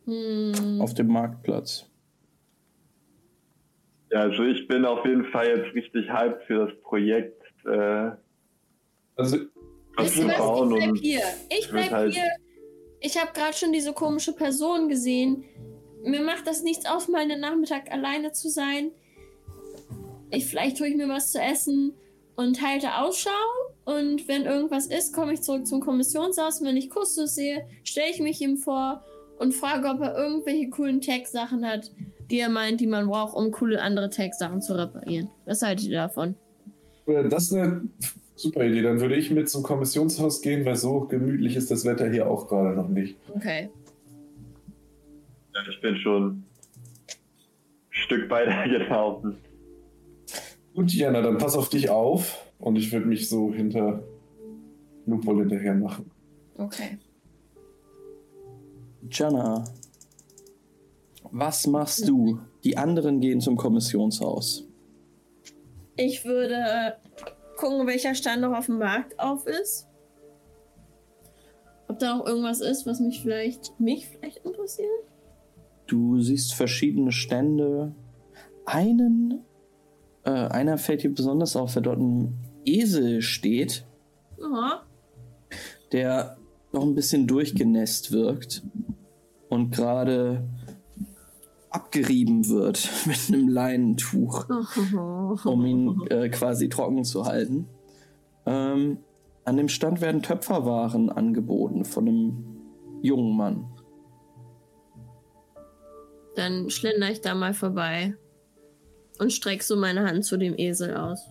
[SPEAKER 4] Hm.
[SPEAKER 1] Auf dem Marktplatz.
[SPEAKER 3] ja, also ich bin auf jeden Fall jetzt richtig hyped für das Projekt. Äh,
[SPEAKER 2] Also,
[SPEAKER 4] Wisst ihr was? Ich bleib hier. Ich bleib
[SPEAKER 3] halt-
[SPEAKER 4] hier. Ich habe gerade schon diese komische Person gesehen. Mir macht das nichts aus, mal einen Nachmittag alleine zu sein. Ich, vielleicht hole ich mir was zu essen und halte Ausschau. Und wenn irgendwas ist, komme ich zurück zum Kommissionshaus. Und wenn ich Kustus sehe, stelle ich mich ihm vor und frage, ob er irgendwelche coolen Tech-Sachen hat, die er meint, die man braucht, um coole andere Tech-Sachen zu reparieren. Was haltet ihr davon?
[SPEAKER 2] äh, das ist eine super Idee. Dann würde ich mit zum Kommissionshaus gehen, weil so gemütlich ist das Wetter hier auch gerade noch nicht.
[SPEAKER 4] Okay.
[SPEAKER 3] ich bin schon ein Stück weiter gelaufen.
[SPEAKER 2] Gut, Jana, dann pass auf dich auf. Und ich würde mich so hinter Lupol hinterher machen.
[SPEAKER 4] Okay.
[SPEAKER 1] Jana. Was machst du? Die anderen gehen zum Kommissionshaus.
[SPEAKER 4] Ich würde gucken, welcher Stand noch auf dem Markt auf ist. Ob da noch irgendwas ist, was mich vielleicht, mich vielleicht interessiert.
[SPEAKER 1] Du siehst verschiedene Stände. Einen, äh, einer fällt dir besonders auf, wer dort ein Esel steht,
[SPEAKER 4] Aha.
[SPEAKER 1] der noch ein bisschen durchgenässt wirkt und gerade abgerieben wird mit einem Leinentuch, um ihn äh, quasi trocken zu halten. Ähm, an dem Stand werden Töpferwaren angeboten von einem jungen Mann.
[SPEAKER 4] Dann schlender ich da mal vorbei und streck so meine Hand zu dem Esel aus.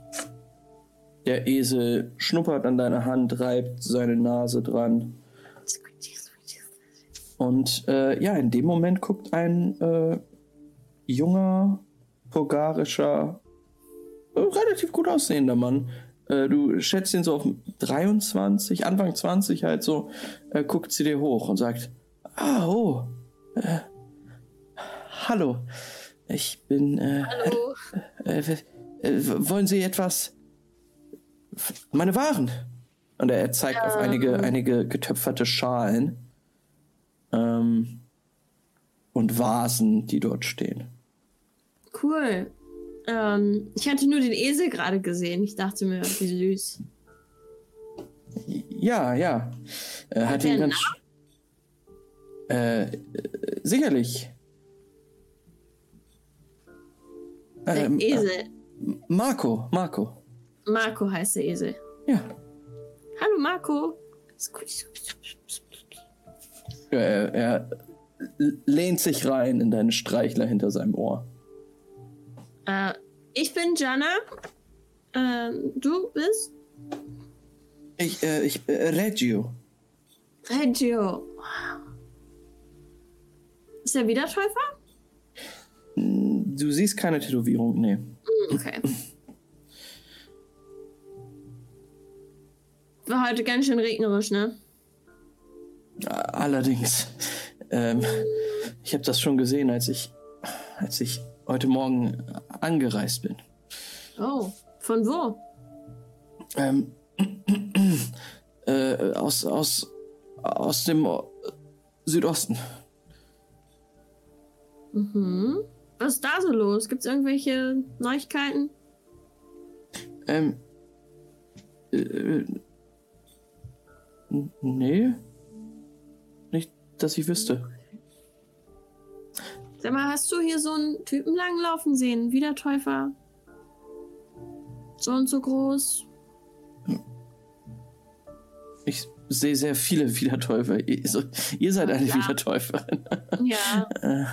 [SPEAKER 1] Der Esel schnuppert an deiner Hand, reibt seine Nase dran. Und äh, ja, in dem Moment guckt ein äh, junger, bulgarischer, äh, relativ gut aussehender Mann. Äh, du schätzt ihn so auf 23, Anfang 20 halt so, äh, guckt sie dir hoch und sagt, ah, oh, äh, hallo, ich bin, äh,
[SPEAKER 4] Hallo.
[SPEAKER 1] äh, wollen Sie etwas, meine Waren? Und er zeigt auf einige, einige getöpferte Schalen ähm, und Vasen, die dort stehen.
[SPEAKER 4] Cool. Ähm, ich hatte nur den Esel gerade gesehen. Ich dachte mir, wie süß.
[SPEAKER 1] Ja, ja. Er hat
[SPEAKER 4] der
[SPEAKER 1] ihn ganz. Äh, äh, sicherlich.
[SPEAKER 4] Der
[SPEAKER 1] Ähm,
[SPEAKER 4] Esel.
[SPEAKER 1] äh, Marco, Marco.
[SPEAKER 4] Marco heißt der Esel.
[SPEAKER 1] Ja.
[SPEAKER 4] Hallo Marco.
[SPEAKER 1] Ja, Er, er lehnt sich rein in deinen Streichler hinter seinem Ohr.
[SPEAKER 4] Äh, ich bin Jana. Ähm, du bist
[SPEAKER 1] Ich, äh, ich, äh, Reggio.
[SPEAKER 4] Reggio. Ist er wieder Täufer?
[SPEAKER 1] Du siehst keine Tätowierung, nee.
[SPEAKER 4] Hm, Okay. War heute ganz schön regnerisch, ne?
[SPEAKER 1] Allerdings. Ähm, ich habe das schon gesehen, als ich, als ich heute Morgen angereist bin.
[SPEAKER 4] Oh, von wo?
[SPEAKER 1] Ähm, äh, aus, aus, aus dem Südosten.
[SPEAKER 4] Mhm. Was ist da so los? Gibt's irgendwelche Neuigkeiten?
[SPEAKER 1] Ähm, äh, n- nee. Nicht, dass ich wüsste.
[SPEAKER 4] Sag mal, hast du hier so einen Typen langlaufen sehen? Wiedertäufer? So und so groß?
[SPEAKER 1] Ich sehe sehr viele Wiedertäufer. Ihr, so- ihr seid eine
[SPEAKER 4] Ja.
[SPEAKER 1] Wiedertäuferin.
[SPEAKER 4] Ja.
[SPEAKER 1] Äh,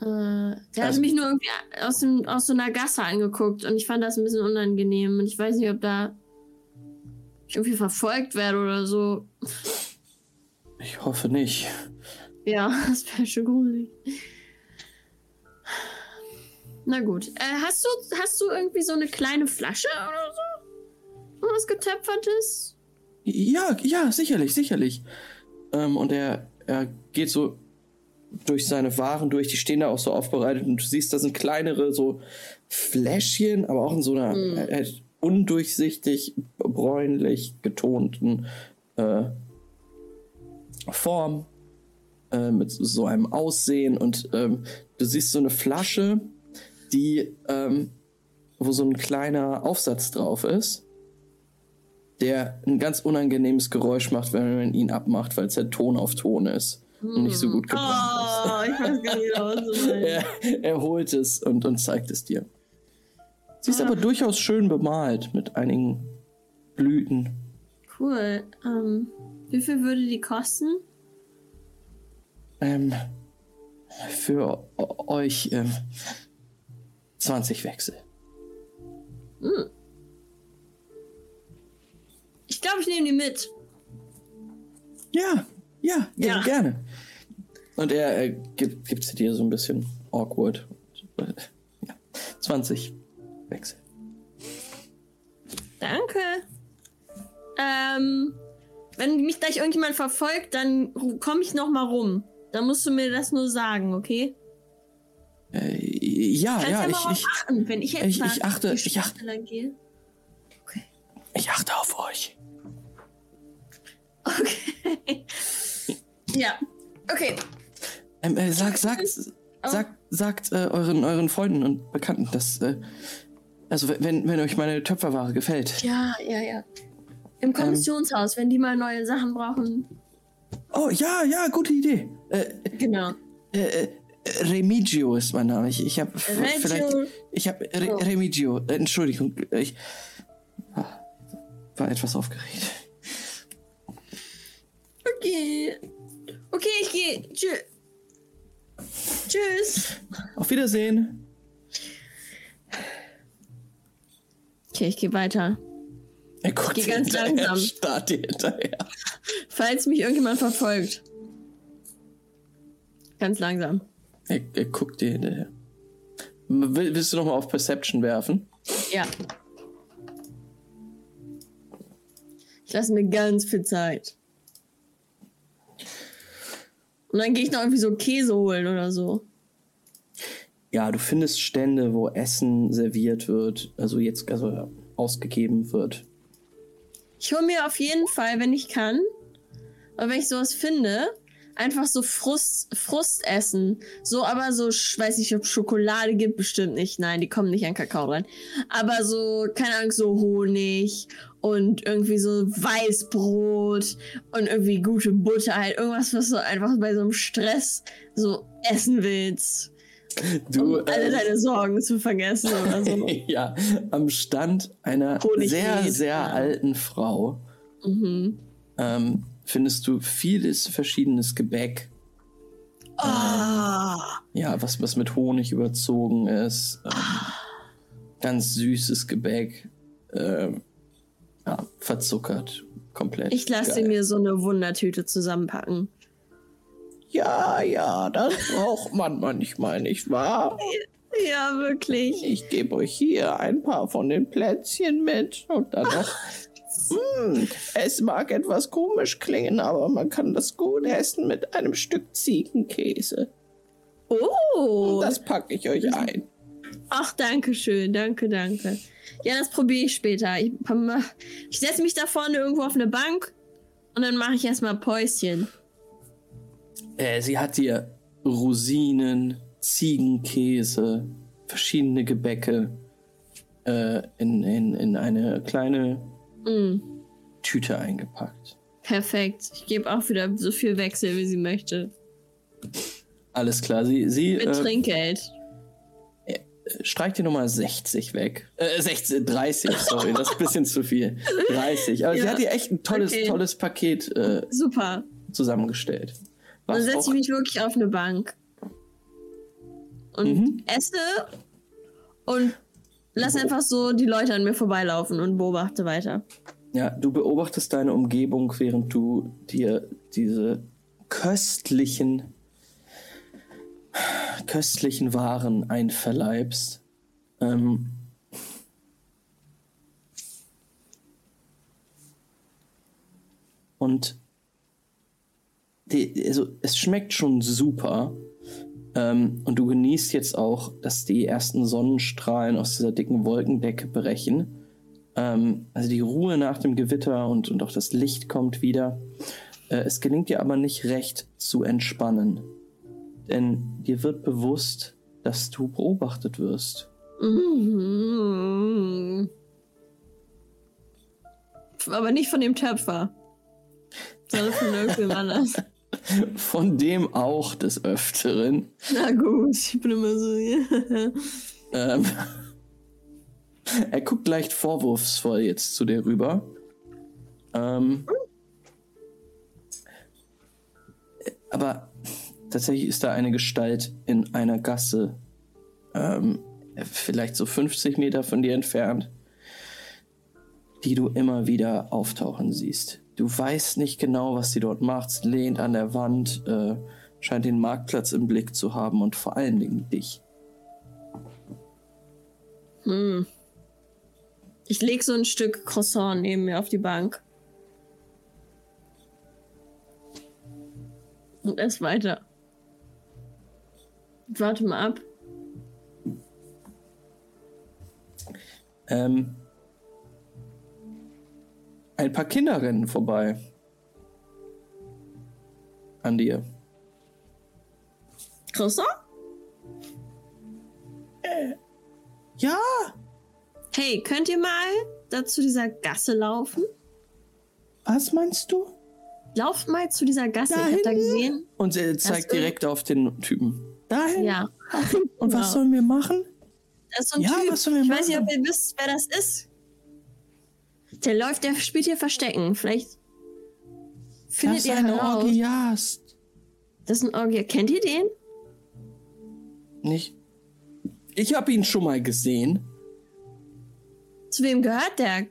[SPEAKER 4] Äh, der
[SPEAKER 1] Also-
[SPEAKER 4] hat mich nur irgendwie aus, dem, aus so einer Gasse angeguckt und ich fand das ein bisschen unangenehm. Und ich weiß nicht, ob da ich irgendwie verfolgt werde oder so.
[SPEAKER 1] ich hoffe nicht.
[SPEAKER 4] Ja, das wäre schon gruselig. Na gut. Äh, hast, du, hast du irgendwie so eine kleine Flasche oder so? Was getöpfertes?
[SPEAKER 1] Ja, ja, sicherlich, sicherlich. Ähm, und er, er geht so durch seine Waren durch, die stehen da auch so aufbereitet und du siehst, da sind kleinere so Fläschchen, aber auch in so einer
[SPEAKER 4] Hm.
[SPEAKER 1] äh, undurchsichtig, bräunlich getonten äh, Form äh, mit so einem Aussehen und ähm, du siehst so eine Flasche, die ähm, wo so ein kleiner Aufsatz drauf ist der ein ganz unangenehmes Geräusch macht, wenn man ihn abmacht, weil es halt Ton auf Ton ist und nicht so gut gebrannt
[SPEAKER 4] Oh, ich weiß gar nicht, was du
[SPEAKER 1] ist. Er, er holt es und, und zeigt es dir. Sie ist
[SPEAKER 4] Ah.
[SPEAKER 1] aber durchaus schön bemalt mit einigen Blüten.
[SPEAKER 4] Cool. Ähm, wie viel würde die kosten?
[SPEAKER 1] Ähm, für euch ähm, 20 Wechsel.
[SPEAKER 4] Hm. Ich glaube, ich nehme die mit.
[SPEAKER 1] Ja, ja,
[SPEAKER 4] Ja.
[SPEAKER 1] gerne. Und er, er gibt, gibt sie dir so ein bisschen awkward. Und, äh, Ja, 20 Wechsel.
[SPEAKER 4] Danke. Ähm, wenn mich gleich irgendjemand verfolgt, dann komme ich noch mal rum. Dann musst du mir das nur sagen, okay?
[SPEAKER 1] Äh, ja,
[SPEAKER 4] Kannst
[SPEAKER 1] ja,
[SPEAKER 4] ja
[SPEAKER 1] ich, ich,
[SPEAKER 4] achten, wenn ich
[SPEAKER 1] ich- ich achte- ich achte.
[SPEAKER 4] Lang gehe. Okay.
[SPEAKER 1] ich achte auf euch.
[SPEAKER 4] Okay. ja. Okay.
[SPEAKER 1] Ähm, äh, sag, sagt,
[SPEAKER 4] Oh.
[SPEAKER 1] sagt, sagt äh, euren, euren Freunden und Bekannten, dass, äh, also wenn, wenn euch meine Töpferware gefällt.
[SPEAKER 4] Ja, ja, ja.
[SPEAKER 1] Ähm.
[SPEAKER 4] Im Kommissionshaus, wenn die mal neue Sachen brauchen.
[SPEAKER 1] Oh, ja, ja, gute Idee. Äh,
[SPEAKER 4] Genau.
[SPEAKER 1] äh, Remigio ist mein Name. Ich, ich habe vielleicht, ich habe Re
[SPEAKER 4] Oh.
[SPEAKER 1] Remigio. Äh, Entschuldigung, ich ah, war etwas aufgeregt.
[SPEAKER 4] Okay. Okay, ich gehe. Tschüss. Tschüss.
[SPEAKER 1] Auf Wiedersehen.
[SPEAKER 4] Okay, ich gehe weiter.
[SPEAKER 1] Er guckt
[SPEAKER 4] Geh
[SPEAKER 1] dir
[SPEAKER 4] ganz langsam.
[SPEAKER 1] starrt dir hinterher.
[SPEAKER 4] Falls mich irgendjemand verfolgt. Ganz langsam.
[SPEAKER 1] Er, er guckt dir hinterher. Will, willst du noch mal auf Perception werfen?
[SPEAKER 4] Ja. Ich lasse mir ganz viel Zeit. Und dann gehe ich noch irgendwie so Käse holen oder so.
[SPEAKER 1] Ja, du findest Stände, wo Essen serviert wird, also jetzt also ausgegeben wird.
[SPEAKER 4] Ich hole mir auf jeden Fall, wenn ich kann, oder wenn ich sowas finde, einfach so Frust, Frust essen. So, aber so, ich weiß nicht, ob Schokolade gibt, bestimmt nicht. Nein, die kommen nicht an Kakao rein. Aber so, keine Ahnung, so Honig und irgendwie so Weißbrot und irgendwie gute Butter, halt irgendwas, was du einfach bei so einem Stress so essen willst.
[SPEAKER 1] Du,
[SPEAKER 4] um alle
[SPEAKER 1] äh,
[SPEAKER 4] deine Sorgen zu vergessen oder so.
[SPEAKER 1] ja, am Stand einer
[SPEAKER 4] Honig
[SPEAKER 1] sehr,
[SPEAKER 4] geht,
[SPEAKER 1] sehr
[SPEAKER 4] ja.
[SPEAKER 1] alten Frau
[SPEAKER 4] mhm.
[SPEAKER 1] ähm, findest du vieles verschiedenes Gebäck.
[SPEAKER 4] Ah.
[SPEAKER 1] Ja, was, was mit Honig überzogen ist. Ähm, ganz süßes Gebäck. Ähm, ja, verzuckert. Komplett.
[SPEAKER 4] Ich lasse
[SPEAKER 1] geil.
[SPEAKER 4] mir so eine Wundertüte zusammenpacken.
[SPEAKER 1] Ja, ja, das braucht man manchmal, nicht wahr?
[SPEAKER 4] Ja, wirklich.
[SPEAKER 1] Ich gebe euch hier ein paar von den Plätzchen mit und dann noch. Hm, es mag etwas komisch klingen, aber man kann das gut essen mit einem Stück Ziegenkäse.
[SPEAKER 4] Oh.
[SPEAKER 1] Das packe ich euch ein.
[SPEAKER 4] Ach, danke schön. Danke, danke. Ja, das probiere ich später. Ich, ich setze mich da vorne irgendwo auf eine Bank und dann mache ich erstmal Päuschen.
[SPEAKER 1] Äh, sie hat dir Rosinen, Ziegenkäse, verschiedene Gebäcke äh, in, in, in eine kleine
[SPEAKER 4] Mm,
[SPEAKER 1] Tüte eingepackt.
[SPEAKER 4] perfekt. Ich gebe auch wieder so viel Wechsel, wie sie möchte.
[SPEAKER 1] Alles klar, sie, sie
[SPEAKER 4] Mit
[SPEAKER 1] äh,
[SPEAKER 4] Trinkgeld.
[SPEAKER 1] streicht die Nummer 60 weg. Äh, 60, 30, sorry, das ist ein bisschen zu viel. 30. Aber sie
[SPEAKER 4] Ja,
[SPEAKER 1] hat dir echt ein tolles,
[SPEAKER 4] okay.
[SPEAKER 1] tolles Paket äh,
[SPEAKER 4] Super.
[SPEAKER 1] zusammengestellt.
[SPEAKER 4] Dann
[SPEAKER 1] Was
[SPEAKER 4] setze
[SPEAKER 1] auch,
[SPEAKER 4] ich mich wirklich auf eine Bank. Und
[SPEAKER 1] Mhm.
[SPEAKER 4] esse und lass einfach so die Leute an mir vorbeilaufen und beobachte weiter.
[SPEAKER 1] ja, du beobachtest deine Umgebung, während du dir diese köstlichen, köstlichen Waren einverleibst. Ähm, und die, also es schmeckt schon super. Ähm, und du genießt jetzt auch, dass die ersten Sonnenstrahlen aus dieser dicken Wolkendecke brechen. Ähm, also die Ruhe nach dem Gewitter und, und auch das Licht kommt wieder. Äh, es gelingt dir aber nicht recht zu entspannen. Denn dir wird bewusst, dass du beobachtet wirst.
[SPEAKER 4] Mhm. Aber nicht von dem Töpfer. Sondern von irgendwem anders.
[SPEAKER 1] Von dem auch des Öfteren.
[SPEAKER 4] Na gut, ich bin immer so.
[SPEAKER 1] Ähm, er guckt leicht vorwurfsvoll jetzt zu dir rüber. Ähm, aber tatsächlich ist da eine Gestalt in einer Gasse, ähm, vielleicht so 50 Meter von dir entfernt, die du immer wieder auftauchen siehst. Du weißt nicht genau, was sie dort macht, lehnt an der Wand, äh, scheint den Marktplatz im Blick zu haben und vor allen Dingen dich.
[SPEAKER 4] Hm. Ich leg so ein Stück Croissant neben mir auf die Bank. Und ess weiter. Warte mal ab.
[SPEAKER 1] Ähm, ein paar Kinder rennen vorbei. An dir.
[SPEAKER 4] Croissant?
[SPEAKER 1] Ja!
[SPEAKER 4] Hey, könnt ihr mal da zu dieser Gasse laufen?
[SPEAKER 1] Was meinst du?
[SPEAKER 4] Lauft mal zu dieser Gasse.
[SPEAKER 1] Da
[SPEAKER 4] ich hab da gesehen.
[SPEAKER 1] Und er zeigt direkt auf den Typen. Dahin?
[SPEAKER 4] Ja.
[SPEAKER 1] Und was
[SPEAKER 4] Ja.
[SPEAKER 1] sollen wir machen?
[SPEAKER 4] Das ist so ein
[SPEAKER 1] Ja,
[SPEAKER 4] Typ.
[SPEAKER 1] was sollen wir
[SPEAKER 4] ich weiß nicht, ob
[SPEAKER 1] machen?
[SPEAKER 4] ihr wisst, wer das ist. Der läuft, der spielt hier Verstecken. Vielleicht findet
[SPEAKER 1] das
[SPEAKER 4] ihr
[SPEAKER 1] ist eine
[SPEAKER 4] heraus.
[SPEAKER 1] Orgiast.
[SPEAKER 4] Das ist ein Orgie. Kennt ihr den?
[SPEAKER 1] Nicht. Ich habe ihn schon mal gesehen.
[SPEAKER 4] Zu wem gehört der?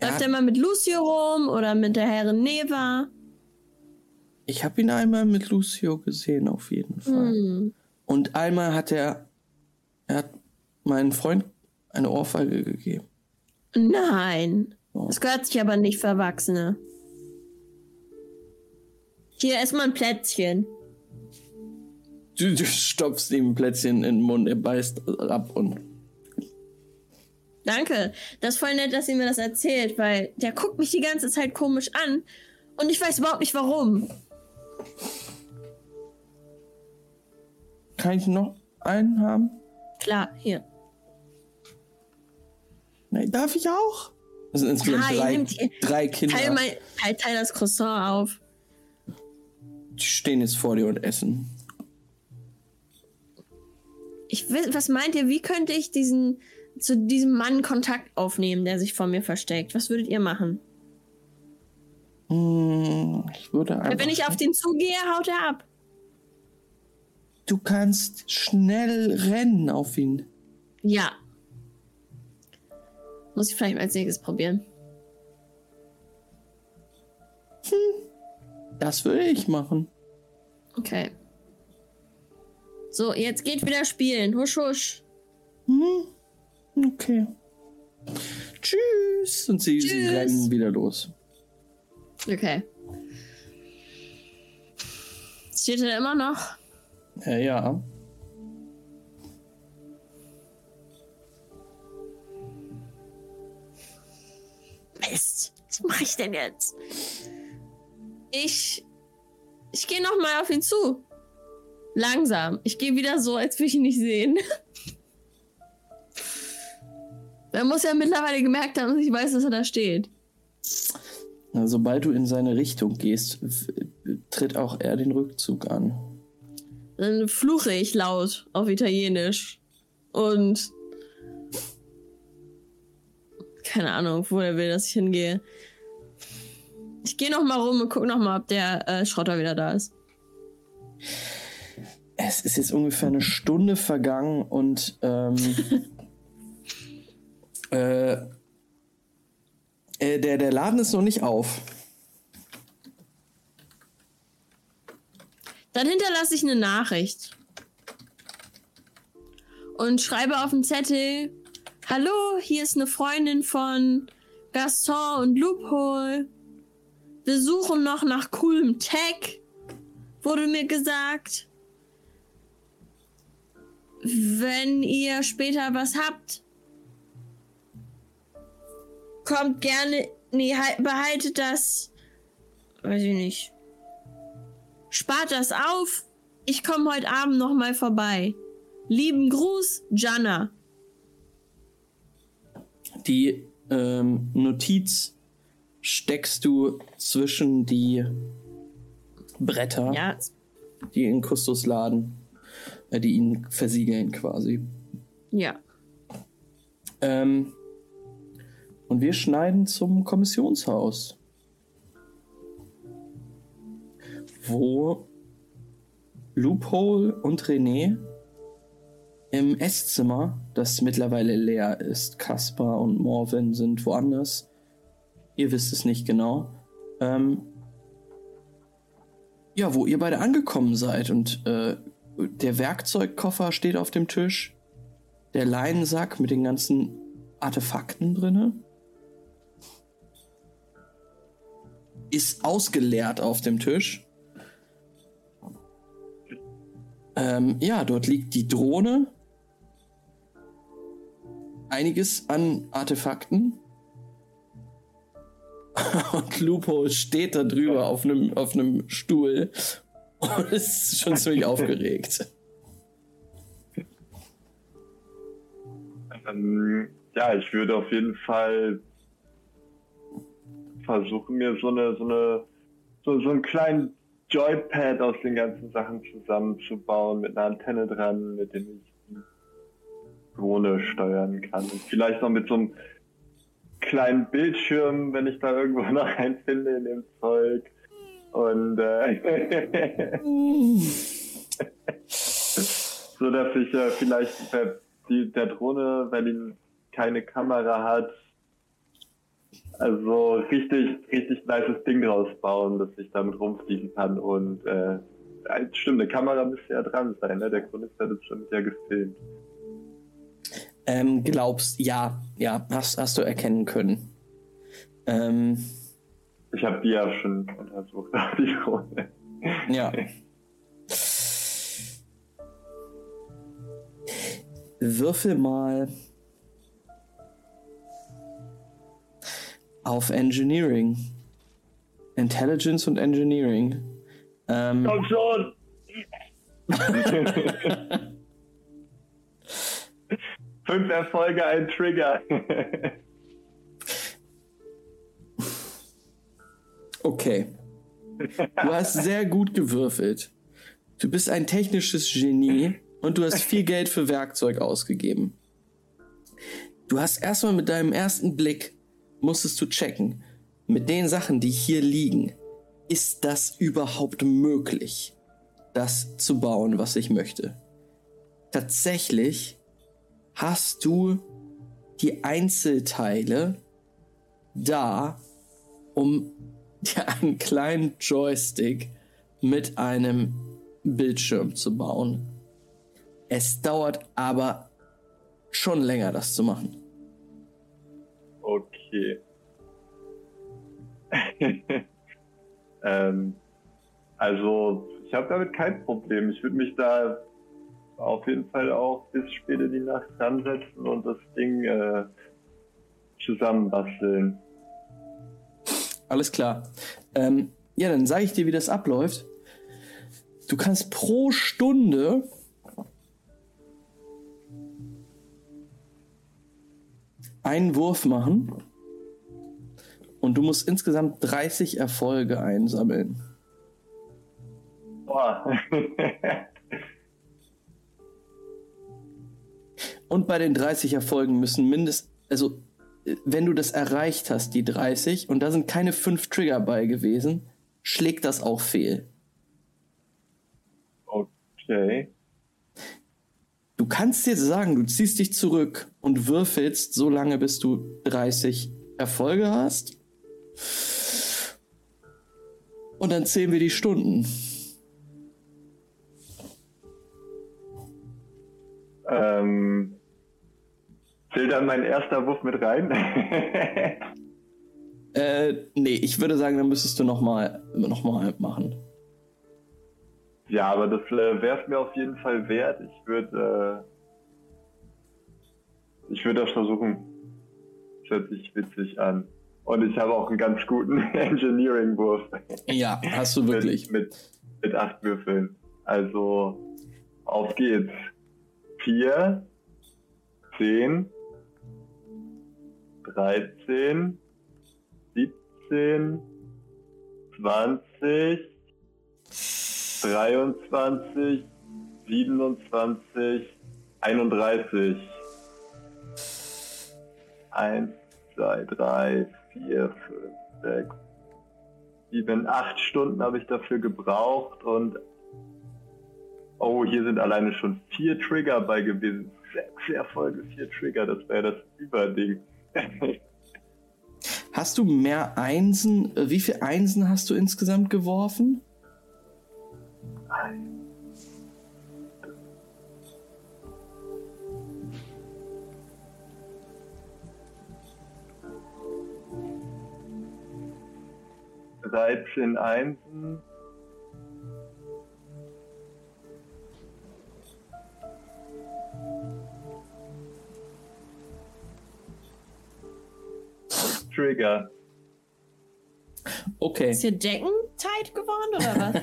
[SPEAKER 1] Er
[SPEAKER 4] Läuft er mal mit Lucio rum oder mit der Herrin Neva?
[SPEAKER 1] Ich habe ihn einmal mit Lucio gesehen, auf jeden Fall.
[SPEAKER 4] Hm.
[SPEAKER 1] Und einmal hat er, er hat meinen Freund eine Ohrfeige gegeben.
[SPEAKER 4] Nein.
[SPEAKER 1] Oh.
[SPEAKER 4] Das gehört sich aber nicht für Erwachsene. Hier erstmal ein Plätzchen.
[SPEAKER 1] Du, du stopfst ihm ein Plätzchen in den Mund, er beißt ab und.
[SPEAKER 4] Danke. Das ist voll nett, dass sie mir das erzählt, weil der guckt mich die ganze Zeit komisch an und ich weiß überhaupt nicht warum.
[SPEAKER 1] Kann ich noch einen haben?
[SPEAKER 4] Klar, hier.
[SPEAKER 1] Nein, darf ich auch? Das sind insgesamt
[SPEAKER 4] Ja,
[SPEAKER 1] drei,
[SPEAKER 4] hier-
[SPEAKER 1] drei Kinder.
[SPEAKER 4] Teil, mein, teil, teil das Croissant auf.
[SPEAKER 1] Die stehen jetzt vor dir und essen.
[SPEAKER 4] Ich will, was meint ihr, wie könnte ich diesen zu diesem Mann Kontakt aufnehmen, der sich vor mir versteckt? Was würdet ihr machen?
[SPEAKER 1] Hm, ich würde einfach.
[SPEAKER 4] wenn ich auf den zugehe, haut er ab.
[SPEAKER 1] du kannst schnell rennen auf ihn.
[SPEAKER 4] Ja. Muss ich vielleicht als nächstes probieren.
[SPEAKER 1] Das würde ich machen.
[SPEAKER 4] Okay. So, jetzt geht wieder spielen. Husch, husch.
[SPEAKER 1] Hm, okay. Tschüss. Und sie, sie
[SPEAKER 4] Tschüss.
[SPEAKER 1] rennen wieder los.
[SPEAKER 4] Okay. Steht er immer noch?
[SPEAKER 1] Ja, ja.
[SPEAKER 4] Mist. Was mache ich denn jetzt? Ich. Ich gehe noch mal auf ihn zu. Langsam. Ich gehe wieder so, als würde ich ihn nicht sehen. Er muss ja mittlerweile gemerkt haben, dass ich weiß, dass er da steht.
[SPEAKER 1] Na, sobald du in seine Richtung gehst, tritt auch er den Rückzug an.
[SPEAKER 4] Dann fluche ich laut auf Italienisch. Und. Keine Ahnung, wo er will, dass ich hingehe. Ich gehe noch mal rum und guck noch mal, ob der äh, Schrotter wieder da ist.
[SPEAKER 1] Es ist jetzt ungefähr eine Stunde vergangen und ähm, äh, äh, der, der Laden ist noch nicht auf.
[SPEAKER 4] Dann hinterlasse ich eine Nachricht. Und schreibe auf den Zettel: Hallo, hier ist eine Freundin von Gaston und Loophole. Wir suchen noch nach coolem Tech, wurde mir gesagt. Wenn ihr später was habt, kommt gerne. Nee, halt- behaltet das. Weiß ich nicht. Spart das auf. Ich komme heute Abend noch mal vorbei. Lieben Gruß, Jana.
[SPEAKER 1] Die ähm, Notiz steckst du zwischen die Bretter,
[SPEAKER 4] Ja,
[SPEAKER 1] die in Christus laden, äh, die ihn versiegeln quasi.
[SPEAKER 4] ja.
[SPEAKER 1] Ähm, und wir schneiden zum Kommissionshaus. Wo Loophole und René im Esszimmer, das mittlerweile leer ist, Kaspar und Morven sind woanders. Ihr wisst es nicht genau. Ähm, ja, wo ihr beide angekommen seid und äh, der Werkzeugkoffer steht auf dem Tisch der Leinensack mit den ganzen Artefakten drinne ist ausgeleert auf dem Tisch. Ähm, ja, dort liegt die Drohne. Einiges an Artefakten. Und Lupo steht da drüber auf einem auf Stuhl und ist schon ziemlich aufgeregt.
[SPEAKER 3] Ähm, ja, ich würde auf jeden Fall versuchen, mir so eine, so eine, so, so einen kleinen Joypad aus den ganzen Sachen zusammenzubauen, mit einer Antenne dran, mit dem ich Drohne steuern kann. Und vielleicht noch mit so einem kleinen Bildschirm, wenn ich da irgendwo noch einen finde in dem Zeug. Und äh, so dass ich äh, vielleicht der, die, der Drohne, weil ihn keine Kamera hat, also richtig, richtig nices Ding draus bauen, dass ich damit rumfliegen kann und äh, stimmt, eine Kamera müsste ja dran sein, ne? Der ist, hat es schon ja gefilmt.
[SPEAKER 1] Ähm, glaubst, ja, ja, hast, hast du erkennen können. Ähm,
[SPEAKER 3] ich habe die ja schon untersucht, die Drohne.
[SPEAKER 1] Ja. Würfel mal auf Engineering. Intelligence und Engineering. Ähm,
[SPEAKER 3] Komm schon! Fünf Erfolge, ein Trigger.
[SPEAKER 1] okay. Du hast sehr gut gewürfelt. Du bist ein technisches Genie und du hast viel Geld für Werkzeug ausgegeben. Du hast erstmal mit deinem ersten Blick musstest du checken, mit den Sachen, die hier liegen, ist das überhaupt möglich, das zu bauen, was ich möchte? Tatsächlich hast du die Einzelteile da, um dir einen kleinen Joystick mit einem Bildschirm zu bauen. Es dauert aber schon länger, das zu machen.
[SPEAKER 3] Okay. ähm, also, ich habe damit kein Problem. Ich würde mich da auf jeden Fall auch bis später die Nacht ransetzen und das Ding äh, zusammenbasteln.
[SPEAKER 1] Alles klar. Ähm, ja, dann sage ich dir, wie das abläuft. Du kannst pro Stunde einen Wurf machen und du musst insgesamt 30 Erfolge einsammeln.
[SPEAKER 3] Boah.
[SPEAKER 1] Und bei den 30 Erfolgen müssen mindestens, also wenn du das erreicht hast, die 30, und da sind keine 5 Trigger bei gewesen, schlägt das auch fehl.
[SPEAKER 3] Okay.
[SPEAKER 1] Du kannst dir sagen, du ziehst dich zurück und würfelst so lange, bis du 30 Erfolge hast. Und dann zählen wir die Stunden.
[SPEAKER 3] Ähm, zählt dann mein erster Wurf mit rein?
[SPEAKER 1] äh, nee, ich würde sagen, dann müsstest du nochmal noch mal machen.
[SPEAKER 3] Ja, aber das äh, wäre es mir auf jeden Fall wert. Ich würde äh, ich würde das versuchen. Das hört sich witzig an. Und ich habe auch einen ganz guten Engineering-Wurf.
[SPEAKER 1] Ja, hast du wirklich.
[SPEAKER 3] mit, mit, mit acht Würfeln. Also, auf geht's. Vier, zehn, dreizehn, siebzehn, zwanzig, dreiundzwanzig, siebenundzwanzig, einunddreißig. Eins, zwei, drei, vier, fünf, sechs, sieben, acht Stunden habe ich dafür gebraucht und oh, hier sind alleine schon vier Trigger bei gewesen. Sechs Erfolge, vier Trigger, das wäre das Überding.
[SPEAKER 1] Hast du mehr Einsen? Wie viele Einsen hast du insgesamt geworfen?
[SPEAKER 3] Dreizehn Einsen. Trigger.
[SPEAKER 1] Okay.
[SPEAKER 4] Ist hier Decken tight geworden oder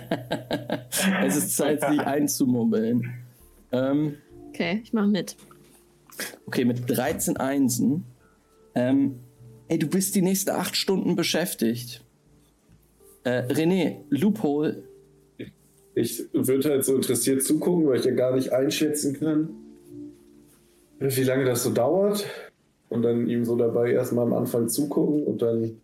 [SPEAKER 4] was?
[SPEAKER 1] es ist Zeit, sich einzumummeln. Ähm,
[SPEAKER 4] okay, ich mach mit.
[SPEAKER 1] Okay, mit 13 Einsen. Ähm, ey, du bist die nächsten acht Stunden beschäftigt. Äh, René, Loophole.
[SPEAKER 2] Ich würde halt so interessiert zugucken, weil ich ja gar nicht einschätzen kann, wie lange das so dauert. Und dann ihm so dabei erstmal am Anfang zugucken und dann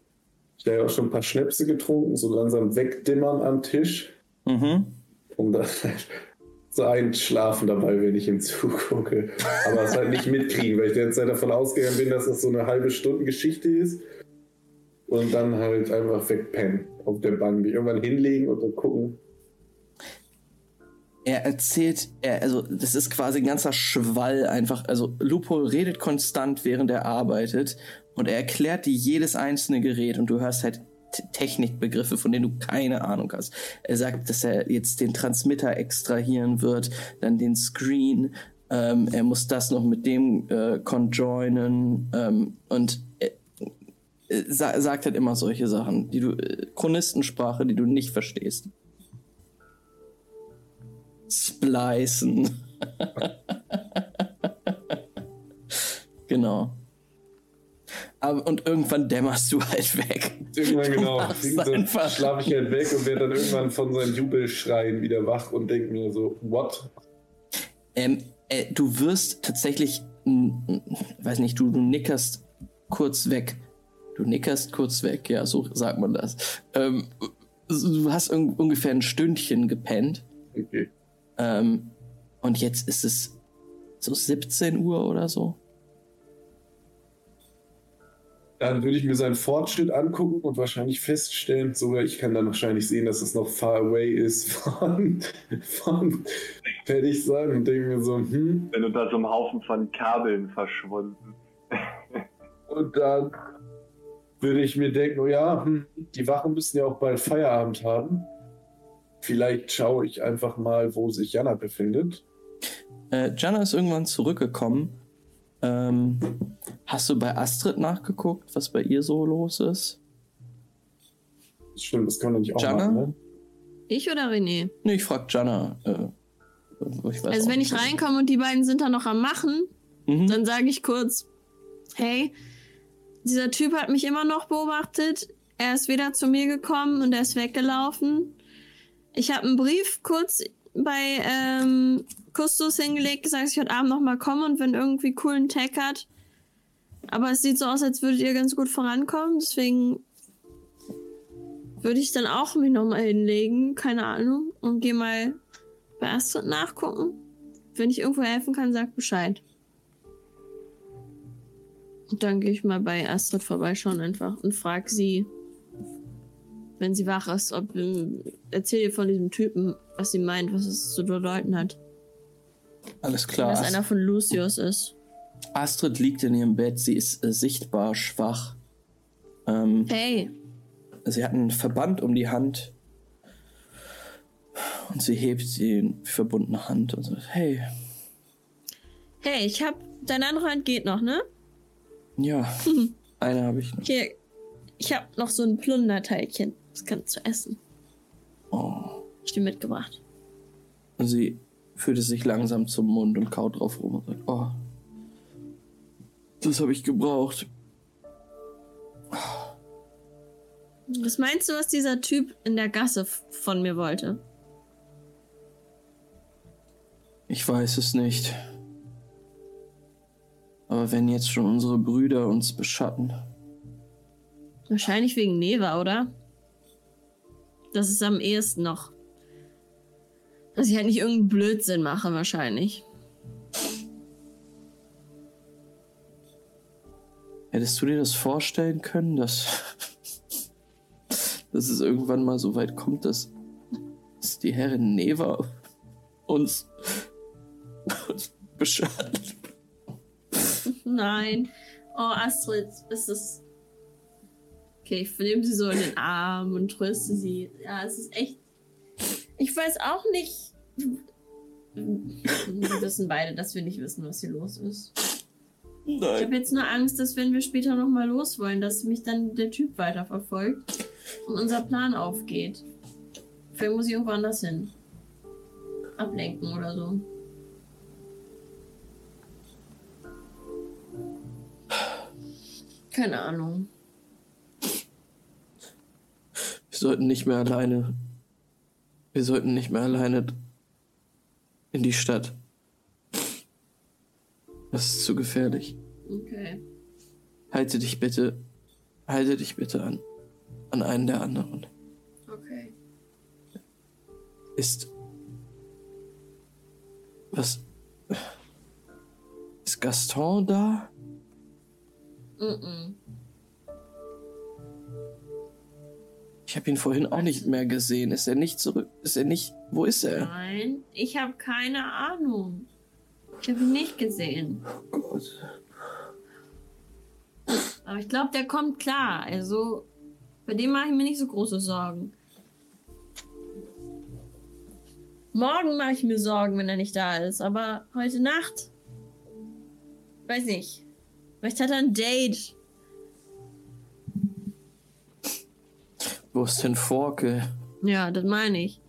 [SPEAKER 2] ich habe ja auch schon ein paar Schnäpse getrunken, so langsam wegdimmern am Tisch.
[SPEAKER 1] Mhm.
[SPEAKER 2] Um dann so einschlafen dabei, wenn ich ihm zugucke. Aber es halt nicht mitkriegen, weil ich ganze Zeit davon ausgegangen bin, dass das so eine halbe Stunde Geschichte ist. Und dann halt einfach wegpennen auf der Bank, mich irgendwann hinlegen und dann gucken.
[SPEAKER 1] Er erzählt, er, also das ist quasi ein ganzer Schwall einfach. Also Lupo redet konstant, während er arbeitet und er erklärt dir jedes einzelne Gerät und du hörst halt Technikbegriffe, von denen du keine Ahnung hast. Er sagt, dass er jetzt den Transmitter extrahieren wird, dann den Screen. Ähm, er muss das noch mit dem äh, conjoinen ähm, und äh, sa sagt halt immer solche Sachen, die du äh, Chronistensprache, die du nicht verstehst. Splicen. genau. Aber, und irgendwann dämmerst du halt weg.
[SPEAKER 2] Irgendwann genau. So schlafe ich halt weg und werde dann irgendwann von seinen Jubelschreien wieder wach und denke mir so, what?
[SPEAKER 1] Ähm, äh, du wirst tatsächlich, weiß nicht, du, du nickerst kurz weg. Du nickerst kurz weg, ja, so sagt man das. Ähm, du hast un ungefähr ein Stündchen gepennt.
[SPEAKER 2] Okay.
[SPEAKER 1] Ähm, und jetzt ist es so 17 Uhr oder so.
[SPEAKER 2] Dann würde ich mir seinen Fortschritt angucken und wahrscheinlich feststellen, sogar ich kann dann wahrscheinlich sehen, dass es noch far away ist von, von fertig sein und denke mir so, hm.
[SPEAKER 3] Bin unter so einem Haufen von Kabeln verschwunden.
[SPEAKER 2] Und dann würde ich mir denken, oh ja, hm, die Wachen müssen ja auch bald Feierabend haben. Vielleicht schaue ich einfach mal, wo sich Jana befindet.
[SPEAKER 1] Äh, Jana ist irgendwann zurückgekommen. Ähm, hast du bei Astrid nachgeguckt, was bei ihr so los ist?
[SPEAKER 2] Stimmt, das kann man nicht auch
[SPEAKER 1] Jana?
[SPEAKER 2] machen, ne?
[SPEAKER 4] Ich oder René?
[SPEAKER 1] Nee, ich frag Jana. Äh, ich weiß
[SPEAKER 4] Also wenn ich reinkomme und die beiden sind da noch am Machen,
[SPEAKER 1] Mhm.
[SPEAKER 4] dann sage ich kurz, hey, dieser Typ hat mich immer noch beobachtet. Er ist wieder zu mir gekommen und er ist weggelaufen. Ich habe einen Brief kurz bei ähm, Kustus hingelegt, gesagt, dass ich heute Abend noch mal komme und wenn irgendwie coolen Tag hat. Aber es sieht so aus, als würdet ihr ganz gut vorankommen. Deswegen würde ich dann auch mich noch mal hinlegen, keine Ahnung, und gehe mal bei Astrid nachgucken. Wenn ich irgendwo helfen kann, sag Bescheid. Und dann gehe ich mal bei Astrid vorbeischauen einfach und frag sie, wenn sie wach ist, ob ähm, erzähl ihr von diesem Typen, was sie meint, was es zu bedeuten hat.
[SPEAKER 1] Alles klar.
[SPEAKER 4] das
[SPEAKER 1] Ast-
[SPEAKER 4] einer von Lucius ist.
[SPEAKER 1] Astrid liegt in ihrem Bett. Sie ist äh, sichtbar schwach. Ähm,
[SPEAKER 4] Hey,
[SPEAKER 1] sie hat einen Verband um die Hand. Und sie hebt die verbundene Hand und sagt: Hey,
[SPEAKER 4] hey, ich hab. Deine andere Hand geht noch, ne?
[SPEAKER 1] ja, eine habe ich noch.
[SPEAKER 4] Hier, ich hab noch so ein Plunderteilchen. Das kannst du essen.
[SPEAKER 1] Oh.
[SPEAKER 4] Ich dir mitgebracht.
[SPEAKER 1] Sie führt es sich langsam zum Mund und kaut drauf rum und sagt: Oh, das habe ich gebraucht.
[SPEAKER 4] Was meinst du, was dieser Typ in der Gasse von mir wollte?
[SPEAKER 1] Ich weiß es nicht. Aber wenn jetzt schon unsere Brüder uns beschatten.
[SPEAKER 4] Wahrscheinlich wegen Neva, oder? Das ist am ehesten noch. Dass ich halt nicht irgendeinen Blödsinn mache, wahrscheinlich.
[SPEAKER 1] Hättest du dir das vorstellen können, dass, dass es irgendwann mal so weit kommt, dass, dass die Herrin Neva uns, uns beschattet?
[SPEAKER 4] Nein. Oh, Astrid, es ist. Okay, ich nehme sie so in den Arm und tröste sie. Ja, es ist echt. Ich weiß auch nicht. Wir wissen beide, dass wir nicht wissen, was hier los ist. Ich
[SPEAKER 1] Nein.
[SPEAKER 4] habe jetzt nur Angst, dass wenn wir später nochmal los wollen, dass mich dann der Typ weiterverfolgt und unser Plan aufgeht. Vielleicht muss ich irgendwo anders hin. Ablenken oder so. Keine Ahnung.
[SPEAKER 1] Wir sollten nicht mehr alleine. Wir sollten nicht mehr alleine in die Stadt. Das ist zu gefährlich.
[SPEAKER 4] Okay.
[SPEAKER 1] Halte dich bitte. Halte dich bitte an. An einen der anderen.
[SPEAKER 4] Okay.
[SPEAKER 1] Ist. Was? Ist Gaston da?
[SPEAKER 4] Mm-mm.
[SPEAKER 1] Ich habe ihn vorhin auch nicht mehr gesehen. Ist er nicht zurück? Ist er nicht. Wo ist er?
[SPEAKER 4] Nein, ich habe keine Ahnung. Ich habe ihn nicht gesehen.
[SPEAKER 1] Oh Gott.
[SPEAKER 4] Aber ich glaube, der kommt klar. Also, bei dem mache ich mir nicht so große Sorgen. Morgen mache ich mir Sorgen, wenn er nicht da ist. Aber heute Nacht. Weiß nicht. Vielleicht hat er ein Date.
[SPEAKER 1] Wo ist denn Forke?
[SPEAKER 4] Ja, das meine ich.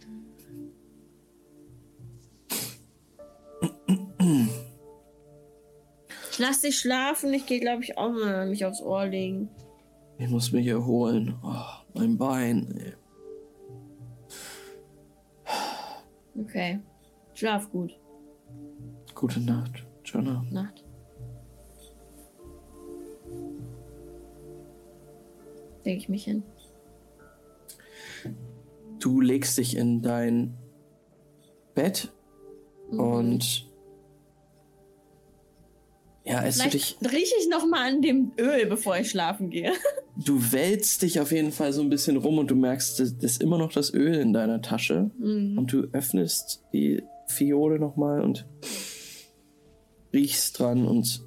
[SPEAKER 4] Ich lass dich schlafen. Ich gehe, glaube ich, auch mal mich aufs Ohr legen.
[SPEAKER 1] Ich muss mich erholen. Oh, mein Bein. ey.
[SPEAKER 4] Okay. Schlaf gut.
[SPEAKER 1] Gute Nacht, Jonna.
[SPEAKER 4] Nacht. Leg ich mich hin.
[SPEAKER 1] Du legst dich in dein Bett
[SPEAKER 4] Mhm.
[SPEAKER 1] und ja, als du dich,
[SPEAKER 4] Vielleicht rieche ich noch mal an dem Öl, bevor ich schlafen gehe.
[SPEAKER 1] du wälzt dich auf jeden Fall so ein bisschen rum und du merkst, das das ist immer noch das Öl in deiner Tasche
[SPEAKER 4] Mhm.
[SPEAKER 1] und du öffnest die Fiole nochmal und riechst dran und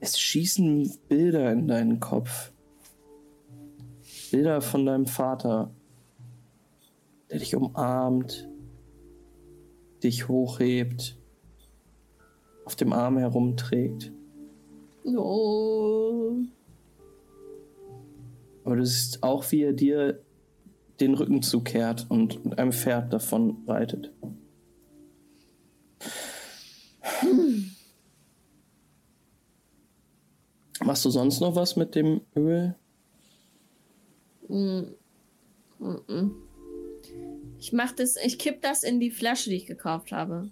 [SPEAKER 1] es schießen Bilder in deinen Kopf. Bilder von deinem Vater, der dich umarmt, dich hochhebt, auf dem Arm herumträgt.
[SPEAKER 4] Oh.
[SPEAKER 1] Aber du siehst auch, wie er dir den Rücken zukehrt und mit einem Pferd davon reitet. Machst du sonst noch was mit dem Öl?
[SPEAKER 4] Mm. Mm-mm. Ich mach das, ich kipp das in die Flasche, die ich gekauft habe.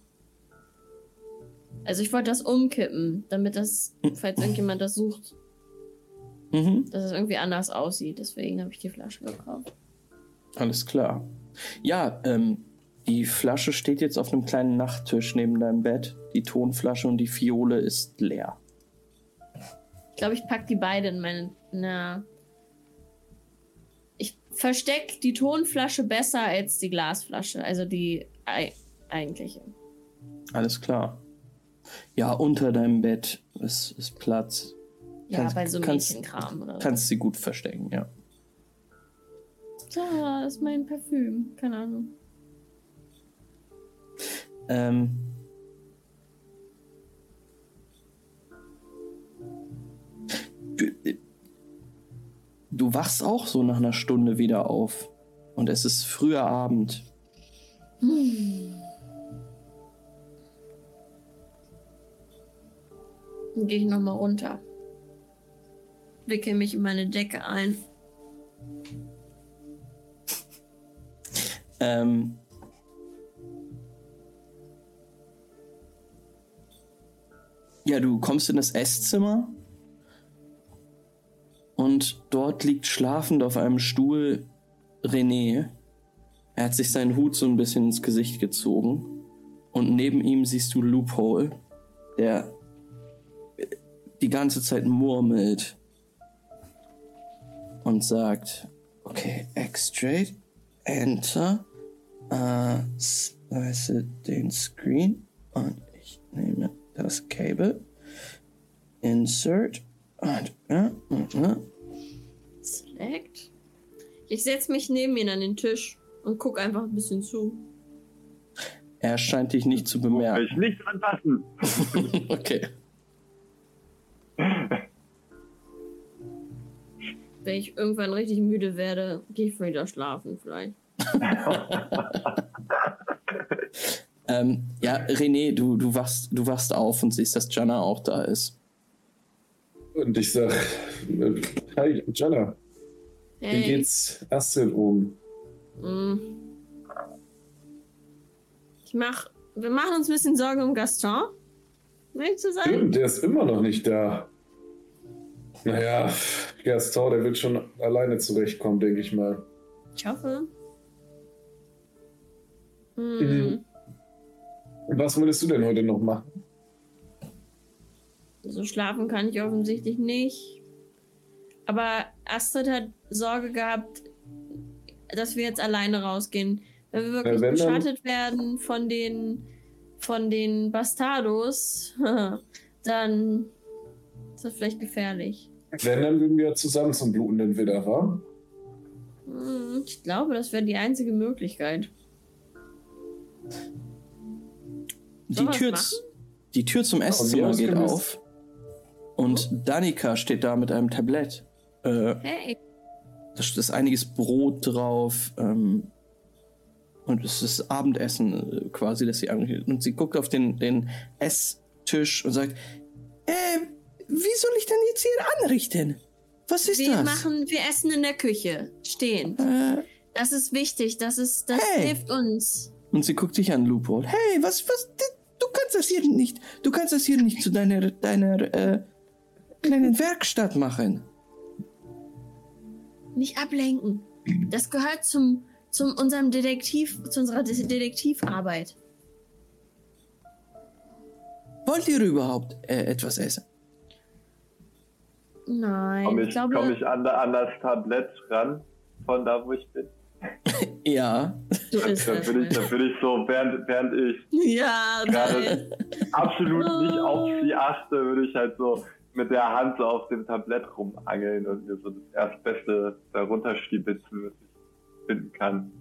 [SPEAKER 4] Also ich wollte das umkippen, damit das, falls irgendjemand das sucht,
[SPEAKER 1] Mhm,
[SPEAKER 4] dass es irgendwie anders aussieht. Deswegen habe ich die Flasche gekauft.
[SPEAKER 1] alles klar. Ja, ähm, die Flasche steht jetzt auf einem kleinen Nachttisch neben deinem Bett. Die Tonflasche und die Fiole ist leer.
[SPEAKER 4] Ich glaube, ich pack die beide in meine. Na. Ich versteck die Tonflasche besser als die Glasflasche, also die ei eigentliche.
[SPEAKER 1] Alles klar. Ja, unter deinem Bett ist, ist Platz.
[SPEAKER 4] Ja,
[SPEAKER 1] Kannst-
[SPEAKER 4] bei so
[SPEAKER 1] kannst-
[SPEAKER 4] Mädchenkram oder so.
[SPEAKER 1] Kannst sie gut verstecken, ja.
[SPEAKER 4] Da ist mein Parfüm. Keine Ahnung.
[SPEAKER 1] Ähm, du, wachst auch so nach einer Stunde wieder auf. Und es ist früher Abend.
[SPEAKER 4] Dann gehe ich nochmal runter. Wickel mich in meine Decke ein.
[SPEAKER 1] Ähm, ja, du kommst in das Esszimmer und dort liegt schlafend auf einem Stuhl René. Er hat sich seinen Hut so ein bisschen ins Gesicht gezogen und neben ihm siehst du Loophole, der die ganze Zeit murmelt und sagt, okay, X straight, Enter, äh, slice den Screen und ich nehme das Cable, Insert
[SPEAKER 4] Select. Ich setze mich neben ihn an den Tisch und guck einfach ein bisschen zu.
[SPEAKER 1] er scheint dich nicht zu bemerken.
[SPEAKER 3] ich nicht anfassen.
[SPEAKER 1] okay.
[SPEAKER 4] Wenn ich irgendwann richtig müde werde, gehe ich wieder schlafen vielleicht.
[SPEAKER 1] Ähm, ja, René, du, du, wachst, du wachst auf und siehst, dass Jana auch da ist.
[SPEAKER 2] Und ich sag, hi, wie
[SPEAKER 4] Hey.
[SPEAKER 2] geht's Astrid oben?
[SPEAKER 4] Mm. Ich mach. Wir machen uns ein bisschen Sorgen um Gaston. Um ehrlich zu sein.
[SPEAKER 2] Stimmt, der ist immer noch nicht da. Naja, Gaston, der wird schon alleine zurechtkommen, denke ich mal.
[SPEAKER 4] Ich hoffe. Mm.
[SPEAKER 2] Mhm. Was würdest du denn heute noch machen?
[SPEAKER 4] So schlafen kann ich offensichtlich nicht. Aber Astrid hat Sorge gehabt, dass wir jetzt alleine rausgehen. Wenn wir wirklich
[SPEAKER 2] Ja,
[SPEAKER 4] beschattet werden von den von den Bastardos, dann ist das vielleicht gefährlich.
[SPEAKER 2] Wenn, dann würden wir zusammen zum blutenden Widder, wa?
[SPEAKER 4] Hm, Ich glaube, das wäre die einzige Möglichkeit.
[SPEAKER 1] Die Tür, die Tür zum Esszimmer geht auf. Und Danica steht da mit einem Tablett. Äh,
[SPEAKER 4] Hey,
[SPEAKER 1] da ist einiges Brot drauf. Ähm, und es ist Abendessen äh, quasi, das sie anrichtet. Und sie guckt auf den, den Esstisch und sagt: Äh, wie soll ich denn jetzt hier anrichten? Was ist
[SPEAKER 4] wir
[SPEAKER 1] das?
[SPEAKER 4] machen, wir essen in der Küche, stehend.
[SPEAKER 1] Äh,
[SPEAKER 4] Das ist wichtig, das ist, das
[SPEAKER 1] Hey.
[SPEAKER 4] hilft uns.
[SPEAKER 1] und sie guckt dich an, Loophole. Hey, was, was, du kannst das hier nicht, du kannst das hier nicht zu deiner, deiner, äh, kleinen Werkstatt machen.
[SPEAKER 4] Nicht ablenken. Das gehört zum, zum unserem Detektiv, zu unserer De Detektivarbeit.
[SPEAKER 1] Wollt ihr überhaupt äh, etwas essen?
[SPEAKER 4] Nein,
[SPEAKER 3] Komme
[SPEAKER 4] ich
[SPEAKER 3] ich,
[SPEAKER 4] glaube,
[SPEAKER 3] komm ich an, an das Tablett ran, von da, wo ich bin?
[SPEAKER 1] Ja.
[SPEAKER 4] du isst
[SPEAKER 3] Dann würde ich, dann würde ich so, während, während ich
[SPEAKER 4] Ja,
[SPEAKER 3] gerade absolut nicht auf sie achte, würde ich halt so mit der Hand so auf dem Tablett rumangeln und mir so das Erstbeste darunter stiebitzen, was ich finden kann.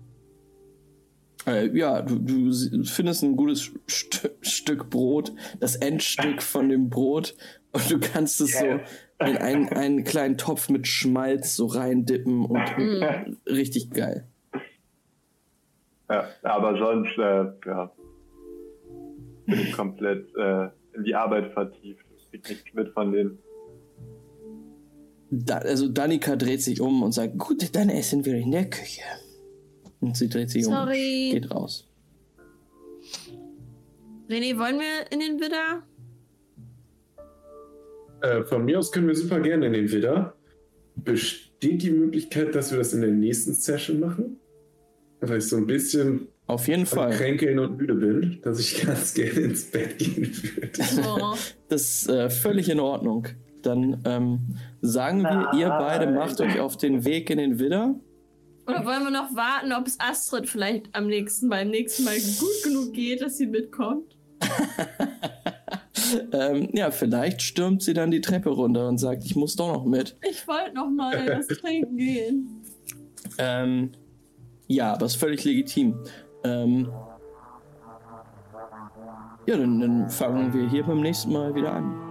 [SPEAKER 1] Äh, ja, du, du findest ein gutes St Stück Brot, das Endstück von dem Brot, und du kannst es so in einen, einen kleinen Topf mit Schmalz so reindippen und
[SPEAKER 4] Mm.
[SPEAKER 1] richtig geil.
[SPEAKER 3] Ja, aber sonst, äh, ja, bin ich komplett äh, in die Arbeit vertieft. Ich krieg nichts mit von denen.
[SPEAKER 1] Da, also Danica dreht sich um und sagt, gut, dann essen wir in der Küche. Und sie dreht sich um
[SPEAKER 4] Sorry.
[SPEAKER 1] und geht raus.
[SPEAKER 4] René, wollen wir in den Widder?
[SPEAKER 2] Äh, von mir aus können wir super gerne in den Widder. Besteht die Möglichkeit, dass wir das in der nächsten Session machen? Weil ich so ein bisschen
[SPEAKER 1] Auf jeden
[SPEAKER 2] am
[SPEAKER 1] Fall.
[SPEAKER 2] Kränkeln und müde bin, dass ich ganz gerne ins Bett gehen würde.
[SPEAKER 4] Oh.
[SPEAKER 1] Das ist äh, völlig in Ordnung. Dann ähm, sagen wir, ihr beide macht euch auf den Weg in den Widder.
[SPEAKER 4] Oder wollen wir noch warten, ob es Astrid vielleicht am nächsten, beim nächsten Mal gut genug geht, dass sie mitkommt?
[SPEAKER 1] Ähm, ja, vielleicht stürmt sie dann die Treppe runter und sagt, ich muss doch noch mit.
[SPEAKER 4] Ich wollte noch mal was trinken gehen.
[SPEAKER 1] Ähm, ja, aber ist völlig legitim. Ähm, ja, dann, dann fangen wir hier beim nächsten Mal wieder an.